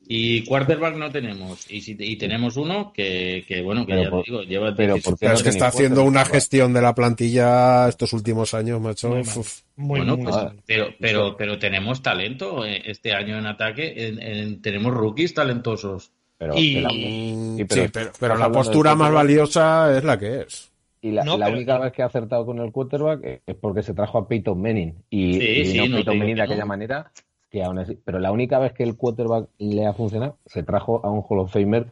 Y quarterback no tenemos. Y, si, y tenemos uno que, que bueno, que Pero ya por- te digo, lleva pero 16 ¿por qué pero no es que está haciendo una gestión de la plantilla estos últimos años, macho. Muy. Muy, Bueno, muy pues, pero, pero, pero tenemos talento eh, este año en ataque. en- en- tenemos rookies talentosos. Pero, Y- la- Mm, Sí, pero sí, pero, la postura más valiosa es la que es. Y la, No, la pero- única vez que ha acertado con el quarterback es porque se trajo a Peyton Manning. Y, Sí, y sí, no Peyton Manning de aquella no. manera, que aún así. Pero la única vez que el quarterback le ha funcionado, se trajo a un Hall of Famer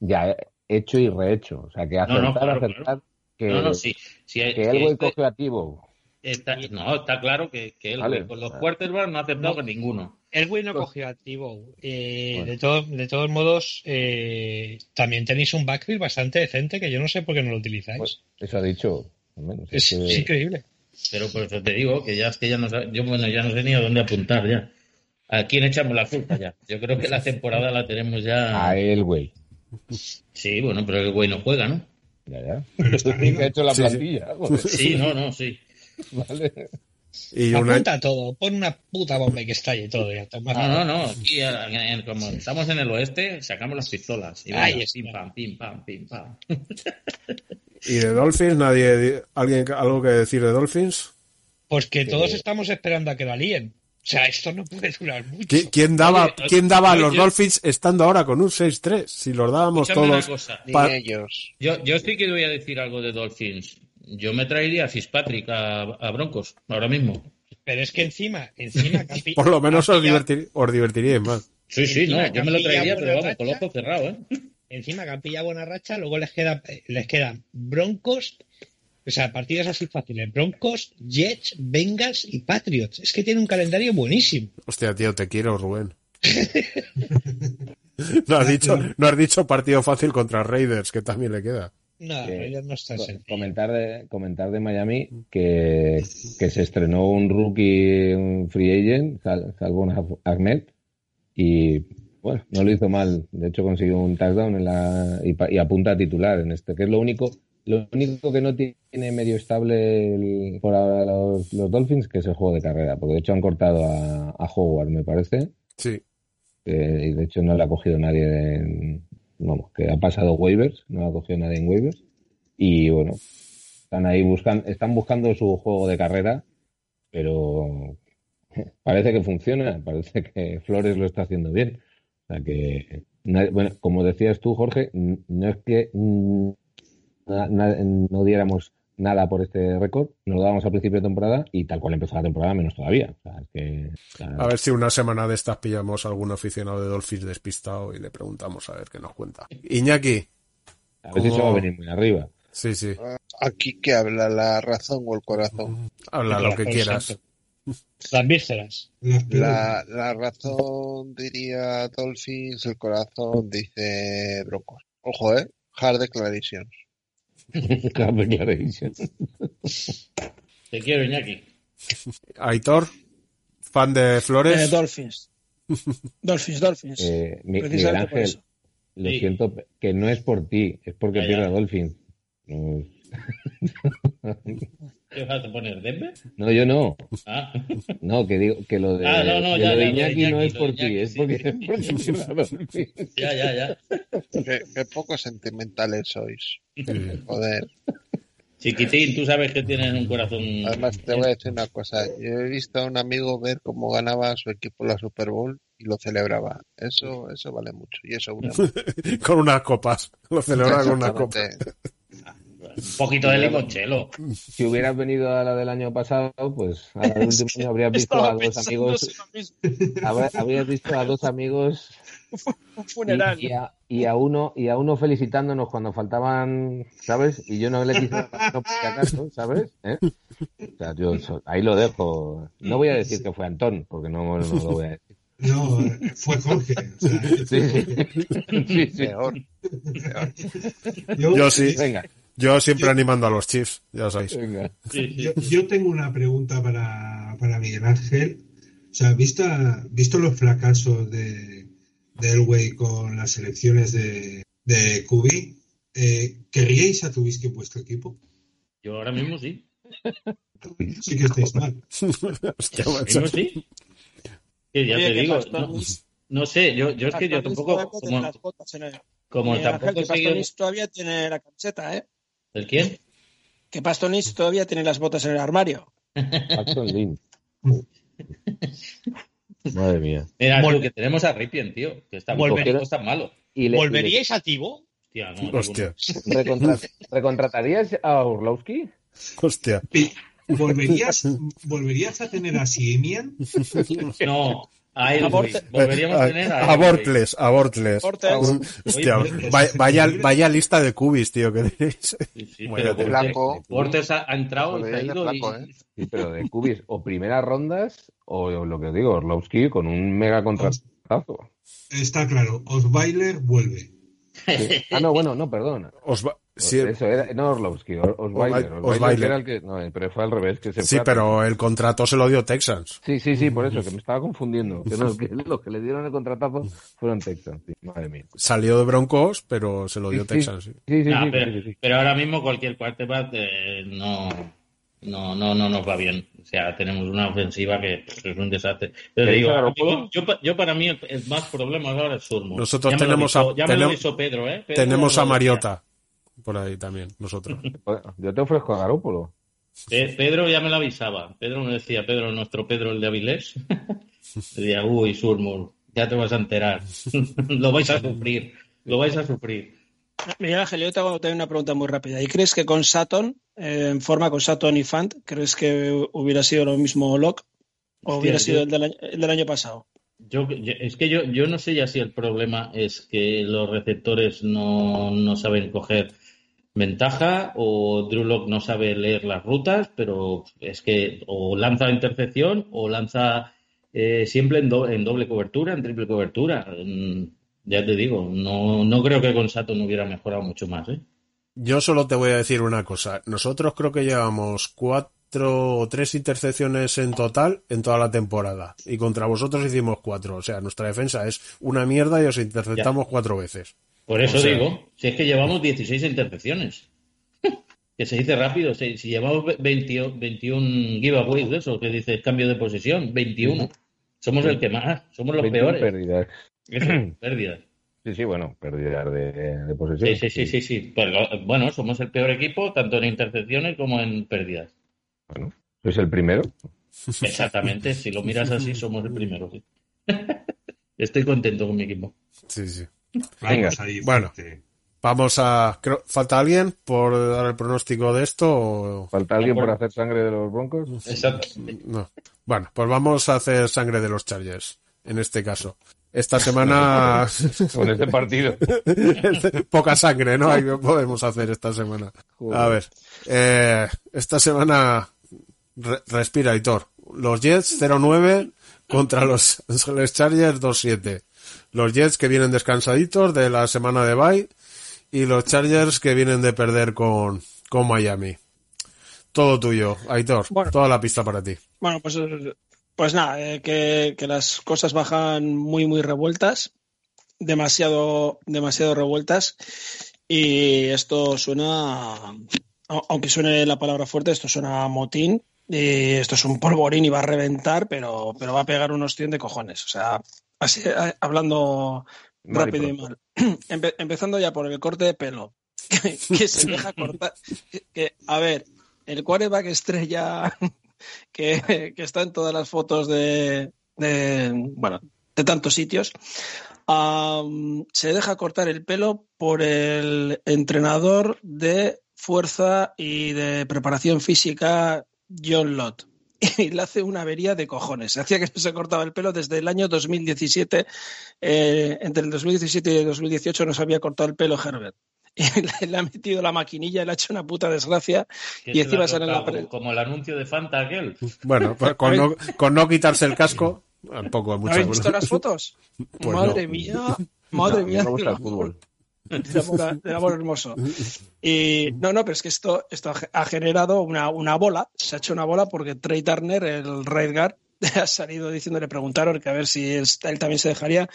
ya hecho y rehecho. O sea, que No, acertar, no, claro, acertar. claro. Que, no, no, sí. sí, que sí, el güey este- cogió a Tibo. está, no, está claro que, que él Vale. con los quarterbacks no ha aceptado No. con ninguno. El güey no Pues- cogió a Tibo. Eh, Bueno. de, todo- de todos modos, eh, también tenéis un backfield bastante decente que yo no sé por qué no lo utilizáis. Pues, eso ha dicho. al menos, es, es que- es increíble. Pero por eso te digo que ya es que ya no yo bueno ya no sé ni a dónde apuntar ya. ¿A quién echamos la culpa ya? Yo creo que la temporada la tenemos ya. A él, güey. Sí, bueno, pero el güey no juega, ¿no? Ya, ya. Pero está que ha hecho la Sí, sí. plantilla. Sí, no, no, sí. vale. Y una, Apunta todo, pon una puta bomba y que estalle todo. Ya. No, no, no. Aquí, como estamos en el oeste, sacamos las pistolas. Y Ahí está. pim, pam, pim, pam, pim, pam. y de Dolphins, nadie, di- alguien algo que decir de Dolphins. Pues que Que- todos estamos esperando a que la líen. O sea, esto no puede durar mucho. ¿Qui- ¿Quién daba, Oye, quién daba a los yo- Dolphins estando ahora con un 6-3? Si los dábamos todos. ellos. Yo, yo sí que voy a decir algo de Dolphins. Yo me traería a Fitzpatrick a, a Broncos ahora mismo. Pero es que encima, encima Capi- Por lo menos os, Capilla- divertir, os divertiríais más. Sí, sí, no. Encima, Yo me lo Capilla traería, buena pero vamos, con los racha. ojos cerrados, ¿eh? Encima que han pillado buena racha, luego les queda, les quedan Broncos, o sea, partidos así fáciles, Broncos, Jets, Bengals y Patriots. Es que tiene un calendario buenísimo. Hostia, tío, te quiero, Rubén. no, has dicho, no has dicho partido fácil contra Raiders, que también le queda. No, Raiders no está comentar de comentar de Miami que, que se estrenó un rookie un free agent Sal- Salvon Ahmed y bueno no lo hizo mal de hecho consiguió un touchdown en la, y, pa- y apunta a titular en este que es lo único lo único que no tiene medio estable el- por ahora los, los Dolphins que es el juego de carrera porque de hecho han cortado a, a Howard me parece Sí. eh, y de hecho no le ha cogido nadie en, vamos, que ha pasado waivers, no le ha cogido nadie en waivers. Y bueno, están ahí buscando, están buscando su juego de carrera, pero parece que funciona, parece que Flores lo está haciendo bien. O sea que bueno, como decías tú, Jorge, no es que na- na- no diéramos nada por este récord, nos lo dábamos al principio de temporada y tal cual empezó la temporada, menos todavía. O sea, es que, o sea, A ver si una semana de estas pillamos a algún aficionado de Dolphins despistado y le preguntamos a ver qué nos cuenta. Iñaki. a ver si se va a ¿cómo- venir muy arriba. Sí, sí. Aquí que habla la razón o el corazón. Habla lo que quieras. Las vísceras. La, la razón diría Dolphins, el corazón dice Broncos. Ojo, eh. Hard declarations. Te quiero, Iñaki. Aitor, fan de Flores. Eh, Dolphins. Dolphins, Dolphins. Eh, Mi- Miguel Ángel, eso. lo Sí. siento, que no es por ti, es porque pierde a Dolphins. No, es- ¿Qué vas a poner? ¿Denver? no, yo no. Ah. No, que digo que lo de, Ah, no, no, ya, lo de ya, Iñaki no es por ti, es porque, sí. porque. Ya, ya, ya. Qué, qué poco sentimentales sois. Joder. Chiquitín, tú sabes que tienes un corazón. Además, te voy a decir una cosa. Yo he visto a un amigo ver cómo ganaba su equipo la Super Bowl y lo celebraba. Eso, eso vale mucho. Y eso mucho. con unas copas. Lo celebra con una copa. Un poquito de limonchelo. Si hubieras venido a la del año pasado, pues a la del último año habrías visto a dos amigos, habrías visto a dos amigos Un funeral. y, y a, y a uno y a uno felicitándonos cuando faltaban, ¿sabes? Y yo no le quise acaso, ¿sabes? ¿Eh? O sea, yo so- ahí lo dejo. No voy a decir que fue Antón, porque no, no lo voy a decir. No, fue Jorge. O sea, Sí, sí. Sí, sí. Peor. yo, Yo sí. Venga, Yo siempre animando a los Chiefs, ya sabéis. venga. Sí, sí. yo, yo tengo una pregunta para, para Miguel Ángel. O sea, vista, visto los fracasos de, de Elway con las elecciones de, de Kubi, eh, ¿querríais a Trubisky en vuestro equipo? Yo ahora mismo sí. Sí que estáis mal. Hostia, Ahora mismo sí. Que ya Oye, te digo. No, no sé, yo, yo es que yo tampoco. Como, las botas en el- como tampoco he seguido. Todavía tiene la camiseta, ¿eh? ¿El quién? Que Pastonis todavía tiene las botas en el armario. Paxton Lynch. Madre mía. Mira, Vol- que tenemos a Ripien, tío. Que está Volver- tampoco es tan malo. Y le- ¿Volveríais a Tibo? Hostia, no, Hostia, y ¿Recontratarías a Orlowski? hostia. Y ¿Volverías, ¿Volverías a tener a Siemian? No, a él, Volveríamos a tener a Abortles, abortles. Hostia, vaya, vaya, vaya lista de cubis, tío, que tenéis. Sí, pero. Portes- Portes ha, ha entrado y se ha Joder, ido y... flaco, ¿eh? Sí, pero de cubis o primeras rondas o lo que os digo, Orlowski con un mega contratazo. Está claro, Osweiler vuelve. Ah, no, bueno, no, perdón. Os va- sí, Eso era, no Orlowski, Or- Osweiler. Osweiler. Era el que, no, pero fue al revés. Que se sí, fue a- pero el contrato se lo dio Texans. Sí, sí, sí, por eso, que me estaba confundiendo. Que no, que los que le dieron el contratazo fueron Texans. Sí, madre mía. Salió de Broncos, pero se lo dio Sí, Texans. sí. Sí, sí, Nah, sí, pero, sí, sí. pero ahora mismo cualquier quarterback eh, no, no, no, no nos va bien. O sea, tenemos una ofensiva que es un desastre. Yo, pa- yo para mí el, el más problema ahora es Surmo. Nosotros Ya me lo tenemos avisó- a- ya me lo tenemos- avisó Pedro, ¿eh? Pedro Tenemos a. Mariota por ahí también, nosotros. Bueno, Yo te ofrezco a Garópolo. Pe- Pedro ya me lo avisaba. Pedro me decía, Pedro, nuestro Pedro el de Avilés. decía, uy, Surmur, ya te vas a enterar. lo vais a sufrir. Lo vais a sufrir. Miguel Ángel, yo te hago también una pregunta muy rápida. ¿Y crees que con Saturn, eh, en forma con Saturn y Fant, crees que hubiera sido lo mismo Locke o Hostia, hubiera yo- sido el del año, el del año pasado? Yo, yo- es que yo, yo no sé ya si el problema es que los receptores no, no saben coger ventaja o Drew Lock no sabe leer las rutas, pero es que o lanza intercepción o lanza eh, siempre en, do- en doble cobertura, en triple cobertura. Mm, Ya te digo, no, no creo que con Sato no hubiera mejorado mucho más. ¿eh? Yo solo te voy a decir una cosa. Nosotros creo que llevamos cuatro o tres intercepciones en total en toda la temporada. Y contra vosotros hicimos cuatro. O sea, nuestra defensa es una mierda y os interceptamos cuatro veces. Por eso O sea- digo, si es que llevamos 16 intercepciones. que se dice rápido, si, si llevamos ve- 20 21 giveaways de eso, que dice cambio de posesión, 21. Somos el que más, somos los 21 peores. pérdidas. Eso, pérdidas. Sí, sí, bueno, pérdidas de, de posesión. Sí, sí, sí, sí, sí. Pero, bueno, somos el peor equipo, tanto en intercepciones como en pérdidas. Bueno, sois el primero. Exactamente, si lo miras así, somos el primero. sí. Estoy contento con mi equipo. Sí, sí. Ahí. Bueno, vamos a... creo- ¿Falta alguien por dar el pronóstico de esto? o- ¿Falta alguien por hacer sangre de los broncos? Exacto. No. Bueno, pues vamos a hacer sangre de los Chargers, en este caso. Esta semana... Con este partido. Poca sangre, ¿no? Ahí podemos hacer esta semana. A ver, eh, esta semana re- respira, Hitor. Los Jets 0-9 contra los Angeles Chargers 2-7. Los Jets que vienen descansaditos de la semana de bye y los Chargers que vienen de perder con, con Miami. Todo tuyo, Aitor. Bueno. Toda la pista para ti. Bueno, pues, pues nada, eh, que, que las cosas bajan muy, muy revueltas, demasiado, demasiado revueltas, y esto suena, au- aunque suene la palabra fuerte, esto suena a motín, y esto es un polvorín y va a reventar, pero, pero va a pegar unos 100 de cojones. O sea, así, eh, hablando Mal rápido y mal. Empe- empezando ya por el corte de pelo, que, que se deja cortar. que- que, a ver, el quarterback estrella que, que está en todas las fotos de, de, bueno, de tantos sitios, se deja cortar el pelo por el entrenador de fuerza y de preparación física John Lott. Y le hace una avería de cojones. Se hacía que no se cortaba el pelo desde el año 2017. eh, entre el 2017 y el 2018 no se había cortado el pelo Herbert. Y le, le ha metido la maquinilla, le ha hecho una puta desgracia. Y encima sale en la cortado, pre- Como el anuncio de Fanta aquel. Bueno, pues con no, con no quitarse el casco, tampoco mucho. ¿Habéis visto las fotos? Pues madre no. mía, madre No, mía. me gusta del el fútbol. del amor, hermoso. Y no, no, pero es que esto, esto ha ge- ha generado una, una bola, se ha hecho una bola porque Trey Turner, el right guard, ha salido diciendo, le preguntaron que a ver si él, también se dejaría.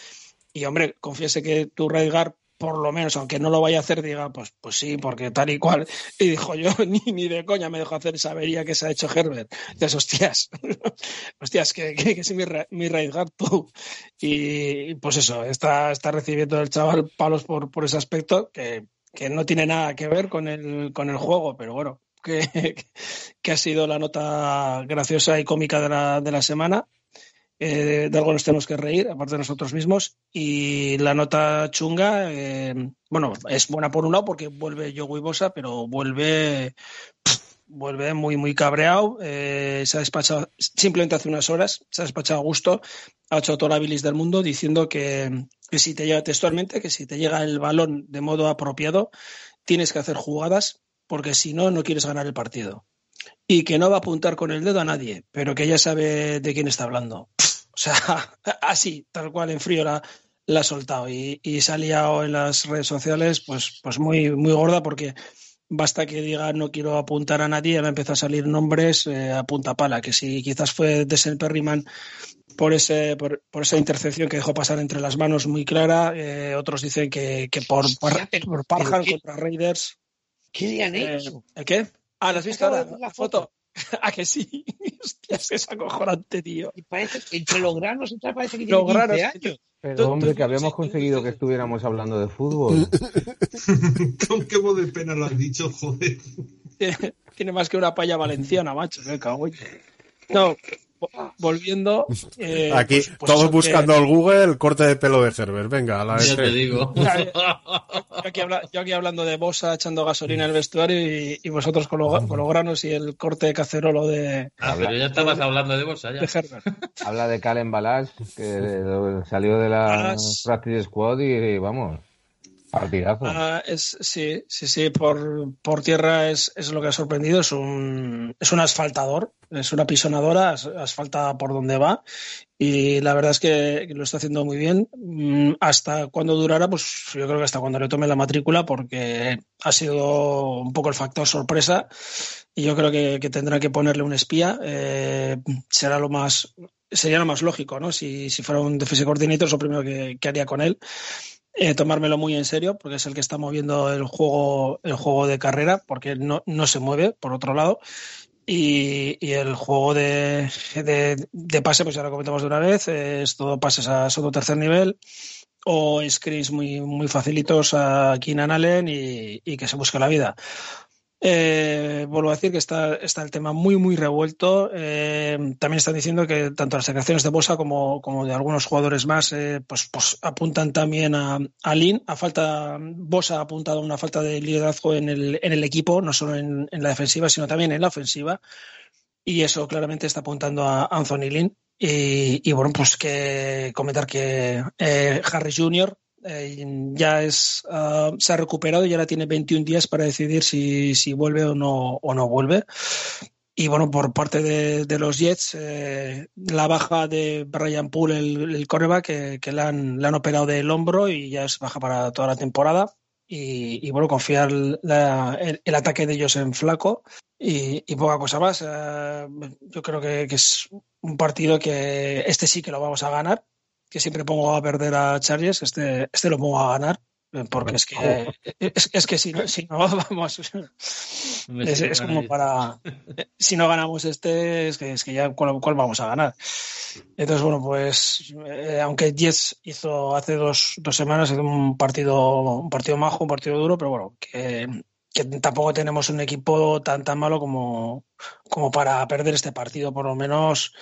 Y hombre, confiese que tu right guard, por lo menos, aunque no lo vaya a hacer, diga, pues, pues sí, porque tal y cual. Y dijo yo, ni, ni de coña me dejo hacer esa avería que se ha hecho Herbert. Dices, hostias, hostias, que, que, que es mi, mi tú. Y pues eso, está, está recibiendo el chaval palos por, por ese aspecto que, que no tiene nada que ver con el, con el juego, pero bueno, que, que ha sido la nota graciosa y cómica de la, de la semana. Eh, de algo nos tenemos que reír, aparte de nosotros mismos. Y la nota chunga, eh, bueno, es buena por un lado porque vuelve Joey Bosa, pero vuelve vuelve muy, muy cabreado. eh, se ha despachado simplemente hace unas horas, se ha despachado a gusto, ha hecho toda la bilis del mundo diciendo que, que si te llega textualmente, que si te llega el balón de modo apropiado, tienes que hacer jugadas, porque si no, no quieres ganar el partido. Y que no va a apuntar con el dedo a nadie, pero que ya sabe de quién está hablando. Sea, así, tal cual en frío la, la ha soltado y, y se ha liado en las redes sociales, pues, pues muy, muy gorda porque basta que diga no quiero apuntar a nadie, ya me empieza a salir nombres eh, a punta pala, que si quizás fue Desen Perryman por, ese, por, por esa intercepción que dejó pasar entre las manos muy clara, eh, otros dicen que, que por, por, por Parham contra Raiders. ¿Qué le han Eh, hecho? ¿El qué? Ah, ¿la has visto de ahora? La foto. ¿A que sí? Hostias, es acojonante, tío. Y parece que entre los granos y tal parece que tiene 15 granos, años. Pero hombre, que habíamos conseguido que estuviéramos hablando de fútbol. Con qué voz de pena lo has dicho, joder. Tiene- más que una palla valenciana, macho. Me cago en- No, volviendo. eh, Aquí, pues- pues todos que- buscando el Google el corte de pelo de Herbert. Venga, a la Ya te digo. Yo aquí, habla- yo aquí hablando de Bosa echando gasolina en el vestuario y, y vosotros con, lo- con los granos y el corte de cacerolo de, Ah, pero ya estabas hablando de de Herbert. Habla de Calen Balash, que salió de la. Practice Squad y vamos, partidazo. Ah, es, sí, sí, sí, por, por tierra es, es lo que ha sorprendido. Es un, es un asfaltador, es una pisonadora, as- asfalta por donde va. Y la verdad es que lo está haciendo muy bien. Mm, Hasta cuando durará, pues yo creo que hasta cuando le tome la matrícula, porque ha sido un poco el factor sorpresa. Y yo creo que, que tendrá que ponerle un espía. Eh, será lo más, sería lo más lógico, ¿no? Si, si fuera un defensive coordinator, es lo primero que, que haría con él eh, tomármelo muy en serio, porque es el que está moviendo el juego, el juego de carrera, porque no, no se mueve, por otro lado. Y, y el juego de, de, pase, pues ya lo comentamos de una vez, es todo pases a segundo tercer nivel o screens muy, muy facilitos a Keenan Allen y, y que se busque la vida. Eh, vuelvo a decir que está, el tema muy, muy revuelto. Eh, también están diciendo que tanto las declaraciones de Bosa como, de algunos jugadores más eh, pues, pues apuntan también a, Lin. A falta, Bosa ha apuntado a una falta de liderazgo en el, en el equipo, no solo en, la defensiva, sino también en la ofensiva. Y eso claramente está apuntando a Anthony Lin. Y, bueno, pues que comentar que Harris Jr., eh, ya es, uh, se ha recuperado y ahora tiene 21 días para decidir si, si vuelve o no, o no vuelve. Y bueno, por parte de, de los Jets, eh, la baja de Brian Poole, el, el que, que le, han, le, han, operado del hombro y ya es baja para toda la temporada. Y, y bueno, confiar la, el, el, ataque de ellos en flaco y, y poca cosa más. Eh, yo creo que, que es un partido que este sí que lo vamos a ganar que siempre pongo a perder a Chargers, este, este lo pongo a ganar, porque es que, es, es que si no, si no vamos, es, es, como para, si no ganamos este, es que, es que ya cuál, cuál vamos a ganar. Entonces, bueno, pues, eh, aunque Jets hizo hace dos, dos semanas un partido, un partido majo, un partido duro, pero bueno, que, que tampoco tenemos un equipo tan tan malo como, como para perder este partido, por lo menos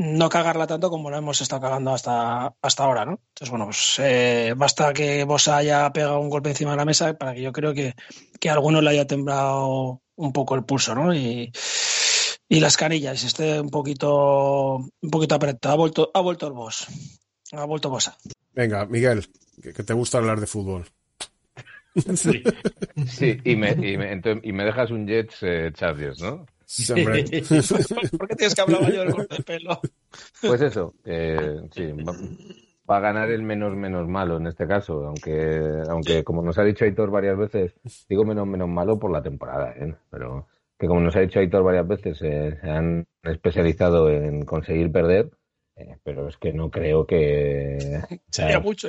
no cagarla tanto como lo hemos estado cagando hasta, hasta ahora, ¿no? Entonces, bueno, pues eh, basta que Bosa haya pegado un golpe encima de la mesa para que yo creo que, que a alguno le haya temblado un poco el pulso, ¿no? Y, y las canillas, esté un poquito, un poquito apretado. Ha vuelto, ha vuelto el boss. Ha vuelto Bosa. Venga, Miguel, que, que te gusta hablar de fútbol. Sí, sí y, me, y, me, entonces, y me dejas un Jets eh, Chargers, ¿no? Sí, ¿Por qué tienes que hablar yo del corte de pelo? Pues eso, eh, sí, va, va, a ganar el menos menos malo en este caso, aunque aunque como nos ha dicho Aitor varias veces, digo menos menos malo por la temporada, ¿eh? pero que como nos ha dicho Aitor varias veces, eh, se han especializado en conseguir perder, eh, pero es que no creo que... Sería mucho.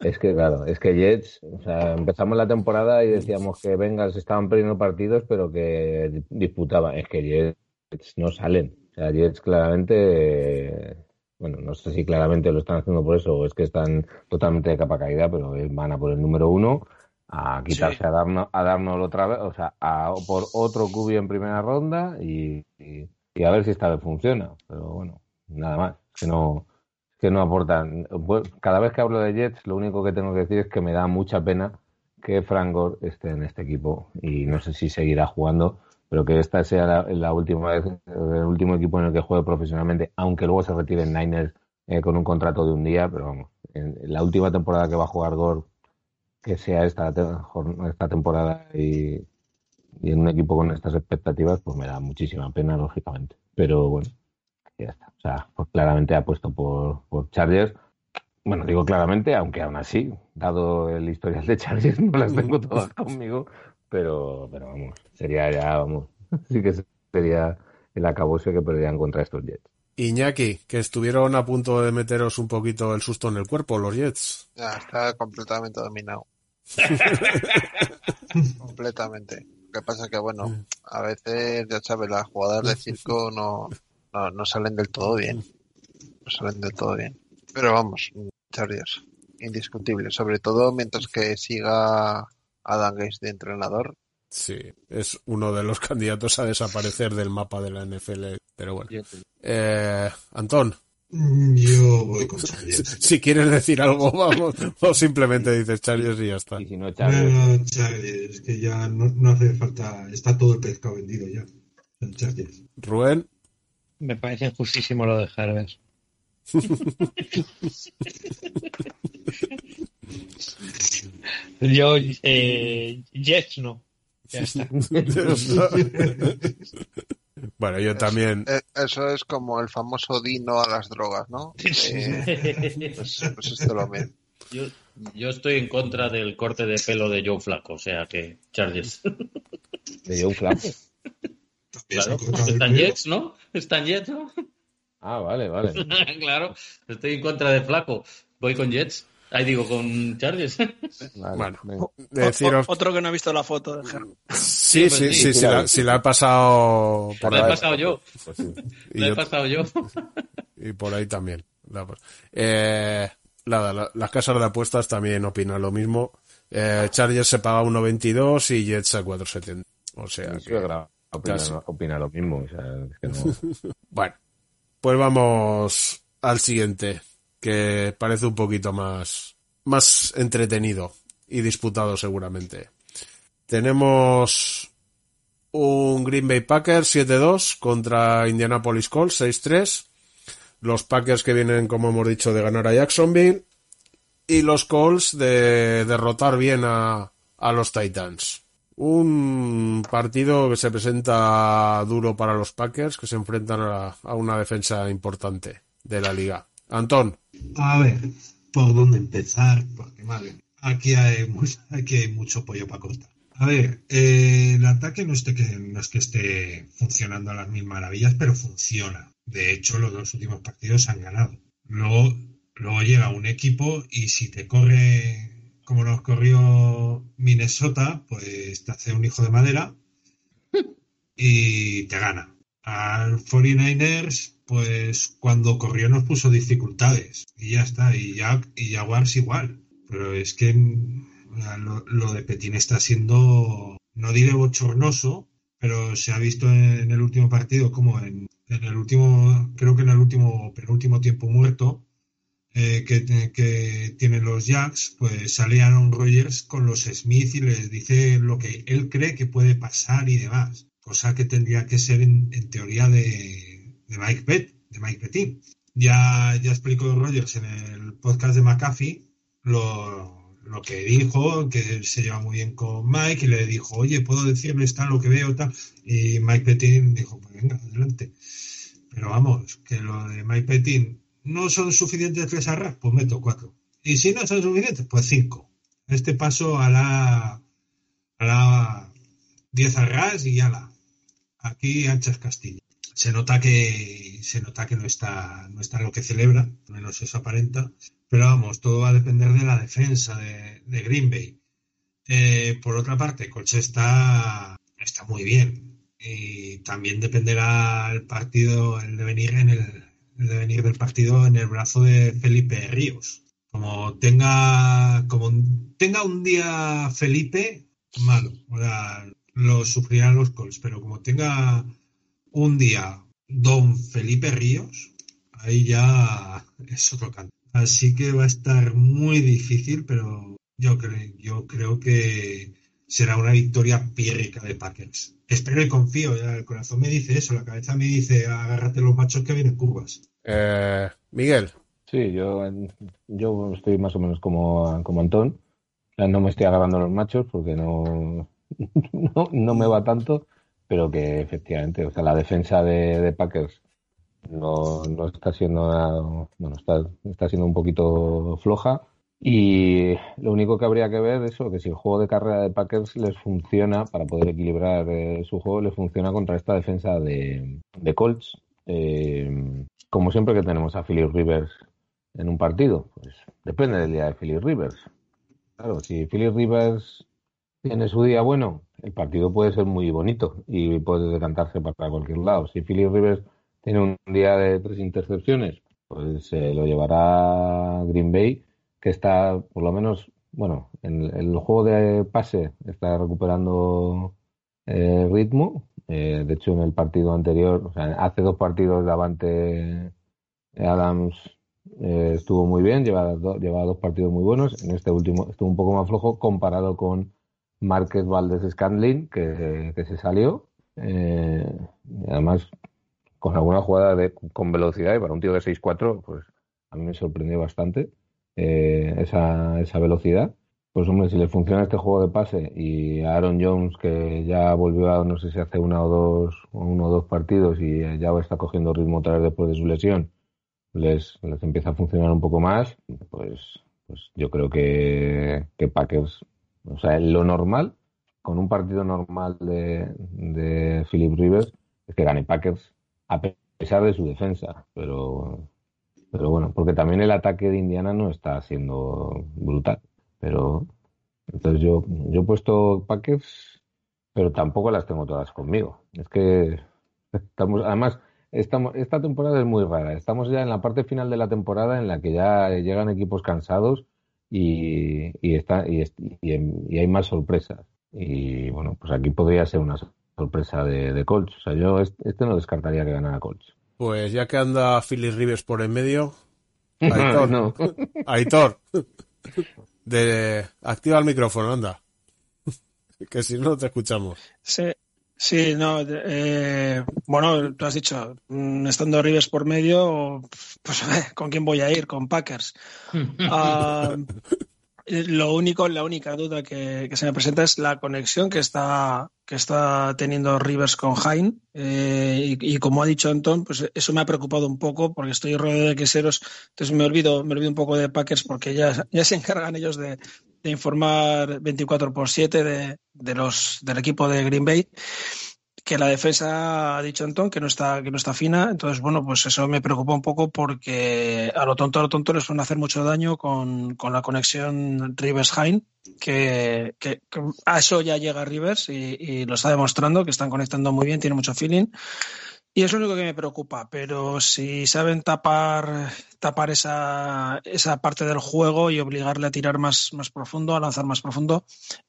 Es que, claro, es que Jets, o sea, empezamos la temporada y decíamos que Bengals estaban perdiendo partidos, pero que disputaban. Es que Jets no salen. O sea, Jets claramente, bueno, no sé si claramente lo están haciendo por eso o es que están totalmente de capa caída, pero van a por el número uno a quitarse sí. a darnos a darnos otra vez, o sea, a por otro cubi en primera ronda y, y, y a ver si esta vez funciona. Pero bueno, nada más. Que no, que no aportan. Cada vez que hablo de Jets, lo único que tengo que decir es que me da mucha pena que Frank Gore esté en este equipo y no sé si seguirá jugando, pero que esta sea la, última vez, el último equipo en el que juegue profesionalmente, aunque luego se retire en Niners eh, con un contrato de un día, pero vamos, en, la última temporada que va a jugar Gore, que sea esta, esta temporada y en un equipo con estas expectativas, pues me da muchísima pena, lógicamente. Pero bueno, ya está. O sea, pues claramente ha puesto por, por Chargers. Bueno, digo claramente, aunque aún así, dado el historial de Chargers, no las tengo todas conmigo, pero, pero vamos, sería ya, vamos, sí que sería el acabose que perderían contra estos Jets. Iñaki, que estuvieron a punto de meteros un poquito el susto en el cuerpo, los Jets. Ya, está completamente dominado. completamente. Lo que pasa es que, bueno, a veces, ya sabes, las jugadas de circo no, no, no salen del todo bien. No salen del todo bien. Pero vamos, Chargers, indiscutible. Sobre todo mientras que siga Adam Gates de entrenador. Sí, es uno de los candidatos a desaparecer del mapa de la NFL. Pero bueno. Eh, Antón. Yo voy con Chargers. Si, si, quieres decir algo, vamos, o simplemente dices Chargers y ya está. Y si no, Chargers. No, Chargers, que ya no, no hace falta, está todo el pescado vendido ya. Chargers. Rubén. Me parece injustísimo lo de Herbert. Yo, eh, Jets no. Ya está. bueno, yo también. Eh, eso es como el famoso Dino a las drogas, ¿no? Eh, pues, pues esto lo mismo. Yo, yo estoy en contra del corte de pelo de Joe Flaco, o sea que Chargers. ¿De Joe Flaco? Claro, están Jets, ¿no? Están Jets, ¿no? Ah, vale, vale. claro, estoy en contra de Flaco. Voy con Jets. Ahí digo, con Chargers. Vale, bueno, deciros... otro que no ha visto la foto de Germán. Sí, sí, sí, sí, sí, la, sí, la, he pasado por la he pasado yo. Pues sí. la he pasado yo. y por ahí también. Eh, nada, la, las casas de apuestas también opinan lo mismo. Eh, Chargers se paga 1.22 y Jets a 4.70. O sea que... opina, lo mismo. o sea, es que no- Bueno, pues vamos al siguiente, que parece un poquito más, más entretenido y disputado seguramente. Tenemos un Green Bay Packers 7-2 contra Indianapolis Colts 6-3. Los Packers que vienen, como hemos dicho, de ganar a Jacksonville. Y los Colts de derrotar bien a, a los Titans. Un partido que se presenta duro para los Packers, que se enfrentan a, a una defensa importante de la liga. Antón, A ver, ¿por dónde empezar? Porque, madre, aquí hay, mu- aquí hay mucho pollo para cortar. A ver, eh, el ataque no, esté que, no es que esté funcionando a las mil maravillas, pero funciona. De hecho, los dos últimos partidos han ganado. Luego, luego llega un equipo y si te corre como nos corrió Minnesota, pues te hace un hijo de madera y te gana. Al 49ers, pues cuando corrió nos puso dificultades y ya está. Y, ya, y Jaguars igual. Pero es que lo, lo de Petín está siendo, no diré bochornoso, pero se ha visto en el último partido como en, en el último, creo que en el último, penúltimo tiempo muerto, eh, que, que tienen los Jacks, pues sale Aaron con los Smith y les dice lo que él cree que puede pasar y demás. Cosa que tendría que ser en, teoría de, Mike Pett, de Mike Pettin. Ya, ya explicó Rodgers en el podcast de McAfee lo, lo que dijo, que se lleva muy bien con Mike y le dijo, oye, puedo decirle está lo que veo, tal. Y Mike Pettin dijo, pues venga, adelante. Pero vamos, que lo de Mike Pettin no son suficientes tres arras, pues meto cuatro. Y si no son suficientes, pues cinco. Este paso a la, a la 10 arras y ya la. Aquí anchas Castillo. Se nota que se nota que no está no está lo que celebra, al menos eso aparenta. Pero vamos, todo va a depender de la defensa de, de Green Bay. Eh, por otra parte, Colts está, está muy bien. Y también dependerá el partido, el devenir en el, el devenir del partido en el brazo de Felipe Ríos. Como tenga, como tenga un día Felipe, malo. O sea, lo sufrirán los Colts, pero como tenga un día Don Felipe Ríos, ahí ya es otro canto. Así que va a estar muy difícil, pero yo creo, yo creo que será una victoria pírrica de Packers. Espero y confío, el corazón me dice eso, la cabeza me dice agárrate los machos que vienen curvas. Eh, Miguel, Sí, yo, yo estoy más o menos como, como Antón. No me estoy agarrando los machos porque no, no, no me va tanto, pero que efectivamente, o sea, la defensa de, Packers no, no está siendo bueno, está, está siendo un poquito floja. Y lo único que habría que ver es que si el juego de carrera de Packers les funciona para poder equilibrar eh, su juego, les funciona contra esta defensa de, de Colts. Eh, como siempre que tenemos a Philip Rivers en un partido, pues depende del día de Philip Rivers. Claro, si Philip Rivers tiene su día bueno, el partido puede ser muy bonito y puede decantarse para cualquier lado. Si Philip Rivers tiene un día de tres intercepciones, pues se lo llevará Green Bay, que está por lo menos, bueno, en el juego de pase está recuperando eh, ritmo. Eh, de hecho, en el partido anterior, hace dos partidos de Adams eh, estuvo muy bien, lleva, do, lleva dos partidos muy buenos. En este último estuvo un poco más flojo comparado con Márquez Valdés Scandlin, que, que se salió. Eh, además, con alguna jugada de, con velocidad y para un tío de 6'4, pues a mí me sorprendió bastante eh, esa, esa velocidad. Pues hombre, si le funciona este juego de pase y a Aaron Jones, que ya volvió a, no sé si hace una o dos, uno o dos partidos y ya está cogiendo ritmo otra vez después de su lesión, les, les empieza a funcionar un poco más, pues, pues yo creo que, que Packers, o sea, lo normal, con un partido normal de, de Philip Rivers, es que gane Packers a pesar de su defensa, pero, pero bueno, porque también el ataque de Indiana no está siendo brutal, pero entonces yo, yo he puesto Packers, pero tampoco las tengo todas conmigo. Es que estamos, además, Estamos, esta temporada es muy rara. Estamos ya en la parte final de la temporada en la que ya llegan equipos cansados y, y, está, y, y, y hay más sorpresas. Y bueno, pues aquí podría ser una sorpresa de, de Colts. O sea, yo este, no descartaría que ganara Colts. Pues ya que anda Philly Rivers por en medio, Aitor, No. Aitor, de, activa el micrófono, anda. Que si no, no te escuchamos. Sí, sí, no. eh, bueno, tú has dicho, mm, estando Rivers por medio, pues ¿con quién voy a ir? Con Packers. Ah, lo único, la única duda que, se me presenta es la conexión que está, que está teniendo Rivers con Hain. Eh, y, y como ha dicho Anton, pues eso me ha preocupado un poco porque estoy rodeado de queseros. Entonces me olvido, me olvido un poco de Packers porque ya, ya se encargan ellos de, de informar 24 por 7 de, de los, del equipo de Green Bay que la defensa ha dicho Anton que no está que no está fina. Entonces bueno pues eso me preocupa un poco porque a lo tonto a lo tonto les van hacer mucho daño con, con la conexión Rivers Hain que, a eso ya llega Rivers y, y lo está demostrando que están conectando muy bien tiene mucho feeling. Y es lo único que me preocupa pero si saben tapar tapar esa, esa parte del juego y obligarle a tirar más, más profundo a lanzar más profundo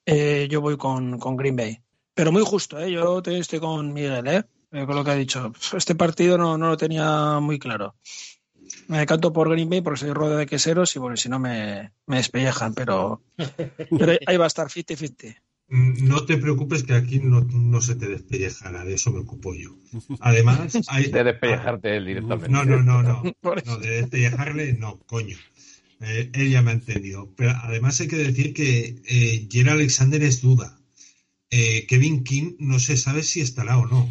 eh, yo voy con, con Green Bay pero muy justo, ¿eh? Yo te- estoy con Miguel, ¿eh? Eh, Con lo que ha dicho. Este partido no, no lo tenía muy claro. Me canto por Green Bay porque soy rodeado de queseros y bueno, si no me, me despellejan, pero, pero ahí va a estar 50-50. Mm, No te preocupes que aquí no, no se te despellejará, de eso me ocupo yo. Además, hay... De despellejarte él directamente. No, no, no, no. No, de despellejarle, no, coño. Eh, él ya me ha entendido. Pero además hay que decir que eh, Jerry Alexander es duda. Eh, Kevin King no se sabe si estará o no.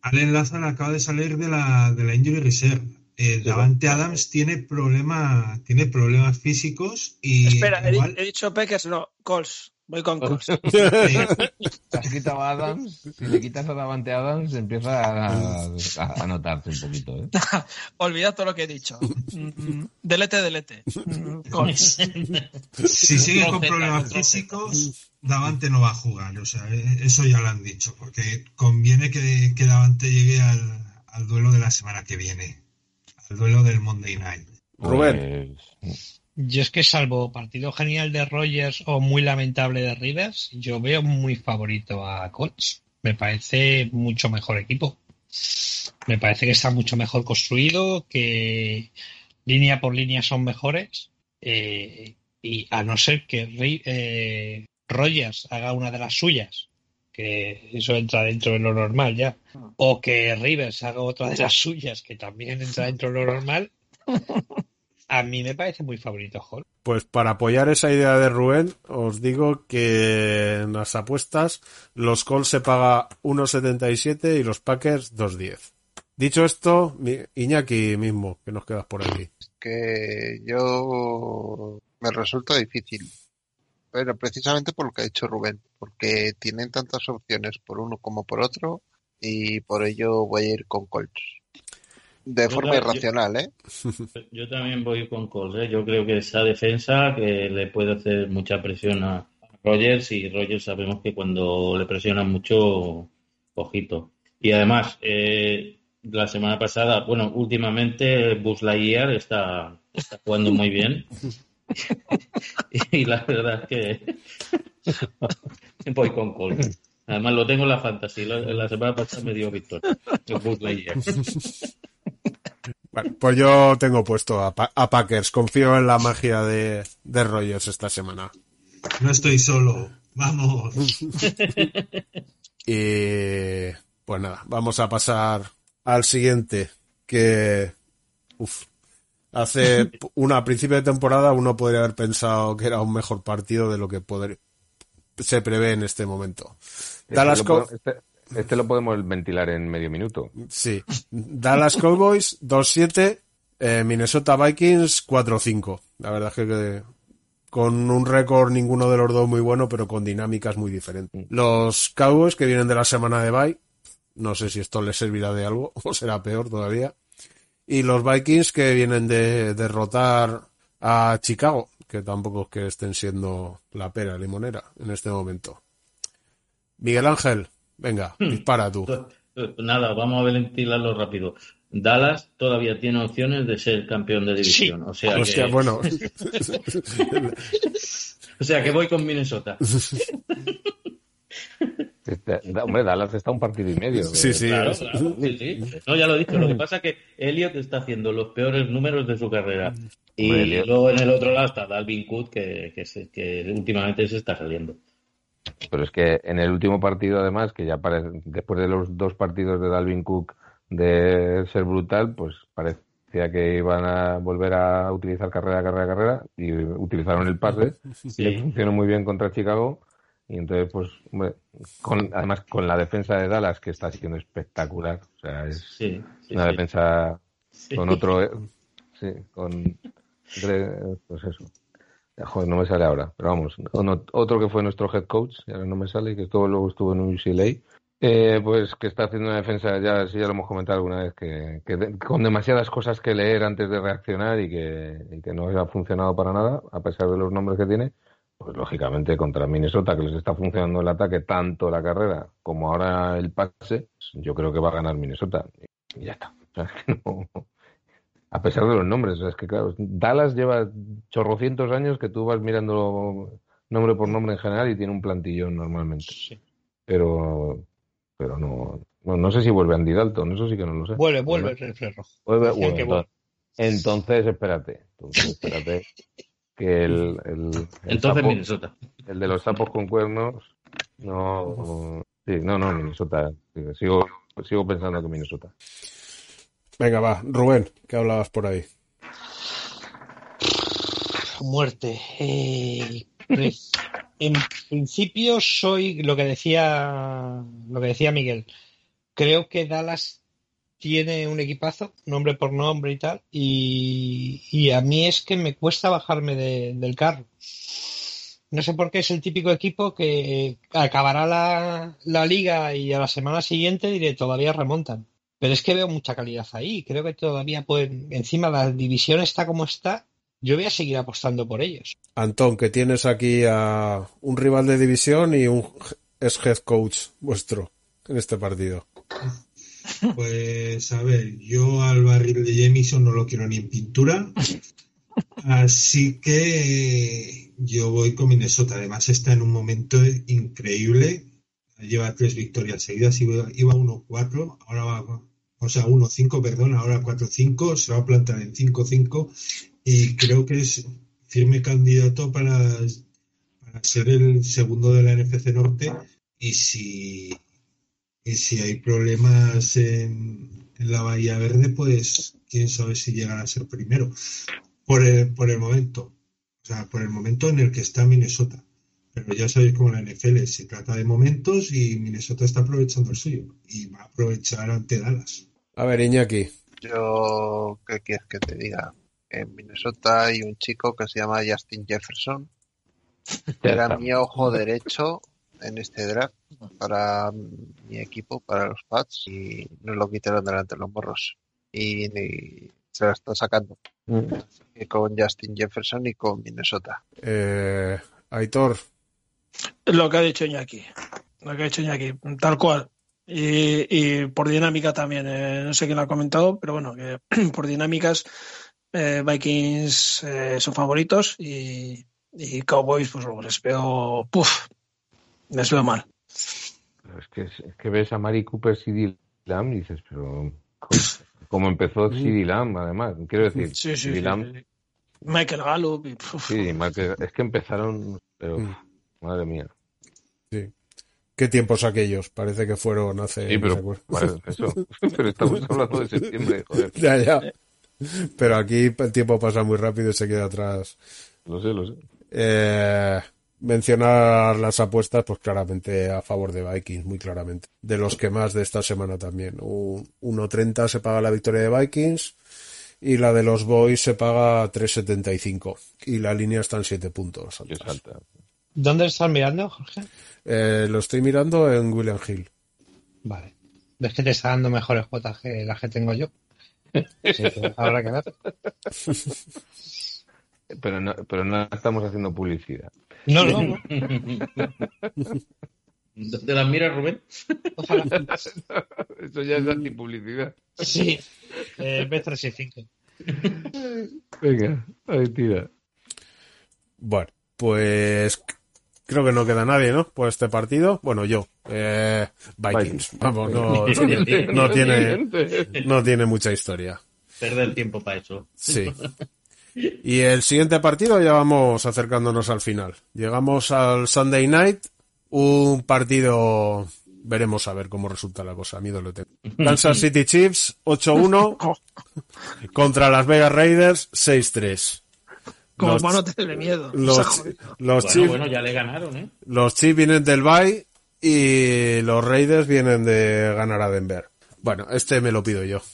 Allen Lazar acaba de salir de la, de la injury reserve. Eh, Davante Adams tiene problema, tiene problemas físicos y Espera, he, dicho Packers, no, Colts. Voy con eh, Te has quitado a Adams, si le quitas a Davante Adams empieza a, a, a notarse un poquito. ¿eh? Olvidad todo lo que he dicho. Mm, Delete, delete. Mm, Colts. si sigue con Troceta, problemas troceta. físicos, Davante no va a jugar. O sea, eh, eso ya lo han dicho, porque conviene que, que Davante llegue al, al duelo de la semana que viene, al duelo del Monday Night. Rubén. Pues, Yo es que salvo partido genial de Rogers o muy lamentable de Rivers, yo veo muy favorito a Colts. Me parece mucho mejor equipo. Me parece que está mucho mejor construido, que línea por línea son mejores. eh, y a no ser que eh, Rogers haga una de las suyas, que eso entra dentro de lo normal ya, o que Rivers haga otra de las suyas, que también entra dentro de lo normal, a mí me parece muy favorito Hall. Pues para apoyar esa idea de Rubén, os digo que en las apuestas los Colts se paga 1.77 y los Packers 2.10. Dicho esto, mi- Iñaki mismo, que nos quedas por aquí. que yo me resulta difícil. Pero precisamente por lo que ha dicho Rubén, porque tienen tantas opciones por uno como por otro y por ello voy a ir con Colts. De Yo forma ta- irracional, ¿eh? Yo también voy con Colts. ¿eh? Yo creo que esa defensa que le puede hacer mucha presión a Rogers y Rogers sabemos que cuando le presionan mucho, ojito. Y además, eh, la semana pasada, bueno, últimamente Buzz Lightyear está, está jugando muy bien. y la verdad es que voy con Colts. Además lo tengo en la fantasy. La, la semana pasada me dio victoria. Bueno, pues yo tengo puesto a, Pa- a Packers. Confío en la magia de, de Rogers esta semana. No estoy solo. Vamos. Y pues nada, vamos a pasar al siguiente. Que uf, hace una a principio de temporada uno podría haber pensado que era un mejor partido de lo que poder- se prevé en este momento. este, Dallas lo este- este lo podemos ventilar en medio minuto. Sí. Dallas Cowboys 2-7, eh, Minnesota Vikings 4-5. La verdad es que, que con un récord ninguno de los dos muy bueno, pero con dinámicas muy diferentes. Los Cowboys que vienen de la semana de bye, no sé si esto les servirá de algo o será peor todavía. Y los Vikings que vienen de derrotar a Chicago, que tampoco es que estén siendo la pera limonera en este momento. Miguel Ángel, venga, dispara tú. Eh, Nada, vamos a ventilarlo rápido. Dallas todavía tiene opciones de ser campeón de división. O sea Hostia, que, bueno, o sea que voy con Minnesota. Este- hombre, Dallas está un partido y medio. Sí, sí. Claro, claro, sí, sí. No, ya lo he dicho. Lo que pasa es que Elliot está haciendo los peores números de su carrera. Y luego en el otro lado está Dalvin Cook, que, que, se- que últimamente se está saliendo. Pero es que en el último partido, además, que ya parece, después de los dos partidos de Dalvin Cook de ser brutal, pues parecía que iban a volver a utilizar carrera, carrera, carrera, y utilizaron el pase, y le funcionó muy bien contra Chicago, y entonces, pues, hombre, con, además con la defensa de Dallas, que está siendo espectacular, o sea, es Sí, sí, una sí. defensa Sí. con otro, eh, sí, con, pues eso. Joder, no me sale ahora, pero vamos, otro que fue nuestro head coach, ahora no me sale, que todo luego estuvo en UCLA, eh, pues que está haciendo una defensa, ya sí ya lo hemos comentado alguna vez, que, con demasiadas cosas que leer antes de reaccionar y que, no ha funcionado para nada, a pesar de los nombres que tiene, pues lógicamente contra Minnesota, que les está funcionando el ataque, tanto la carrera como ahora el pase, yo creo que va a ganar Minnesota. Y ya está. O sea, no- a pesar de los nombres, o sea, es que claro, Dallas lleva chorrocientos años que tú vas mirando nombre por nombre en general y tiene un plantillón normalmente. Pero, pero no, no, no sé si vuelve Andy Dalton, eso sí que no lo sé. Vuelve, vuelve el reflejo rojo. Vuelve, bueno, que entonces, entonces, espérate, entonces espérate que el, el, el Entonces sapo- Minnesota. el de los sapos con cuernos, no, sí, no, no, Minnesota, sigo, sigo pensando que Minnesota. Venga, va. Rubén, ¿qué hablabas por ahí? Muerte. Eh, pues, en principio soy lo que decía lo que decía Miguel. Creo que Dallas tiene un equipazo, nombre por nombre y tal, y, a mí es que me cuesta bajarme de- del carro. No sé por qué es el típico equipo que acabará la, la liga y a la semana siguiente diré todavía remontan. Pero es que veo mucha calidad ahí. Creo que todavía pueden. Encima la división está como está. Yo voy a seguir apostando por ellos. Antón, que tienes aquí a un rival de división y un es head coach vuestro en este partido. Pues a ver, yo al barril de Jamison no lo quiero ni en pintura. Así que yo voy con Minnesota. Además está en un momento increíble. Lleva tres victorias seguidas. Iba, iba 1-4, ahora va, o sea, 1-5, perdón, ahora 4-5. Se va a plantar en 5-5 y creo que es firme candidato para, para ser el segundo de la NFC Norte. Y si, y si hay problemas en, en la Bahía Verde, pues quién sabe si llegará a ser primero. Por el, por el momento. O sea, por el momento en el que está Minnesota. Pero ya sabéis cómo la NFL se trata de momentos y Minnesota está aprovechando el suyo. Y va a aprovechar ante Dallas. A ver, Iñaki. Yo, ¿qué quieres que te diga? En Minnesota hay un chico que se llama Justin Jefferson. Era mi ojo derecho en este draft para mi equipo, para los Pats, y nos lo quitaron delante de los morros. Y, y se la está sacando. Mm. Así que con Justin Jefferson y con Minnesota. Eh, Aitor, Lo que ha dicho Iñaki. Lo que ha dicho Iñaki, tal cual. Y, y por dinámica también. eh, no sé quién lo ha comentado, pero bueno, que por dinámicas eh, Vikings eh, son favoritos y, y Cowboys, pues luego les veo. Puf, les veo mal. Pero es que, es que ves a Mari Cooper, CD Lamb y dices, pero ¿cómo, cómo empezó CD Lamb, además? Quiero decir, Sí, sí, CD sí, Lamb, sí. Michael Gallup. y, sí, es que empezaron, pero Mm. Madre mía. sí. ¿Qué tiempos aquellos? Parece que fueron hace... Sí, no pero bueno, eso. Pero estamos hablando de septiembre, joder. ya, ya. Pero aquí el tiempo pasa muy rápido y se queda atrás. Lo sé, lo sé. Eh, mencionar las apuestas, pues claramente a favor de Vikings, muy claramente. De los que más de esta semana también. Un 1.30 se paga la victoria de Vikings y la de los Boys se paga 3.75 y la línea está en 7 puntos. Altas. ¿Dónde estás mirando, Jorge? Eh, lo estoy mirando en William Hill. Vale. ¿Ves que te está dando mejores cuotas que las que tengo yo? Sí, habrá que ver. Pero no, pero no estamos haciendo publicidad. No, no, no. ¿Te las miras, Rubén? Ojalá. Eso ya es antipublicidad. Sí. Eh, B365. Venga, ahí tira. Bueno, pues creo que no queda nadie, ¿no? Por este partido. Bueno, yo. Eh, Vikings. Vamos, no, no tiene, no tiene mucha historia. Perder tiempo para eso. Sí. Y el siguiente partido ya vamos acercándonos al final. Llegamos al Sunday Night, un partido veremos a ver cómo resulta la cosa. Miedo lo tengo. Kansas City Chiefs 8-1 contra Las Vegas Raiders 6-3. Como Los- no tenerle miedo. Los, Bueno, Chiefs, bueno, ya le ganaron, ¿eh? los Chiefs vienen del Bay y los Raiders vienen de ganar a Denver. Bueno, este me lo pido yo.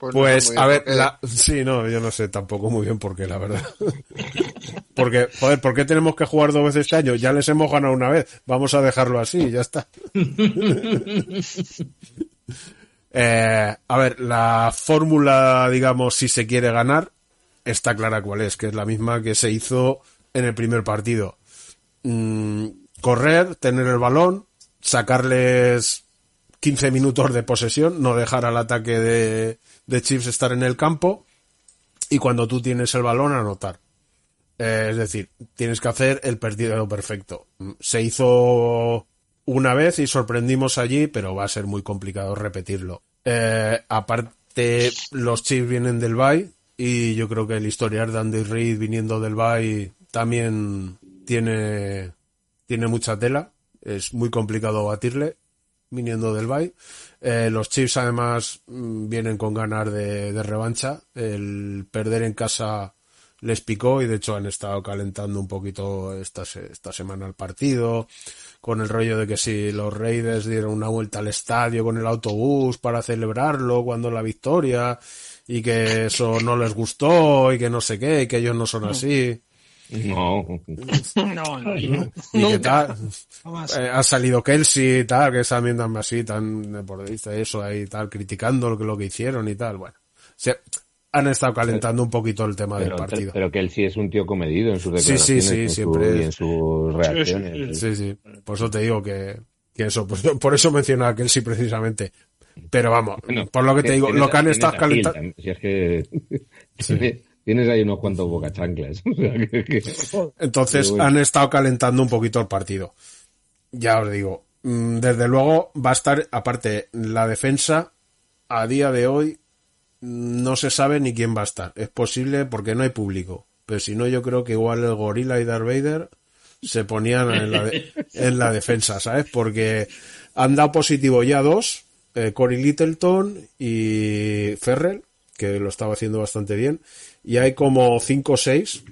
Pues, Pues, a ver, la... sí, no, yo no sé tampoco muy bien por qué, la verdad. Porque, joder, ¿por qué tenemos que jugar dos veces este año? Ya les hemos ganado una vez. Vamos a dejarlo así, ya está. Eh, a ver, la fórmula, digamos, si se quiere ganar, está clara cuál es, que es la misma que se hizo en el primer partido. Mm, correr, tener el balón, sacarles 15 minutos de posesión, no dejar al ataque de, de Chiefs estar en el campo y cuando tú tienes el balón anotar. Eh, es decir, tienes que hacer el partido perfecto. Mm, Se hizo una vez y sorprendimos allí, pero va a ser muy complicado repetirlo. Eh, aparte, los Chiefs vienen del Bay y yo creo que el historial de Andy Reid viniendo del Bay también tiene, tiene mucha tela. Es muy complicado batirle viniendo del Bay. Eh, los Chiefs además mm, vienen con ganas de, de revancha. El perder en casa les picó y de hecho han estado calentando un poquito esta, esta semana el partido con el rollo de que si los Raiders dieron una vuelta al estadio con el autobús para celebrarlo cuando la victoria y que eso no les gustó y que no sé qué y que ellos no son así No. No, no, y no. que Nunca. tal eh, ha salido Kelsey y tal, que es también tan así, tan y eso ahí tal, criticando lo que, lo que hicieron y tal, bueno. Se, han estado calentando un poquito el tema del Pero, partido. pero que él sí es un tío comedido en sus Sí, sí, declaraciones sí, y en su- siempre y en es. sus reacciones. Sí, sí. Por eso te digo que, que eso, pues, por eso mencionaba a Kelsey precisamente. Pero vamos, Bueno, por lo que te digo, tienes- lo que han tienes estado a Gil calentando. Si es que tienes, tienes ahí unos cuantos bocachanclas. Entonces bueno. han estado calentando un poquito el partido. Ya os digo, mm, desde luego va a estar, aparte, la defensa a día de hoy no se sabe ni quién va a estar. Es posible porque no hay público. Pero si no, yo creo que igual el Gorila y Darth Vader se ponían en la, de- en la defensa, ¿sabes? Porque han dado positivo ya dos, eh, Cory Littleton y Ferrell, que lo estaba haciendo bastante bien. Y hay como cinco o seis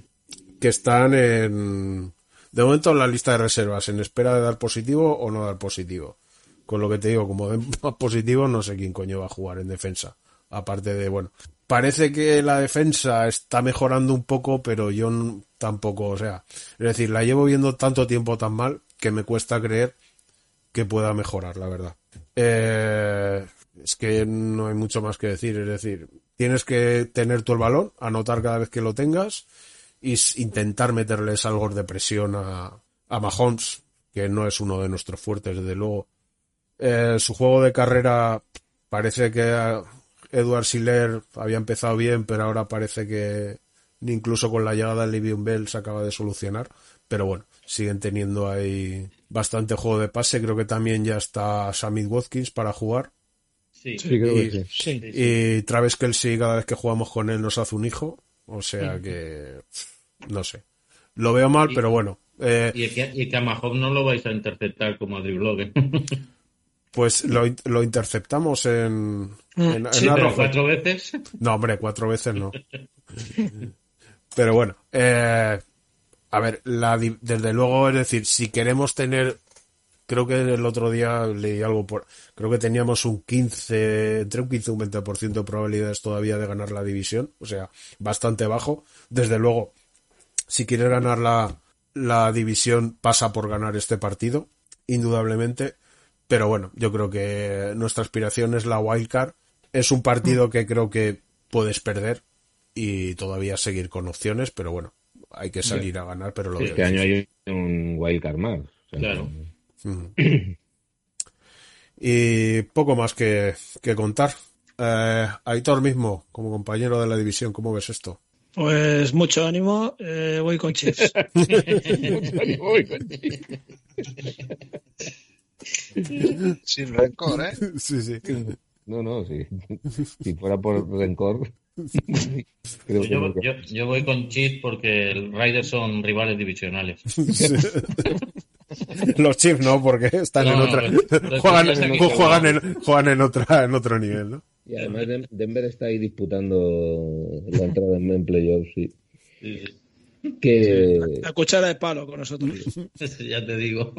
que están en, de momento en la lista de reservas, en espera de dar positivo o no dar positivo. Con lo que te digo, como den más positivo, no sé quién coño va a jugar en defensa. Aparte de, bueno, parece que la defensa está mejorando un poco, pero yo tampoco, o sea, es decir, la llevo viendo tanto tiempo tan mal que me cuesta creer que pueda mejorar, la verdad. Eh, es que no hay mucho más que decir, es decir, tienes que tener tú el balón, anotar cada vez que lo tengas y s- intentar meterles algo de presión a, a Mahomes, que no es uno de nuestros fuertes, desde luego. Eh, su juego de carrera parece que a- Edward Siller había empezado bien, pero ahora parece que incluso con la llegada de Livion Bell se acaba de solucionar. Pero bueno, siguen teniendo ahí bastante juego de pase. Creo que también ya está Sammy Watkins para jugar. Sí. Sí, creo que Y- sí. Sí. y Travis Kelsey, cada vez que jugamos con él, nos hace un hijo. O sea que. No sé. Lo veo mal, Y- pero bueno. Eh, Y que, y que a Mahomes no lo vais a interceptar como a Drew ¿eh? pues lo, lo interceptamos en. en, en Sí, pero cuatro veces. No, hombre, cuatro veces no. Pero bueno, eh, a ver, la, desde luego, es decir, si queremos tener, creo que el otro día leí algo por, creo que teníamos un 15, entre un 15 y un 20% de probabilidades todavía de ganar la división, o sea, bastante bajo. Desde luego, si quieres ganar la, la división, pasa por ganar este partido, indudablemente. Pero bueno, yo creo que nuestra aspiración es la wildcard. Es un partido que creo que puedes perder y todavía seguir con opciones, pero bueno, hay que salir a ganar, pero lo veo Este año difícil. hay un wildcard más. O sea, Claro. Ujú. Y poco más que, que contar. Eh, Aitor mismo, como compañero de la división, ¿cómo ves esto? Pues mucho ánimo, eh, voy con Chiefs. Mucho ánimo, voy con Chiefs. Sin rencor, ¿eh? Sí, sí. No, no, sí. Si fuera por rencor, creo Yo, yo, yo voy con Cheat porque el Raiders son rivales divisionales. Los Chiefs no, porque están en otra. juegan, Chiefs aquí juegan, en, juegan en otra, en otro nivel, ¿no? Y además Dem- Denver está ahí disputando la entrada en, en playoffs, sí. Sí, sí. Que La cuchara de palo con nosotros. ya te digo.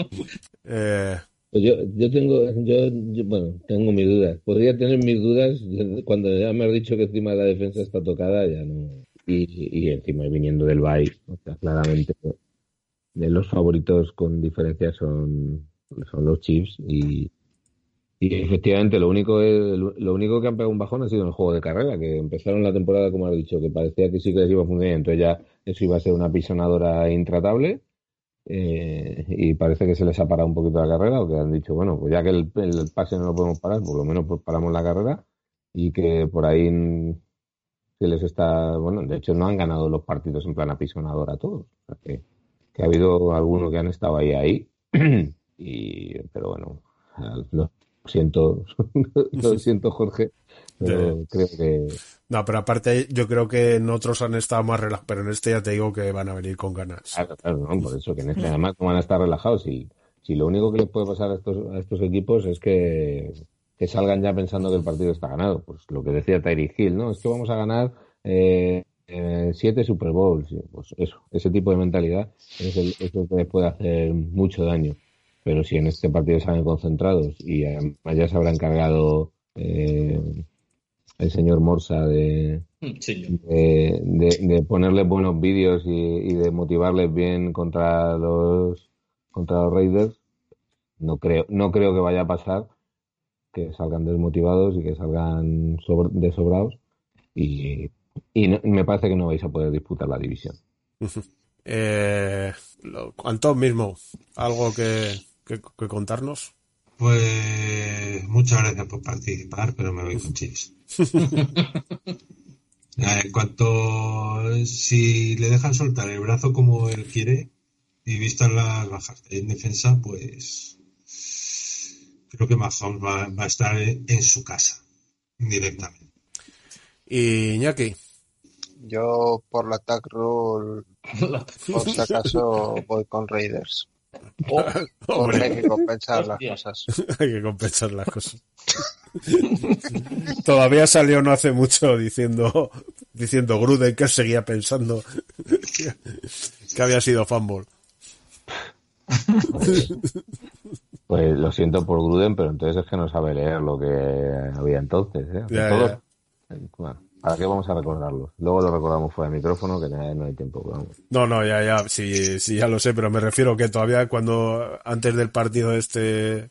Eh, pues yo, yo tengo, yo, bueno, tengo mis dudas. Podría tener mis dudas cuando ya me has dicho que encima la defensa está tocada, ya no. Y, y encima viniendo del Bay, o sea, claramente de los favoritos con diferencia son, son los Chiefs y, y efectivamente lo único lo único que han pegado un bajón ha sido en el juego de carrera, que empezaron la temporada como has dicho, que parecía que sí que les iba a funcionar, entonces ya eso iba a ser una pisonadora intratable eh, y parece que se les ha parado un poquito la carrera o que han dicho, bueno, pues ya que el, el pase no lo podemos parar, por lo menos pues paramos la carrera y que por ahí se les está, bueno, de hecho no han ganado los partidos en plan apisonadora a todos, o sea que, que ha habido algunos que han estado ahí ahí y pero bueno, lo siento, lo siento Jorge, pero creo que no, pero aparte, yo creo que en otros han estado más relajados, pero en este ya te digo que van a venir con ganas. Claro, claro, no, por eso que en este además no van a estar relajados y si lo único que les puede pasar a estos, a estos equipos es que, salgan ya pensando que el partido está ganado. Pues lo que decía Tyreek Hill, ¿no? Es que vamos a ganar eh, eh, siete Super Bowls. Pues eso, ese tipo de mentalidad es el, es lo que les puede hacer mucho daño. Pero si en este partido salen concentrados y además ya se habrá encargado eh, el señor Morsa de, Sí, de, de, de ponerles buenos vídeos y, y de motivarles bien contra los contra los Raiders no creo no creo que vaya a pasar que salgan desmotivados y que salgan sobre- desobrados y, y no- me parece que no vais a poder disputar la división Eh, lo- Antón mismo, ¿algo que, que, que contarnos? Pues muchas gracias por participar, pero me voy con Chiefs. En cuanto si le dejan soltar el brazo como él quiere y vistas las bajas en defensa, pues creo que Mahomes va, va a estar en, en su casa directamente. Y Iñaki, Yo por la tag rule, por si acaso voy con Raiders. Hombre. hay que compensar las cosas. hay que compensar las cosas. Todavía salió no hace mucho diciendo diciendo Gruden que seguía pensando que, había sido fanball. pues lo siento por Gruden pero entonces es que no sabe leer lo que había entonces ¿eh? Ya, todos- ya. bueno, ¿para qué vamos a recordarlo? luego lo recordamos fuera de micrófono que no hay tiempo vamos. No, no, ya, ya, sí, sí, ya lo sé, pero me refiero que todavía cuando, antes del partido este,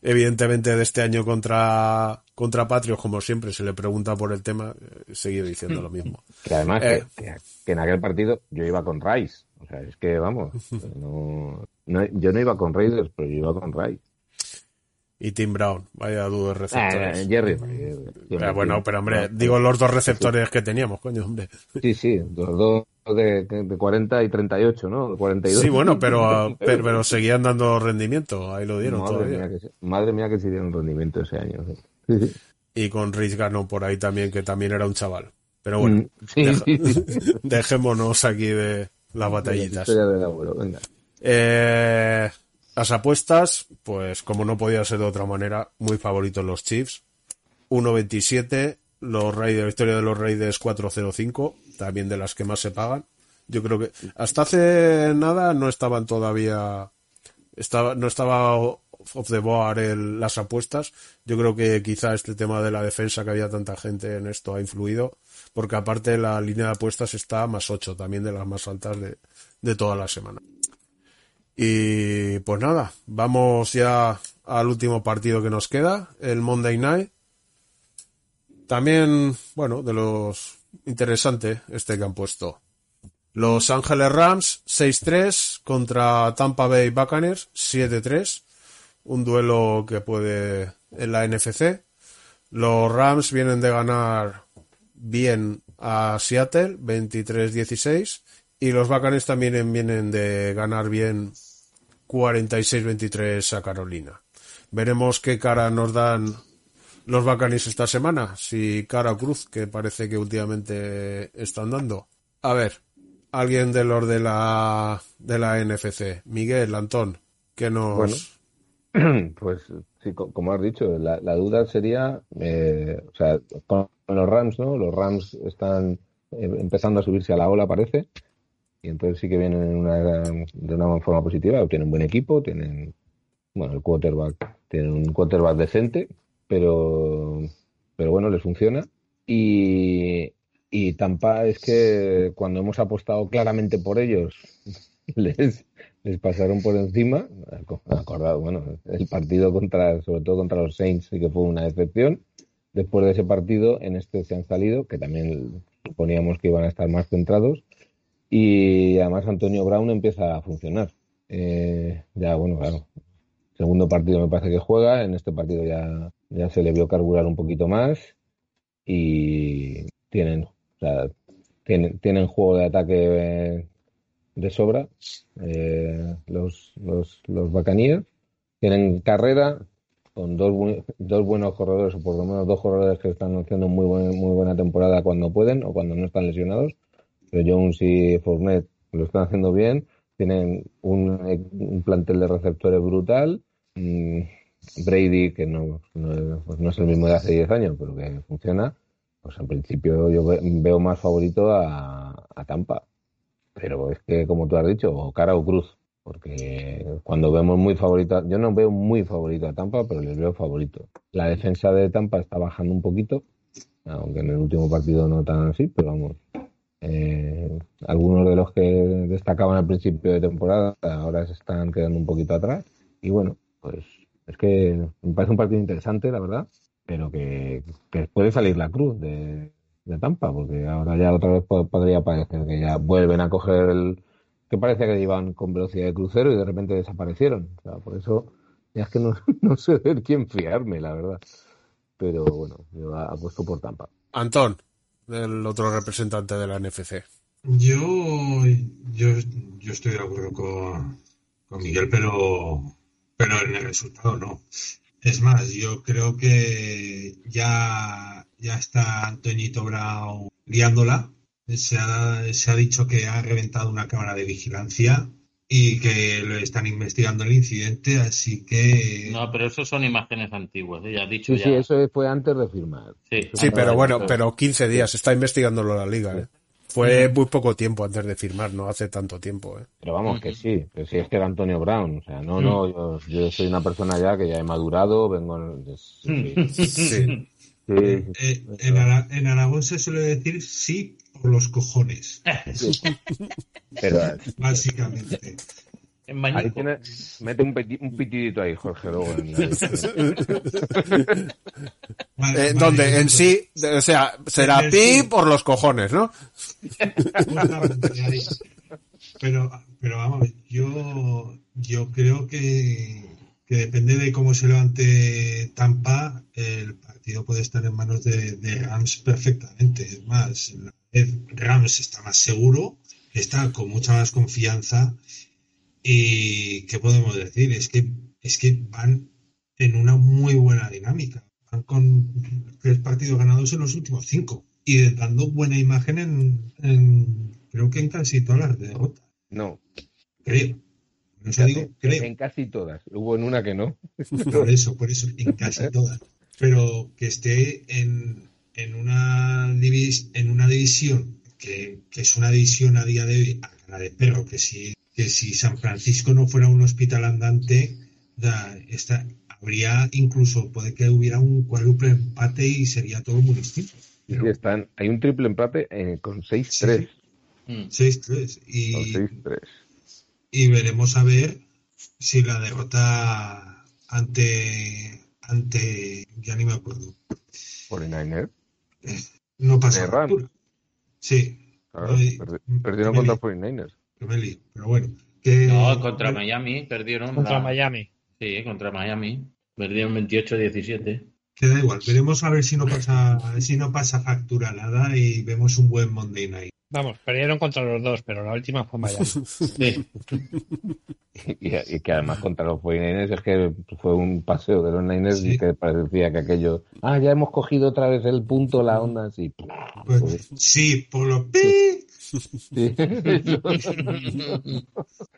evidentemente de este año contra, contra Patrios, como siempre, se le pregunta por el tema, eh, seguía diciendo lo mismo. Que además Eh. que, que- que en aquel partido yo iba con Rice. O sea, es que vamos, no, no- yo no iba con Raiders, pero yo iba con Rice. Y Tim Brown, vaya dudos Ah, receptores. Jerry. Eh, bueno, pero hombre, digo los dos receptores que teníamos, coño, hombre. Sí, sí, los dos de, de 40 y 38, ¿no? 42. Sí, bueno, pero, pero, pero seguían dando rendimiento, ahí lo dieron madre todavía. mía, que, madre mía que se dieron rendimiento ese año. Sí, sí. Y con Rich Gannon por ahí también, que también era un chaval. Pero bueno, Mm, sí, deja- sí, sí. dejémonos aquí de las La batallitas. historia del abuelo, venga. Eh, las apuestas, pues como no podía ser de otra manera, muy favoritos los Chiefs. 1.27, los Raiders, la historia de los Raiders 4.05, también de las que más se pagan. Yo creo que hasta hace nada no estaban todavía, estaba, no estaba off the board el- las apuestas. Yo creo que quizá este tema de la defensa que había tanta gente en esto ha influido, porque aparte la línea de apuestas está más 8, también de las más altas de, de toda la semana. Y pues nada, vamos ya al último partido que nos queda, el Monday Night. También, bueno, de los interesante este que han puesto. Los Ángeles Rams 6-3 contra Tampa Bay Buccaneers 7-3. Un duelo que puede en la NFC. Los Rams vienen de ganar bien a Seattle 23-16 y los Bacanes también vienen de ganar bien 46-23 a Carolina. Veremos qué cara nos dan los Bacanis esta semana, si cara o cruz, que parece que últimamente están dando. A ver, alguien de los de la de la NFC, Miguel, Antón, que nos. Pues sí, co- como has dicho, la, la duda sería, eh, o sea, con los Rams, ¿no? Los Rams están eh, empezando a subirse a la ola, parece, y entonces sí que vienen en una, de una forma positiva. Tienen buen equipo, tienen, bueno, el quarterback, tienen un quarterback decente, pero, pero bueno, les funciona. Y, y Tampa es que cuando hemos apostado claramente por ellos, les, les pasaron por encima. Aco- Acordado, bueno, el partido contra, sobre todo contra los Saints, sí que fue una decepción. Después de ese partido, en este se han salido, que también suponíamos que iban a estar más centrados. Y además Antonio Brown empieza a funcionar. Eh, ya, bueno, claro. Segundo partido me parece que juega. En este partido ya, ya se le vio carburar un poquito más. Y tienen, o sea, tienen, tienen juego de ataque de sobra eh, los, los, los Buccaneers. Tienen carrera con dos, dos buenos corredores, o por lo menos dos corredores que están haciendo muy, buen- muy buena temporada cuando pueden o cuando no están lesionados. Pero Jones y Fournette lo están haciendo bien. Tienen un, un plantel de receptores brutal. Mm, Brady, que no, pues no es el mismo de hace 10 años, pero que funciona. Pues en principio yo ve- veo más favorito a, a Tampa. Pero es que, como tú has dicho, o cara o cruz. Porque cuando vemos muy favorito, yo no veo muy favorito a Tampa, pero les veo favorito. La defensa de Tampa está bajando un poquito, aunque en el último partido no tan así, pero vamos. Eh, algunos de los que destacaban al principio de temporada ahora se están quedando un poquito atrás. Y bueno, pues es que me parece un partido interesante, la verdad, pero que, puede salir la cruz de, Tampa, porque ahora ya otra vez po- podría parecer que ya vuelven a coger el, que parecía que iban con velocidad de crucero y de repente desaparecieron. O sea, por eso ya es que no, sé de quién fiarme, la verdad. Pero bueno, yo apuesto por Tampa. Antón, el otro representante de la NFC. Yo, yo, yo estoy de acuerdo con, con Miguel, pero, pero en el resultado no. Es más, yo creo que ya, ya está Antoñito Brown liándola. Se ha, se ha dicho que ha reventado una cámara de vigilancia y que lo están investigando el incidente, así que No, pero eso son imágenes antiguas, ¿eh? ya has dicho Sí, ya. sí, eso fue antes de firmar. Sí, Sí, pero bueno, pero 15 días, está investigándolo la liga, ¿eh? Fue muy poco tiempo antes de firmar, no hace tanto tiempo, ¿eh? Pero vamos, que sí, que sí es que era Antonio Brown. O sea, no, no, yo, yo soy una persona ya que ya he madurado, vengo. Sí, sí, Sí. Sí, eh, en, Ara- en Aragón se suele decir sí por los cojones, Pero básicamente. En ahí mete un, peti- un pitidito ahí, Jorge, luego. en la- Vale, Eh, vale, donde en entonces- sí, de- o sea, será pi sí. por los cojones, ¿no? Pero, pero vamos, yo, yo creo que, que depende de cómo se levante Tampa, el partido puede estar en manos de, de Rams perfectamente. Es más, Rams está más seguro, está con mucha más confianza. Y ¿qué podemos decir? Es que, es que van en una muy buena dinámica. Van con tres partidos ganados en los últimos cinco y dando buena imagen en, en- creo que en casi todas las derrotas. No, Creo. Por eso digo, creo. en casi todas. Hubo en una que no. Por eso, por eso, en casi todas. Pero que esté en, en una divis, en una división que, que es una división a día de hoy a cara de perro, que si, que si San Francisco no fuera un hospital andante, da- esta, habría incluso, puede que hubiera un cuádruple empate y sería todo muy distinto. Sí, están, hay un triple empate eh, con 6-3. Sí, Mm. 6-3. Con Y, 6-3. y veremos a ver si la derrota ante ante ya ni me acuerdo 49ers. no Rams. factura. sí Claro, perdieron contra lío, 49ers. que me lío. pero bueno que No, contra Miami perdieron. Contra la- Miami. Sí, contra Miami. Perdieron 28-17. Que da igual, veremos a ver si no pasa, si no pasa factura nada y vemos un buen Monday Night. Vamos, perdieron contra los dos, pero la última fue Miami. Sí. Y, y que además contra los 49ers es que fue un paseo de los Niners Sí. y que parecía que aquello, ah, ya hemos cogido otra vez el punto, la onda, así. Pues, sí, por los pi. Sí.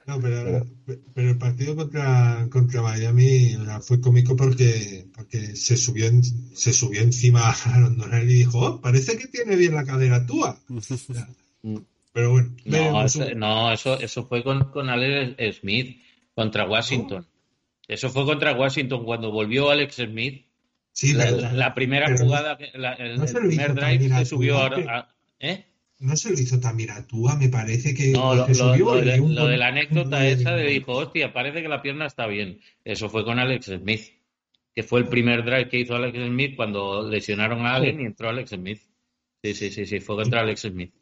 No, pero, pero el partido contra, contra Miami fue cómico porque, porque se subió en- se subió encima a Londonel y dijo, "Oh, parece que tiene bien la cadera túa. Pero bueno, No, eso, no, eso, eso fue con, con Alex Smith contra Washington. Eso fue contra Washington cuando volvió Alex Smith. Sí, la, pero- la- la primera pero jugada, que- la- el, no el primer drive se subió Tua, a, que- a- ¿eh? No se lo hizo también a Túa, me parece que, No, lo, que lo- subió lo de, un lo de con- la anécdota un- esa de dijo, hostia, parece que la pierna está bien. Eso fue con Alex Smith, que fue el primer drive que hizo Alex Smith cuando lesionaron a Allen y entró Alex Smith. Sí, sí, sí, sí, fue contra Alex Smith.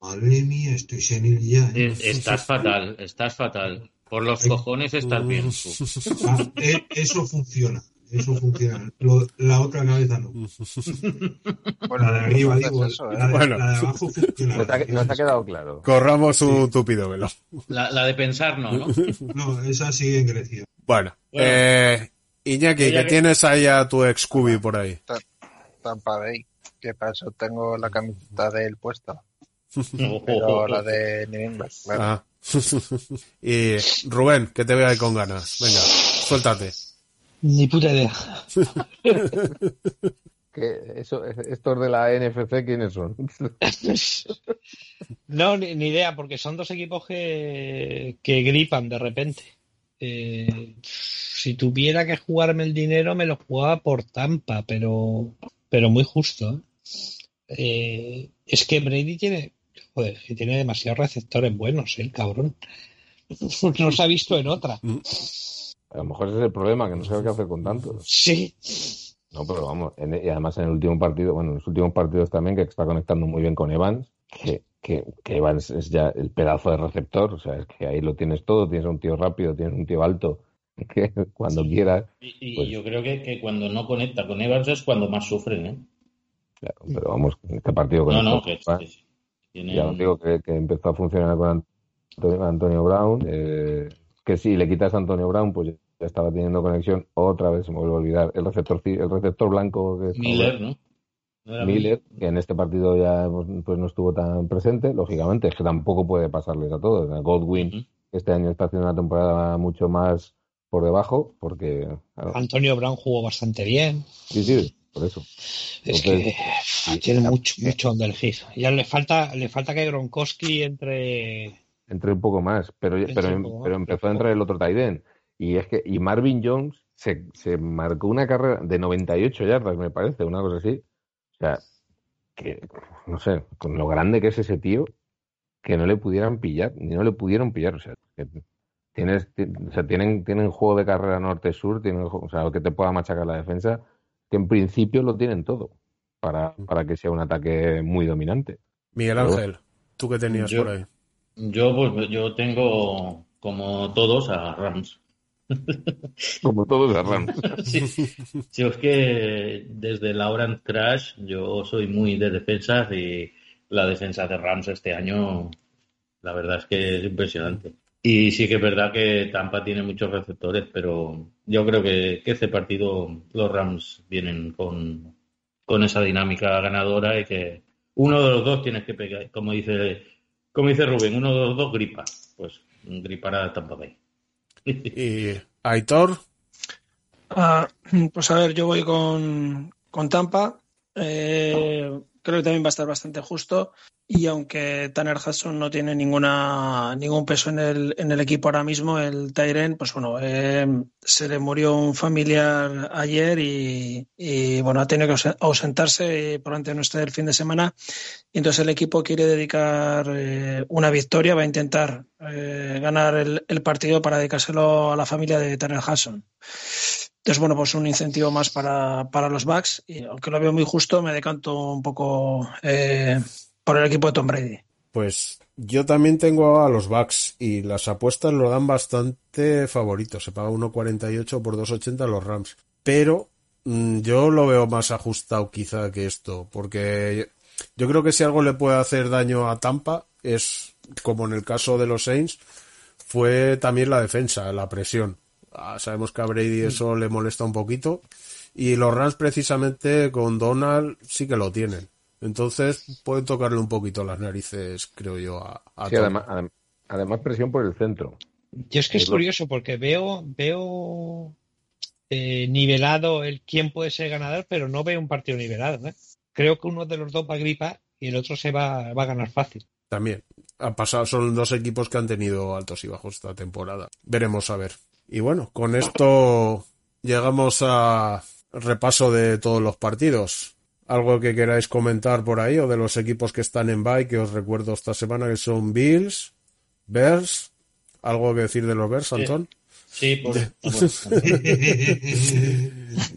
Madre mía, estoy senil ya. ¿eh? Estás fatal, estás fatal. Por los Ay. cojones estás bien. Ah, eh, eso funciona. Eso funciona. Lo- la otra cabeza no. Bueno, La de arriba, entonces digo. eso, ¿eh? La de, Bueno. la de abajo funciona. Nos ha, nos ha quedado claro. Corramos un tupido velo. La, la de pensar no, ¿no? No, esa sigue en Grecia. Bueno, Bueno. eh, Iñaki, que que- tienes ahí a tu ex Cubi por ahí. Tampa Bay. ¿Qué pasó? Tengo la camiseta de él puesta. Pero la de New England. claro. Ah. y Rubén, que te veo ahí con ganas. Venga, suéltate. Ni puta idea. Que eso, estos de la NFC, ¿quiénes son? No, ni, ni idea, porque son dos equipos que, que gripan de repente. Eh, si tuviera que jugarme el dinero, me lo jugaba por Tampa, pero, pero muy justo. ¿eh? Eh, es que Brady tiene, joder, que tiene demasiados receptores buenos, ¿eh? el cabrón. No se ha visto en otra. A lo mejor ese es el problema, que no sabe qué hacer con tantos. Sí. No, pero vamos, en- y además en el último partido, bueno, en los últimos partidos también, que está conectando muy bien con Evans, que, que, que Evans es ya el pedazo de receptor, o sea, es que ahí lo tienes todo, tienes un tío rápido, tienes un tío alto, que cuando quieras, Y, y Pues- yo creo que, que cuando no conecta con Evans es cuando más sufren, ¿eh? claro, pero vamos, en este partido con No, no, que, que ya os digo que, que empezó a funcionar con Antonio, Antonio Brown, eh, que si le quitas a Antonio Brown, pues ya estaba teniendo conexión, otra vez se me vuelve a olvidar, el receptor, el receptor blanco que Miller, ¿no? ¿No era Miller, que en este partido ya pues, pues, no estuvo tan presente, lógicamente, es que tampoco puede pasarles a todos. Goldwyn, este año está haciendo una temporada mucho más por debajo, porque, claro, Antonio Brown jugó bastante bien. sí, sí, por eso. Es Entonces, que tiene mucho, mucho donde elegir. Ya le falta, le falta que Gronkowski entre. Entré un poco más, pero, pero, poco más, pero empezó a entrar el otro Tyden. Y es que, y Marvin Jones se, se marcó una carrera de 98 yardas, me parece, una cosa así. O sea, que, no sé, con lo grande que es ese tío, que no le pudieran pillar, ni no le pudieron pillar. O sea, que tienes, ti- o sea, tienen, tienen juego de carrera norte-sur, tienen, o sea, lo que te pueda machacar la defensa, que en principio lo tienen todo para, para que sea un ataque muy dominante. Miguel Ángel, tú que tenías Yo- por ahí. Yo, pues, yo tengo, como todos, a Rams. Como todos los Rams. Sí. Sí, es que desde la en Crash yo soy muy de defensas y la defensa de Rams este año, la verdad es que es impresionante. Y sí que es verdad que Tampa tiene muchos receptores, pero yo creo que, que este partido los Rams vienen con, con esa dinámica ganadora y que uno de los dos tienes que pegar, como dice, como dice Rubén, uno de los dos gripa, pues gripará a Tampa Bay. Y Aitor, Ah, pues a ver, yo voy con, con Tampa. Eh, creo que también va a estar bastante justo. Y aunque Tanner Hudson no tiene ninguna, ningún peso en el, en el equipo ahora mismo, el Tyren, pues bueno, eh, se le murió un familiar ayer y, bueno, ha tenido que ausen- ausentarse y probablemente no esté el fin de semana. Y entonces el equipo quiere dedicar eh, una victoria, va a intentar eh, ganar el, el partido para dedicárselo a la familia de Tanner Hudson. Entonces, bueno, pues un incentivo más para, para los Bucks. Y aunque lo veo muy justo, me decanto un poco eh, por el equipo de Tom Brady. pues yo también tengo a los Bucks y las apuestas lo dan bastante favoritos. Se paga 1.48 por 2.80 los Rams. Pero Mm, Yo lo veo más ajustado quizá que esto, porque yo creo que si algo le puede hacer daño a Tampa es, como en el caso de los Saints, fue también la defensa, la presión. Ah, sabemos que a Brady eso le molesta un poquito y los Rams precisamente con Donald sí que lo tienen. Entonces pueden tocarle un poquito las narices, creo yo, a, a Sí, Tom. además, adem- además presión por el centro. Yo es que es curioso porque veo, veo eh, nivelado el quién puede ser ganador, pero no veo un partido nivelado. ¿eh? Creo que uno de los dos va a gripar y el otro se va, va a ganar fácil. También. Ha pasado, son dos equipos que han tenido altos y bajos esta temporada. Veremos a ver. Y bueno, con esto llegamos a repaso de todos los partidos. Algo que queráis comentar por ahí o de los equipos que están en bye que os recuerdo esta semana que son Bills, Bears. ¿Algo que decir de los Bears, Antón? Sí, por,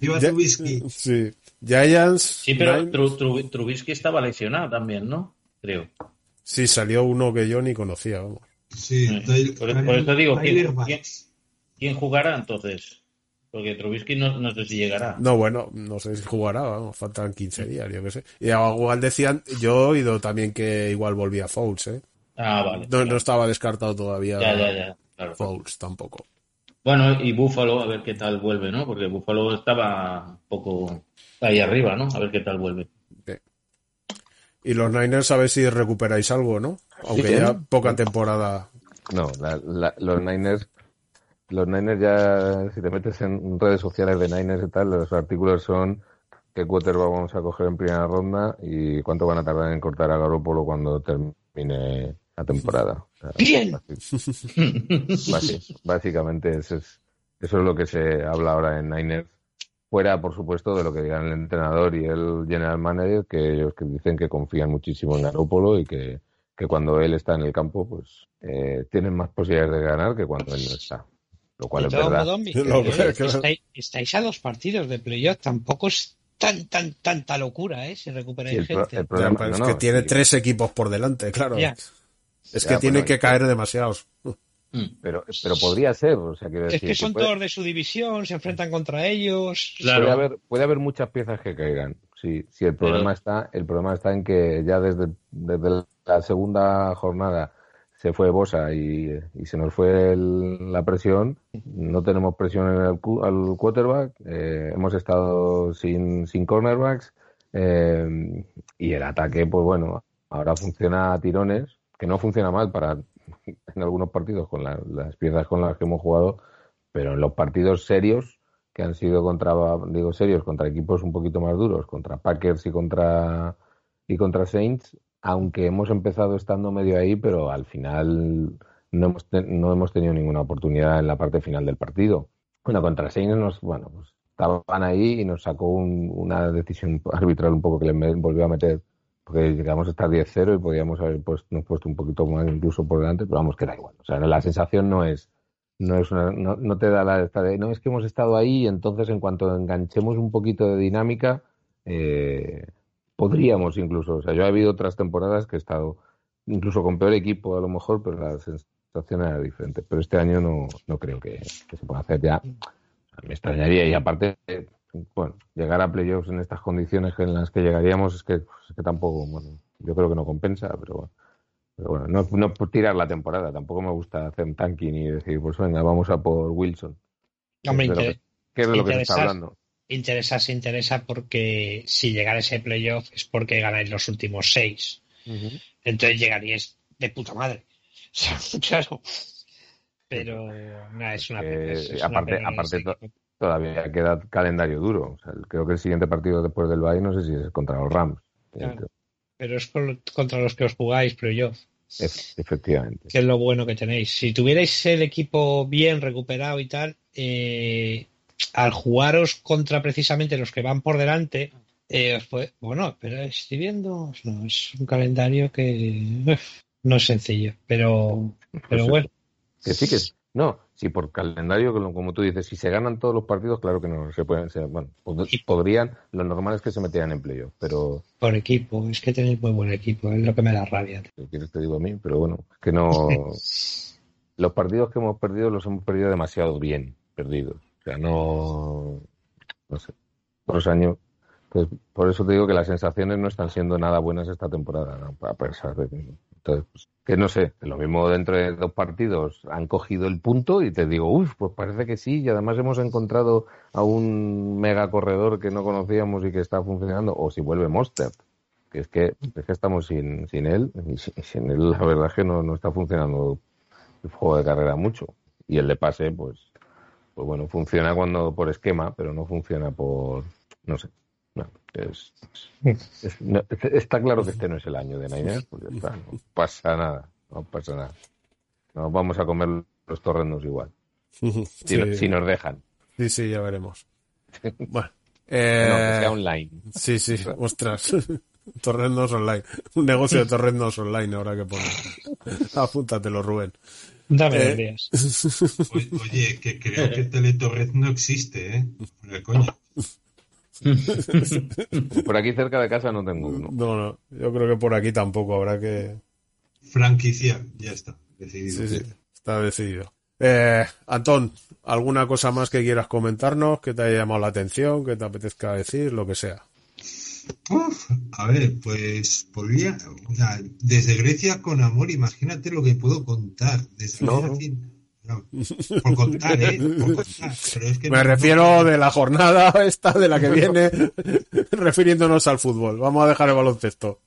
Iba Ya- Trubisky. Sí. Giants. sí pero. Tru- Tru- Trubisky estaba lesionado también, ¿no? Creo. Sí, salió uno que yo ni conocía. Vamos. Sí, por, por eso digo, Tyler ¿quién, Bass. quién, quién jugará entonces? Porque Trubisky no, no sé si llegará. No, bueno, no sé si jugará, vamos, faltan 15 días, yo qué sé. Y igual decían, yo he oído también que igual volvía Fouls, ¿eh? Ah, vale. No, no estaba descartado todavía Ya, ya, ya. Claro. Fouls tampoco. Bueno, y Buffalo, a ver qué tal vuelve, ¿no? Porque Buffalo estaba un poco ahí arriba, ¿no? A ver qué tal vuelve. Y los Niners a ver si recuperáis algo, ¿no? Aunque Sí, ya ¿eh? poca temporada. No, la- la- los Niners, los Niners ya, si te metes en redes sociales de Niners y tal, los artículos son qué quarterback vamos a coger en primera ronda y cuánto van a tardar en cortar a Garoppolo cuando termine la temporada. O sea, ¡Bien! basi- básicamente eso es, eso es lo que se habla ahora en Niners. Fuera, por supuesto, de lo que digan el entrenador y el general manager, que ellos que dicen que confían muchísimo en Garoppolo y que, que cuando él está en el campo, pues eh, tienen más posibilidades de ganar que cuando él no está. Lo cual De es verdad. Miguel, estáis, estáis a dos partidos de playoff. Tampoco es tan, tan, tanta locura, ¿eh? Si recuperáis Sí, el, pro- gente. el Ya, problema es no, que no, tiene sí, tres equipos por delante, claro. Ya. Es Ya, que tienen bueno, que caer demasiados. Mm. pero, pero podría ser, o sea, quiero Es decir que son puede- todos de su división, se enfrentan contra ellos. Claro. Puede haber, puede haber muchas piezas que caigan. Sí, sí, el problema está, el problema está en que ya desde, desde la segunda jornada se fue Bosa y, y se nos fue el- la presión. No tenemos presión en el al quarterback. eh, hemos estado sin, sin cornerbacks. eh, y el ataque, pues bueno, ahora funciona a tirones, que no funciona mal para en algunos partidos con la- las piezas con las que hemos jugado, pero en los partidos serios que han sido contra, digo serios, contra equipos un poquito más duros, contra Packers y contra y contra Saints, aunque hemos empezado estando medio ahí, pero al final no hemos, no hemos tenido ninguna oportunidad en la parte final del partido. Bueno, contra Saints nos, bueno, pues estaban ahí y nos sacó un- una decisión arbitral un poco que le volvió a meter, porque llegamos a estar 10-0 y podíamos haber puesto, nos puesto un poquito más incluso por delante, pero vamos, que da igual. O sea, la sensación no es, no es una, no, no te da la esta de, no es que hemos estado ahí y entonces en cuanto enganchemos un poquito de dinámica eh, podríamos incluso o sea yo he habido otras temporadas que he estado incluso con peor equipo a lo mejor pero la sensación era diferente. Pero este año no, no creo que, que se pueda hacer ya. Me extrañaría. Y aparte bueno llegar a playoffs en estas condiciones en las que llegaríamos es que, pues, es que tampoco bueno yo creo que no compensa pero bueno. Pero bueno, no, no por tirar la temporada, tampoco me gusta hacer un tanking y decir, pues venga, vamos a por Wilson. Hombre, ¿Qué es de lo inter- que, es de lo que se está hablando? Interesa se interesa porque si llegara ese playoff es porque ganáis los últimos seis. Entonces llegaríais de puta madre. claro. Pero nada, es una pena. es- es una aparte, aparte to- todavía queda calendario duro. O sea, creo que el siguiente partido después del Bay no sé si es contra los Rams. Claro. Pero es por- contra los que os jugáis playoff. Ef- efectivamente. que es lo bueno que tenéis. Si tuvierais el equipo bien recuperado y tal, eh, al jugaros contra precisamente los que van por delante, eh, bueno, pero estoy viendo, no, es un calendario que uf, no es sencillo, pero, pero bueno. Que sí que no, si por calendario, como tú dices, si se ganan todos los partidos, claro que no se pueden, se- bueno, pod- podrían, lo normal es que se metieran en playoff, pero Por equipo, es que tenéis muy buen equipo, es lo que me da rabia. si quieres te digo a mí, pero bueno, es que no. los partidos que hemos perdido los hemos perdido demasiado bien perdidos. O sea, no. No sé. otros años. Pues, por eso te digo que las sensaciones no están siendo nada buenas esta temporada, a pesar de que. Entonces, pues, que no sé, lo mismo dentro de dos partidos han cogido el punto y te digo, uff, pues parece que sí, y además hemos encontrado a un mega corredor que no conocíamos y que está funcionando, o si vuelve Monster, que es que, es que estamos sin, sin él, y sin, sin él la verdad es que no, no está funcionando el juego de carrera mucho. Y el de pase, pues, pues bueno, funciona cuando por esquema, pero no funciona por, no sé. No, es, es- no, está claro que este no es el año de Niners, pues ya está, no pasa nada, no pasa nada. Nos vamos a comer los torrendos igual, si, Sí. si nos dejan. Sí, sí, ya veremos. Bueno, No, que eh, sea online. Sí, sí, ostras. Torrendos online. Un negocio de torrendos online ahora que poner. Apúntatelo, Rubén. Dame Eh, días. Oye, que creo que Teletorres no existe, ¿eh? Coña. Por aquí cerca de casa no tengo uno. No, no, yo creo que por aquí tampoco habrá que... Franquiciar, ya está. Decidido. Sí, sí, está decidido. Eh, Antón, ¿alguna cosa más que quieras comentarnos, que te haya llamado la atención, que te apetezca decir, lo que sea? Uf, a ver, pues podría, o sea, desde Grecia con amor, imagínate lo que puedo contar. Desde No. Grecia, sin- no, por contar, ¿eh? Por contar, pero es que Me no- refiero de la jornada esta, de la que viene, refiriéndonos al fútbol. Vamos a dejar el baloncesto.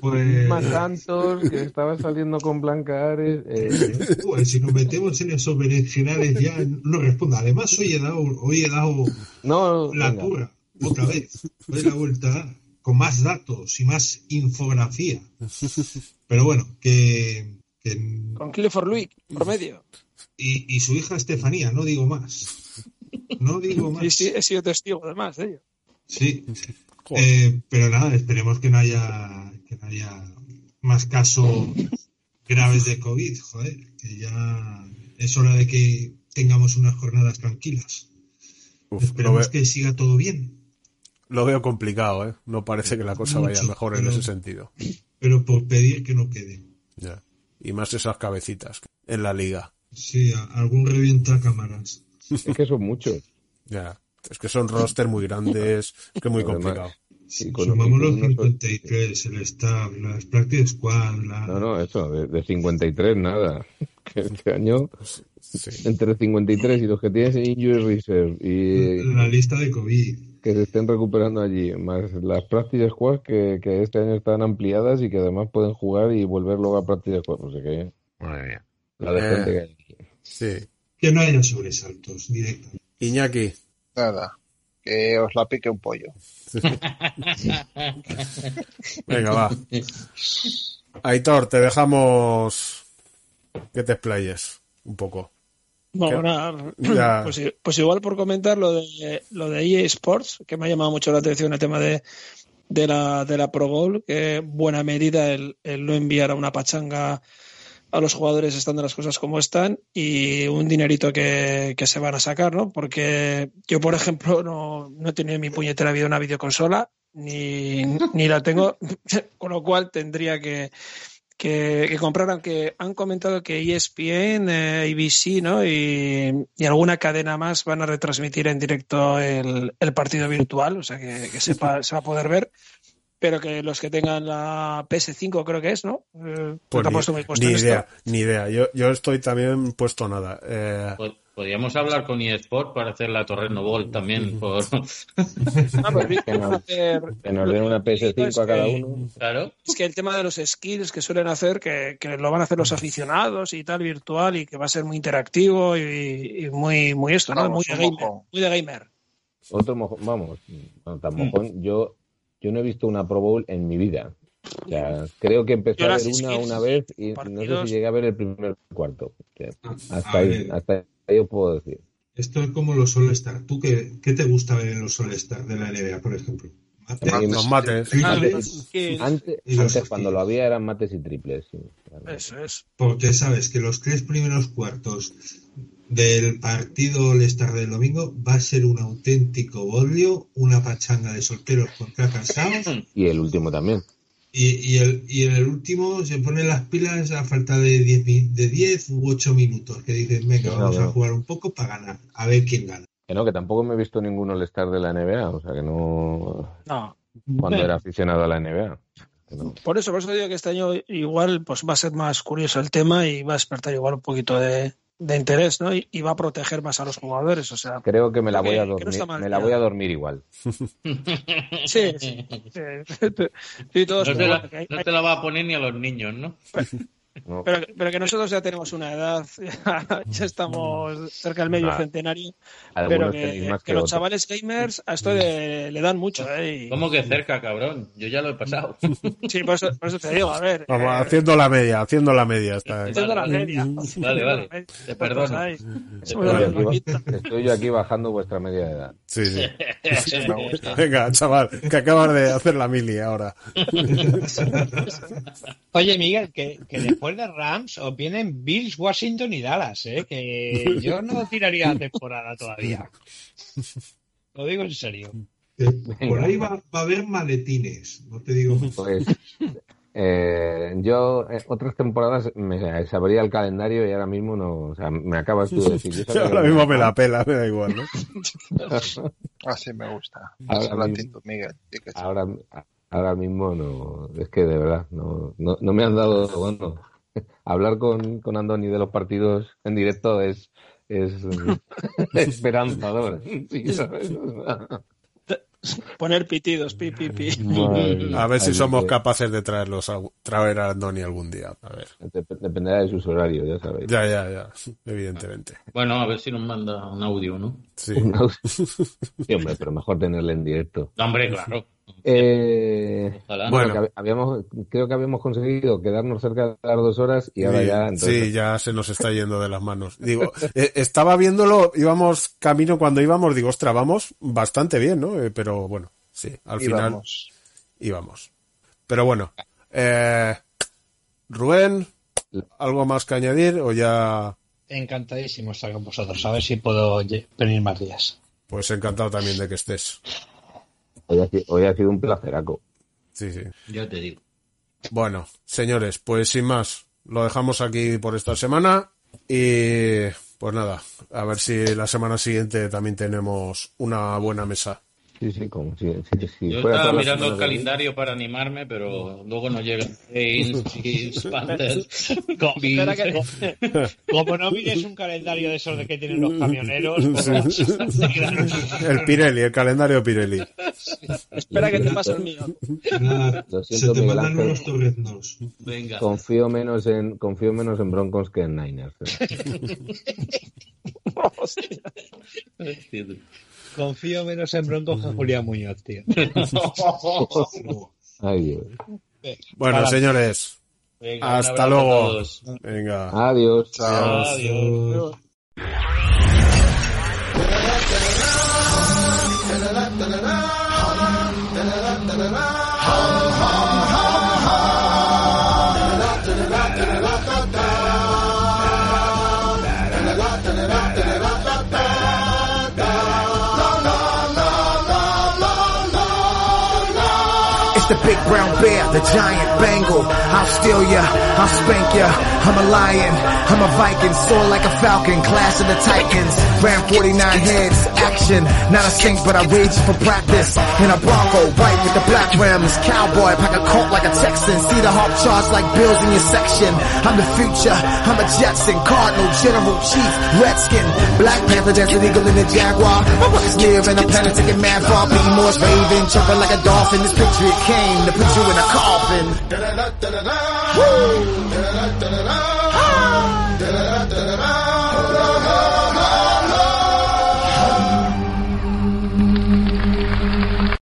Pues, Más Santos, que estaba saliendo con Blanca Ares. eh, pues, si nos metemos en esos berenjenales ya no respondo. Además, hoy he dado, hoy he dado no, la venga. turra, otra vez. Doy la vuelta con más datos y más infografía. Pero bueno, que, que Con Clifford Louis, promedio. y, y su hija Estefanía, no digo más. No digo más. Sí, sí, he sido testigo además de ello. Sí. Eh, pero nada, esperemos que no haya que no haya más casos graves de COVID, joder, que ya es hora de que tengamos unas jornadas tranquilas. Uf, Esperemos ve- que siga todo bien, lo veo complicado, ¿eh? No parece que la cosa vaya Mucho, mejor en ese sentido. pero por pedir que no quede. Ya. Y más esas cabecitas en la liga. Sí, algún revienta cámaras. Es que son muchos. Ya. Es que son roster muy grandes, es que es muy complicado. Sí, con- Sumamos los unos- 53, el staff, las practice squad, la- No, no, eso, de, de 53 nada. Que este año, Sí. entre 53 y los que tienes en Injury Reserve y la lista de COVID. Que se estén recuperando allí, más las practice squads que, que este año están ampliadas y que además pueden jugar y volver luego a practice squad. No sé qué. Madre mía. La de Eh. gente que hay aquí. Sí. Que no haya sobresaltos directamente. Iñaki. Nada, que os la pique un pollo. Venga, va. Aitor, te dejamos que te explayes un poco. Bueno, pues, pues igual por comentar lo de lo de EA Sports, que me ha llamado mucho la atención el tema de, de la, de la Pro Bowl, que buena medida el, el no enviar a una pachanga a los jugadores estando las cosas como están y un dinerito que, que se van a sacar, ¿no? Porque yo, por ejemplo, no, no he tenido en mi puñetera vida una videoconsola, ni, ni la tengo, con lo cual tendría que, que, que comprar, aunque han comentado que ESPN, eh, ABC, ¿no? Y, y alguna cadena más van a retransmitir en directo el, el partido virtual, o sea que, que sepa- se va a poder ver. Pero que los que tengan la PS5 creo que es, ¿no? Eh, Pues ni, puesto ni esto. idea, ni idea. Yo, yo estoy también puesto nada. Eh, Pod- Podríamos hablar con eSport para hacer la Torreno Ball también. Por... Ah, pues que nos, que nos den una PS5 a cada uno. Claro. Es que el tema de los skills que suelen hacer, que, que lo van a hacer los aficionados y tal, virtual, y que va a ser muy interactivo y, y muy, muy esto, ¿no? Vamos, Muy de gamer. Muy de gamer. Otro mojón, vamos, no, tan mojón. Yo, yo no he visto una Pro Bowl en mi vida. O sea, creo que empecé a ver una una vez y no sé si llegué a ver el primer cuarto. O sea, hasta ahí, hasta ahí os puedo decir. Esto es como los All-Star. ¿Tú qué, qué te gusta ver en los All-Star de la NBA, por ejemplo? Mates, Mates. los mates. triples, Que- Antes, Y los antes cuando lo había eran mates y triples. sí, claro. Eso es. Porque sabes que los tres primeros cuartos del partido All-Star del domingo va a ser un auténtico bodrio, una pachanga de solteros contra casados Y el último también. Y, y, el, y en el último se ponen las pilas a falta de 10 mi- de 10 u 8 minutos que dicen, venga, No, vamos no. a jugar un poco para ganar, a ver quién gana. Que no, que tampoco me he visto ningún All-Star de la NBA, o sea que no. No. Cuando era aficionado a la NBA. no. Por eso, por eso digo que este año igual pues va a ser más curioso el tema y va a despertar igual un poquito de, de interés, ¿no? Y, y va a proteger más a los jugadores, o sea. Creo que me la voy a no dormir, me la voy a dormir igual. Sí, sí. sí. Sí, todos, No te, la, no te la va a poner ni a los niños, ¿no? No. Pero, pero que nosotros ya tenemos una edad, ya, estamos cerca del medio Nah. centenario, Algunos pero que, más que que los chavales gamers a esto de- le dan mucho, ¿eh? Y- ¿Cómo que cerca, cabrón? Yo ya lo he pasado. sí, por eso, por eso te digo, a ver. Vamos, eh, haciendo la media, haciendo la media. Está haciendo la media. Vale, vale. Te perdono. Estoy estoy yo aquí bajando vuestra media de edad. Sí, sí. Venga, chaval, que acabas de hacer la mili ahora. Oye, Miguel, que, que después de Rams os vienen Bills, Washington y Dallas, ¿eh? Que yo no tiraría la temporada todavía. Lo digo en serio. Eh, Por ahí va, va a haber maletines, no te digo. Pues eh, yo eh, otras temporadas me sabría el calendario y ahora mismo no, o sea, me acabas tú de decir. yo Ahora mismo me la pela, me da igual, ¿no? Así me gusta. Ahora mismo- Miguel. Ahora, ahora mismo no, es que de verdad, no, no, no me han dado, bueno, hablar con, con Andoni de los partidos en directo es, es esperanzador. Sí, ¿sabes? Poner pitidos, pi, pi, pi. Madre A ver si somos que capaces de traerlos a, traer a Andoni algún día. A ver. dep- Dependerá de sus horarios, ya sabéis. Ya, ya, ya. Evidentemente. Bueno, a ver si nos manda un audio, ¿no? Sí. Un audio. Sí, hombre, pero mejor tenerle en directo. No, hombre, claro. Eh, Ojalá. bueno, habíamos, creo que habíamos conseguido quedarnos cerca de las dos horas y ahora Sí, ya. entonces- sí, ya se nos está yendo de las manos. Digo, eh, estaba viéndolo, íbamos camino cuando íbamos, digo, ostras, vamos bastante bien, ¿no? Eh, pero bueno, sí, al Y final vamos. íbamos. Pero bueno, eh, Rubén, ¿algo más que añadir o ya? Encantadísimo estar con vosotros. A ver si puedo venir más días. Pues encantado también de que estés. Hoy ha, si- hoy ha sido un placeraco. Sí, sí. Ya te digo. Bueno, señores, pues sin más, lo dejamos aquí por esta semana y pues nada, a ver si la semana siguiente también tenemos una buena mesa. Sí, sí, como si, si- si Yo fuera estaba mirando el de- calendario para animarme, pero luego no que- como no mires un calendario de esos de que tienen los camioneros, pues, El Pirelli, el calendario Pirelli. Espera que te pase el mío. Nada, Lo se te mandan unos torreznos. Venga. Confío menos en confío menos en Broncos que en Niners. eh. Confío menos en Broncos que en Julián Muñoz, tío. Ay, Dios. Bueno, Para- señores, Venga, hasta luego. Venga. Adiós. Chao. Adiós. It's big brown bear, the giant Bengal. I'll steal ya, I'll spank ya. I'm a lion, I'm a Viking, soar like a falcon, clash of the titans. ram 49 heads, action, not a saint, but I rage for practice. In a Bronco, white with the black rims, cowboy, pack a colt like a Texan. See the hawk charge like bills in your section. I'm the future, I'm a Jetson, Cardinal, General, Chief, Redskin, Black Panther, Desert Eagle, and the Jaguar. My brother's near and a planet taking mad far. Be Morse raving, chirping like a dolphin. This Patriot came to put you in a coffin. Woo!